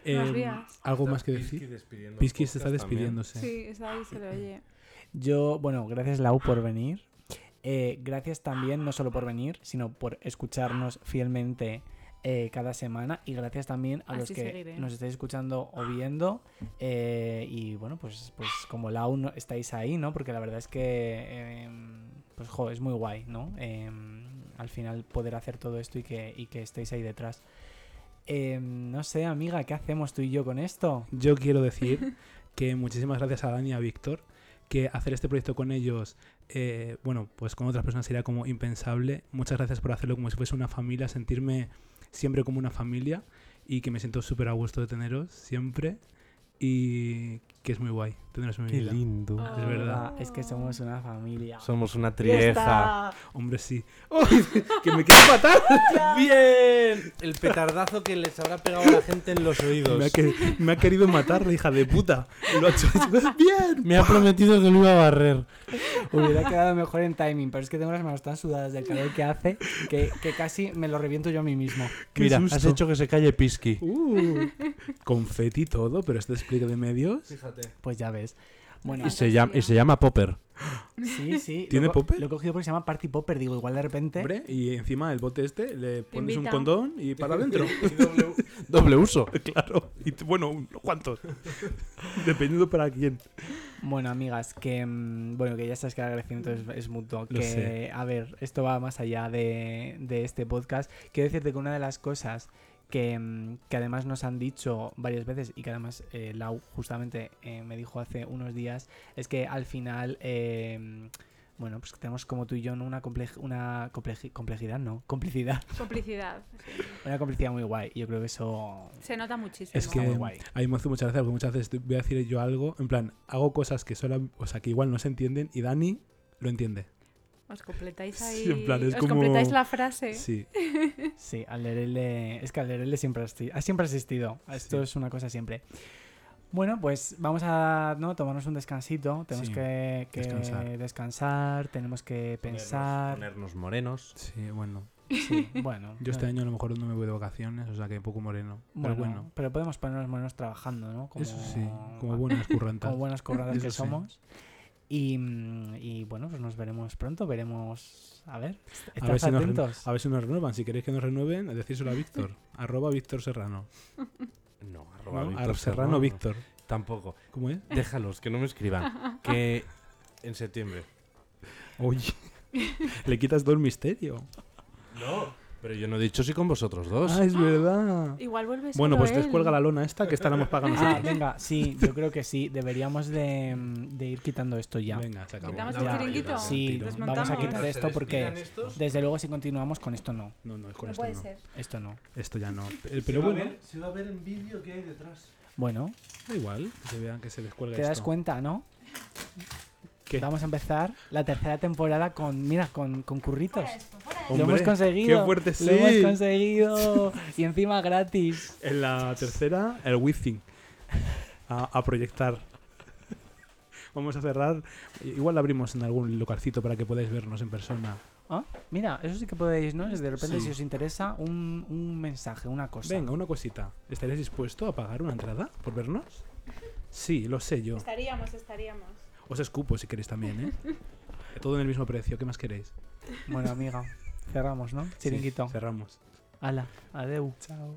Eh, vías. ¿Algo más que decir? Pisky se está despidiéndose. Sí, está ahí, se le oye. Yo, bueno, gracias Lau por venir. Eh, gracias también, no solo por venir, sino por escucharnos fielmente eh, cada semana. Y gracias también a los que seguiré. nos estáis escuchando o viendo. Eh, y bueno, pues, pues como Lau no, estáis ahí, ¿no? Porque la verdad es que, em, pues, jo, es muy guay, ¿no? Em, al final poder hacer todo esto y que, y que estéis ahí detrás. Em, no sé, amiga, ¿qué hacemos tú y yo con esto? Yo quiero decir que muchísimas gracias a Dani y a Víctor, que hacer este proyecto con ellos, eh, bueno, pues con otras personas sería como impensable. Muchas gracias por hacerlo como si fuese una familia, sentirme siempre como una familia y que me siento súper a gusto de teneros siempre y que es muy guay mi Qué vida. lindo. Es verdad. Ah, Es que somos una familia. Somos una ¡Ya trieja. está! Hombre, sí. ¡Uy! ¡Que me quiero matar! ¡Bien! El petardazo que les habrá pegado a la gente en los oídos. Me ha, que- me ha querido matar, la hija de puta. Y lo ha hecho. ¡Bien! Me ha prometido que lo iba a barrer. Hubiera quedado mejor en timing, pero es que tengo las manos tan sudadas del calor que hace que, que casi me lo reviento yo a mí mismo. ¡Qué Mira, susto! has hecho que se calle Pisky. Uh, confeti y todo, pero este despliegue de medios. Fíjate. Pues ya ves. Bueno, Y se, llama, y se llama Popper. sí, sí. ¿Tiene lo, popper? Lo he cogido porque se llama Party Popper. Digo, igual de repente. Hombre, y encima el bote este le pones un condón y para adentro. doble, doble uso. claro. Y bueno, unos cuantos. Dependiendo para quién. Bueno, amigas, que mm, bueno, que ya sabes que el agradecimiento es, es mutuo. Lo Que, sé. a ver, esto va más allá de, de este podcast. Quiero decirte que una de las cosas que, mm, que además nos han dicho varias veces y que además eh, Lau justamente eh, me dijo hace unos días, es que al final, eh, bueno, pues tenemos como tú y yo ¿no? una, una compleji- complejidad, no, complicidad, Complicidad. sí. una complicidad muy guay. y Yo creo que eso... Se nota muchísimo. Es que muy guay. a mí me hace muchas gracias porque muchas veces voy a decir yo algo, en plan, hago cosas que solo, o sea, que igual no se entienden y Dani lo entiende. Os completáis Sí, ahí. en plan, es os como- completáis la frase. Sí. Sí, Alderele. Es que Alderele siempre ha, siempre ha existido. Esto Sí. es una cosa siempre. Bueno, pues vamos a ¿no? tomarnos un descansito. Tenemos Sí, que, que descansar. descansar, tenemos que pensar. Ponernos morenos. Sí, bueno. Sí, bueno. Yo este año a lo mejor no me voy de vacaciones, o sea que poco moreno. bueno, Pero bueno, pero podemos ponernos morenos trabajando, ¿no? Como, eso sí, como buenas currantas. como buenas curradas que sí. somos. Y, y bueno, pues nos veremos pronto. Veremos. A ver, A ver, si nos atentos. a ver si nos renuevan. Si queréis que nos renueven, decírselo a Víctor. arroba Víctor Serrano. No, arroba ¿no? Víctor Serrano Víctor. Tampoco. ¿Cómo es? Déjalos, que no me escriban. que en septiembre. Oye, le quitas todo el misterio. No. Pero yo no he dicho si con vosotros dos. Ah, es verdad. Igual vuelve Bueno, solo pues él. descuelga la lona esta que esta la hemos pagado Ah, nosotros. venga, sí, yo creo que sí. Deberíamos de, mm, de ir quitando esto ya. Venga, se acabó. ¿Quitamos el Ya, chiringuito? Sí. Desmontamos. vamos a quitar ¿Se esto porque despidan estos? desde luego si continuamos con esto no. No, no, es con No esto puede no. ser. Esto no. Esto ya no. Eh, Pero bueno, Se va a ver en vídeo qué hay detrás. Bueno, da igual que se vean que se descuelga te das esto. cuenta, ¿no? ¿Qué? Vamos a empezar la tercera temporada con, mira, con, con curritos. lo Hombre, hemos conseguido. qué fuerte, Lo hemos sí. conseguido. y encima gratis. En la tercera, el Withing. A, a proyectar. Vamos a cerrar. Igual la abrimos en algún localcito para que podáis vernos en persona. Ah, Mira, eso sí que podéis, ¿no? De repente, Sí. si os interesa, un, un mensaje, una cosa. Venga, una cosita. ¿Estaréis dispuesto a pagar una entrada por vernos? Sí, lo sé yo. Estaríamos, estaríamos. Os escupo si queréis también, ¿eh? Todo en el mismo precio, ¿qué más queréis? Bueno, amiga, cerramos, ¿no? Chiringuito. Cerramos. Hala, adeu. Chao.